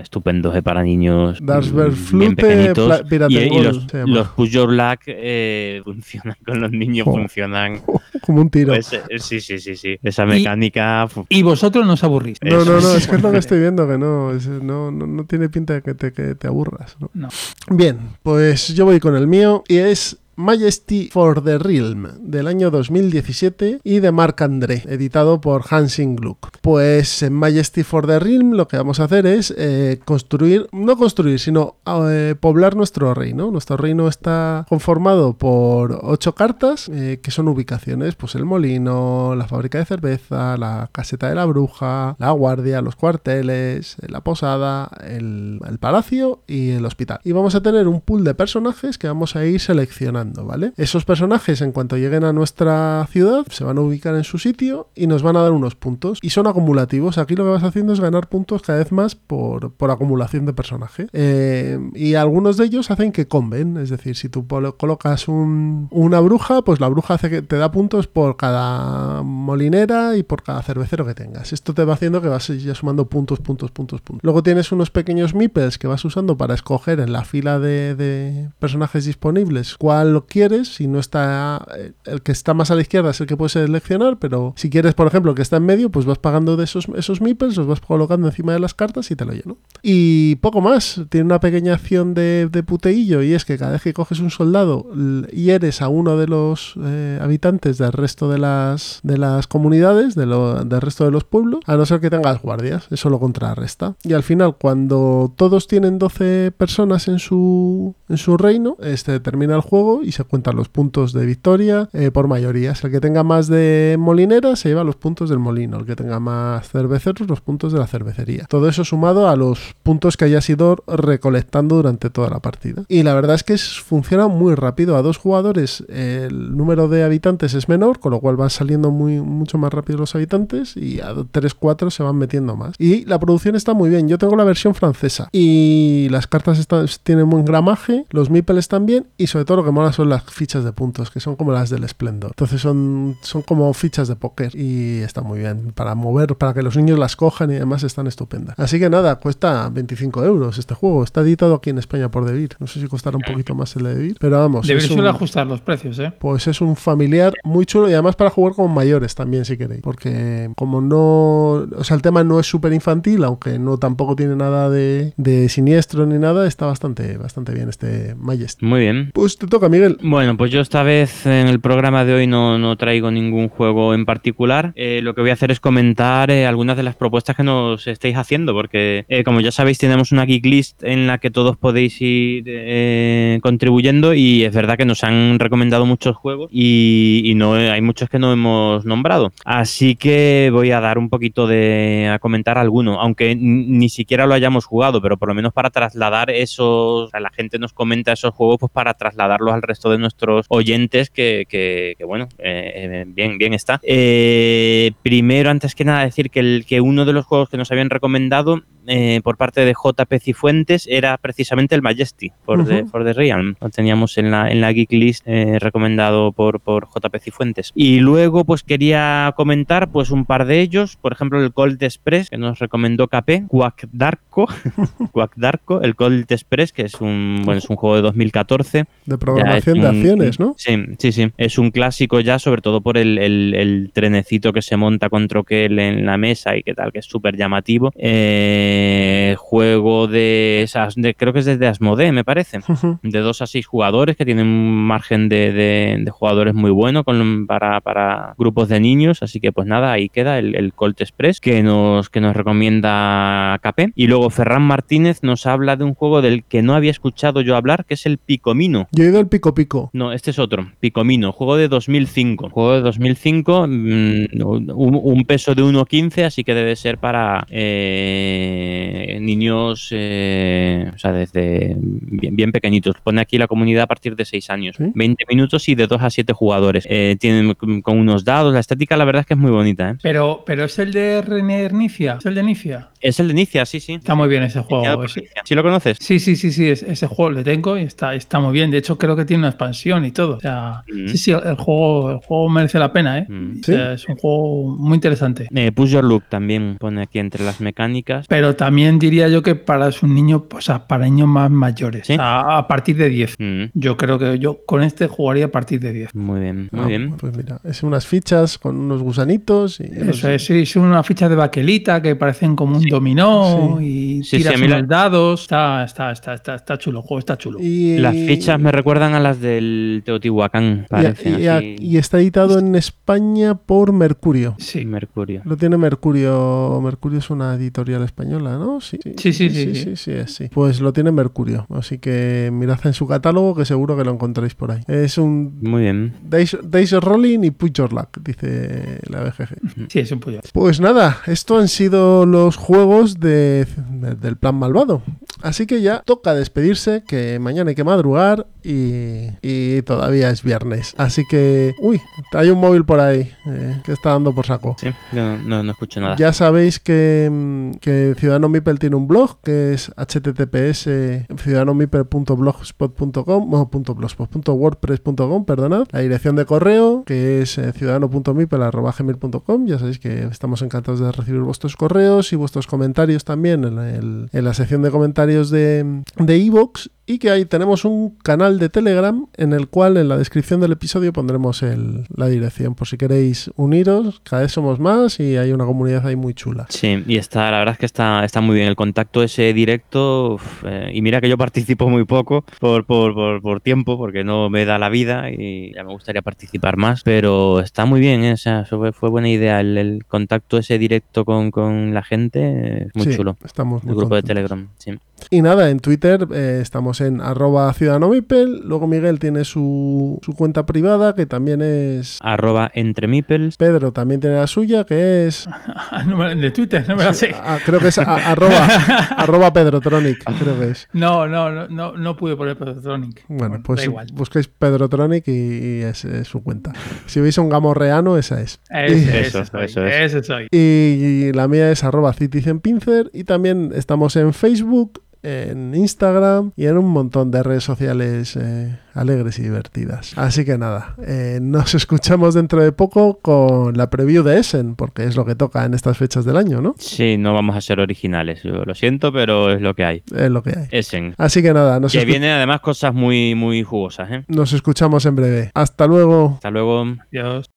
estupendos eh, para niños Das mm, Verflute, bien pequeñitos. Y, los, los Push Your Luck eh, funcionan con los niños, Jo. funcionan. como un tiro. Pues, eh, sí, sí, sí, sí. Esa mecánica. Y vosotros no os aburrís. no, no, no, es. es que es lo que estoy viendo, que no, es- no, no, no tiene pinta de que te, que te aburras. ¿no? No. Bien, pues yo voy con el mío y es Majesty for the Realm del año 2017 y de Marc André, editado por Hansing Gluck. Pues en Majesty for the Realm lo que vamos a hacer es eh, construir, no construir, sino eh, poblar nuestro reino. Nuestro reino está conformado por ocho cartas eh, que son ubicaciones, pues el molino, la fábrica de cerveza, la caseta de la bruja, la guardia, los cuarteles, la posada, el, el palacio y el hospital. Y vamos a tener un pool de personajes que vamos a ir seleccionando, ¿vale? Esos personajes en cuanto lleguen a nuestra ciudad se van a ubicar en su sitio y nos van a dar unos puntos. Y son acumulativos. Aquí lo que vas haciendo es ganar puntos cada vez más por, por acumulación de personaje. Eh, y algunos de ellos hacen que comben. Es decir, si tú colocas un- una bruja, pues la bruja te da puntos por cada molinera y por cada cervecero que tengas. Esto te va haciendo que vas ya sumando puntos, puntos, puntos, puntos. Luego tienes unos pequeños meeples que vas usando para escoger en la fila de, de personajes disponibles cuál lo quieres. Si no está eh, el que está más a la izquierda es el que puedes seleccionar, pero si quieres, por ejemplo, que está en medio, pues vas pagando de esos, esos meeples, los vas colocando encima de las cartas y te lo lleno. Y poco más. Tiene una pequeña acción de, de puteillo y es que cada vez que coges un soldado hieres a uno de los eh, habitantes del resto de las, de las comunidades, de lo- del resto de los pueblos, a no ser que tengas guardias. Eso lo contrarresta. Y al final, cuando todos tienen 12 personas en su, en su reino, este termina el juego y se cuentan los puntos de victoria eh, por mayorías. El que tenga más de molinera se lleva los puntos del molino. El que tenga más cerveceros, los puntos de la cervecería. Todo eso sumado a los puntos que hayas ido recolectando durante toda la partida. Y la verdad es que funciona muy rápido. A dos jugadores el número de habitantes es menor, con lo cual van saliendo muy, mucho más rápido los habitantes y a 3-4 se van metiendo más. Y la producción está muy bien. Yo tengo la versión francesa y las cartas tienen buen gramaje, los meeples bien y sobre todo lo que mola son las fichas de puntos, que son como las del Splendor. Entonces son, son como fichas de póker y está muy bien para mover, para que los niños las cojan y además están estupendas. Así que nada, cuesta 25 euros este juego. Está editado aquí en España por Devir. No sé si costará un poquito más el de Devir, pero vamos. Un- suele ajustar los precios, ¿eh? pues es un familiar muy chulo y además para jugar con mayores también si queréis. Porque como no... O sea, el tema no es súper infantil, aunque no tampoco tiene nada de, de siniestro ni nada, está bastante, bastante bien este Majesty. Muy bien. Pues te toca, Miguel. Bueno, pues yo esta vez en el programa de hoy no, no traigo ningún juego en particular. Eh, lo que voy a hacer es comentar eh, algunas de las propuestas que nos estáis haciendo, porque eh, como ya sabéis tenemos una geek list en la que todos podéis ir eh, contribuyendo y es verdad que nos han recomendado muchos juegos y, y no hay muchos que no hemos nombrado. Así que voy a dar un poquito de a comentar alguno, aunque ni siquiera lo hayamos jugado, pero por lo menos para trasladar esos, a la gente nos comenta esos juegos, pues para trasladarlos al resto de nuestros oyentes, que, que- que, bueno, eh, eh, bien, bien está. Eh, primero, antes que nada, decir que, el, que uno de los juegos que nos habían recomendado eh, por parte de JP Cifuentes era precisamente el Majesty for, the, for the Realm. Lo teníamos en la, en la Geek List eh, recomendado por, por JP Cifuentes. Y luego, pues quería comentar pues un par de ellos. Por ejemplo, el Cold Express, que nos recomendó KP, Quack Darko, Quack Darko, el Cold Express, que es un, bueno, es un juego de 2014. De programación De un- acciones, ¿no? Sí, sí, sí. Es un clásico ya, sobre todo por el, el- el trenecito que se monta con troquel en la mesa y qué tal, que es súper llamativo. Eh, juego de esas, de, creo que es desde Asmodee, me parece. De 2 a 6 jugadores que tienen un margen de, de- de jugadores muy bueno con, para, para grupos de niños. Así que pues nada, ahí queda el, el Colt Express que nos, que nos recomienda KP. Y luego Ferran Martínez nos habla de un juego del que no había escuchado yo hablar, que es el Picomino. Yo he ido al pico pico. No, este es otro, Picomino, juego de 2005. Juego de 2005, mm, un, un peso de 1,15, así que debe ser para eh, niños, eh, o sea, desde bien, bien pequeñitos. Pone aquí la comunidad a partir de 6 años. ¿Sí? 20 minutos y de 2 a 7 jugadores. Eh, tienen con unos dados, la estética la verdad es que es muy bonita. ¿eh? Pero, pero es el de René Nicia. Es el de Nicia. Es el de Inicia, sí, sí. Está muy bien ese juego. ¿Sí lo conoces? Sí, sí, sí, sí, es- ese juego le tengo y está, está muy bien. De hecho, creo que tiene una expansión y todo. O sea, Mm. sí, sí, el juego, el juego merece la pena, ¿eh? Mm. O sea, es un juego muy interesante. Eh, Push Your Look también pone aquí entre las mecánicas. Pero también diría yo que para un niño, o sea, para niños más mayores, ¿Sí? sea, a partir de 10. Mm, Yo creo que yo con este jugaría a partir de 10. Muy bien, muy Ah, bien. Pues mira, es unas fichas con unos gusanitos y Eso es, sí, son unas fichas de baquelita que parecen como un dominó y Sí, sí, tiras a unos dados. Está, está, está, está, está chulo, el juego está chulo. Y- Las fichas me recuerdan a las del Teotihuacán, y- parecen y- está editado en España por Mercurio. Sí, Mercurio. Lo tiene Mercurio. Mercurio es una editorial española, ¿no? Sí, Sí, sí, sí, sí, sí. sí, sí, es, sí. Pues lo tiene Mercurio. Así que mirad en su catálogo que seguro que lo encontráis por ahí. Es un Muy bien. Days, Days of Rolling y Put Your Luck, dice la BGG. sí, es un pollo. Pues nada, esto han sido los juegos de- de- del plan malvado. Así que ya toca despedirse, que mañana hay que madrugar y, y todavía es viernes. Así que, uy, hay un móvil por ahí eh, que está dando por saco. Sí, no, no, no escucho nada. Ya sabéis que, mm, que Ciudadano Mipel tiene un blog que es https ciudadanomipel.blogspot.com o punto blogspot, punto wordpress.com, perdonad. La dirección de correo que es eh, ciudadano.mipel.gmail.com. Ya sabéis que estamos encantados de recibir vuestros correos y vuestros comentarios también en, el- en la sección de comentarios de de iVoox y que ahí tenemos un canal de Telegram en el cual en la descripción del episodio pondremos el- la dirección por si queréis uniros. Cada vez somos más y hay una comunidad ahí muy chula. Sí, y está, la verdad es que está, está muy bien el contacto ese directo. uf, eh, y mira que yo participo muy poco por, por, por, por tiempo, porque no me da la vida y ya me gustaría participar más. Pero está muy bien, ¿eh? o sea, fue, fue buena idea. El, el contacto ese directo con, con la gente es muy Sí, chulo. Estamos muy El grupo de. Telegram, sí. Y nada, en Twitter eh, estamos en arroba ciudadanomipel. Luego Miguel tiene su, su cuenta privada que también es... Arroba entre meeples. Pedro también tiene la suya que es... No me- de Twitter, no me la sé. ah, creo que es a- arroba, arroba Pedrotronic, creo que es. No, no, no, no, no pude poner Pedotronic. Bueno, pues igual. busquéis Pedrotronic y, y es, es su cuenta. Si veis un gamorreano, esa es. Ese, Eso, ese soy, eso es. ese soy. Y la mía es arroba citizenpincer y también estamos en Facebook en Instagram y en un montón de redes sociales eh, alegres y divertidas. Así que nada, eh, nos escuchamos dentro de poco con la preview de Essen, porque es lo que toca en estas fechas del año, ¿no? Sí, no vamos a ser originales. Yo lo siento, pero es lo que hay. Es lo que hay. Essen. Así que nada, nos, Que vienen además cosas muy, muy jugosas, ¿eh? nos escuchamos en breve. Hasta luego. Hasta luego. Adiós.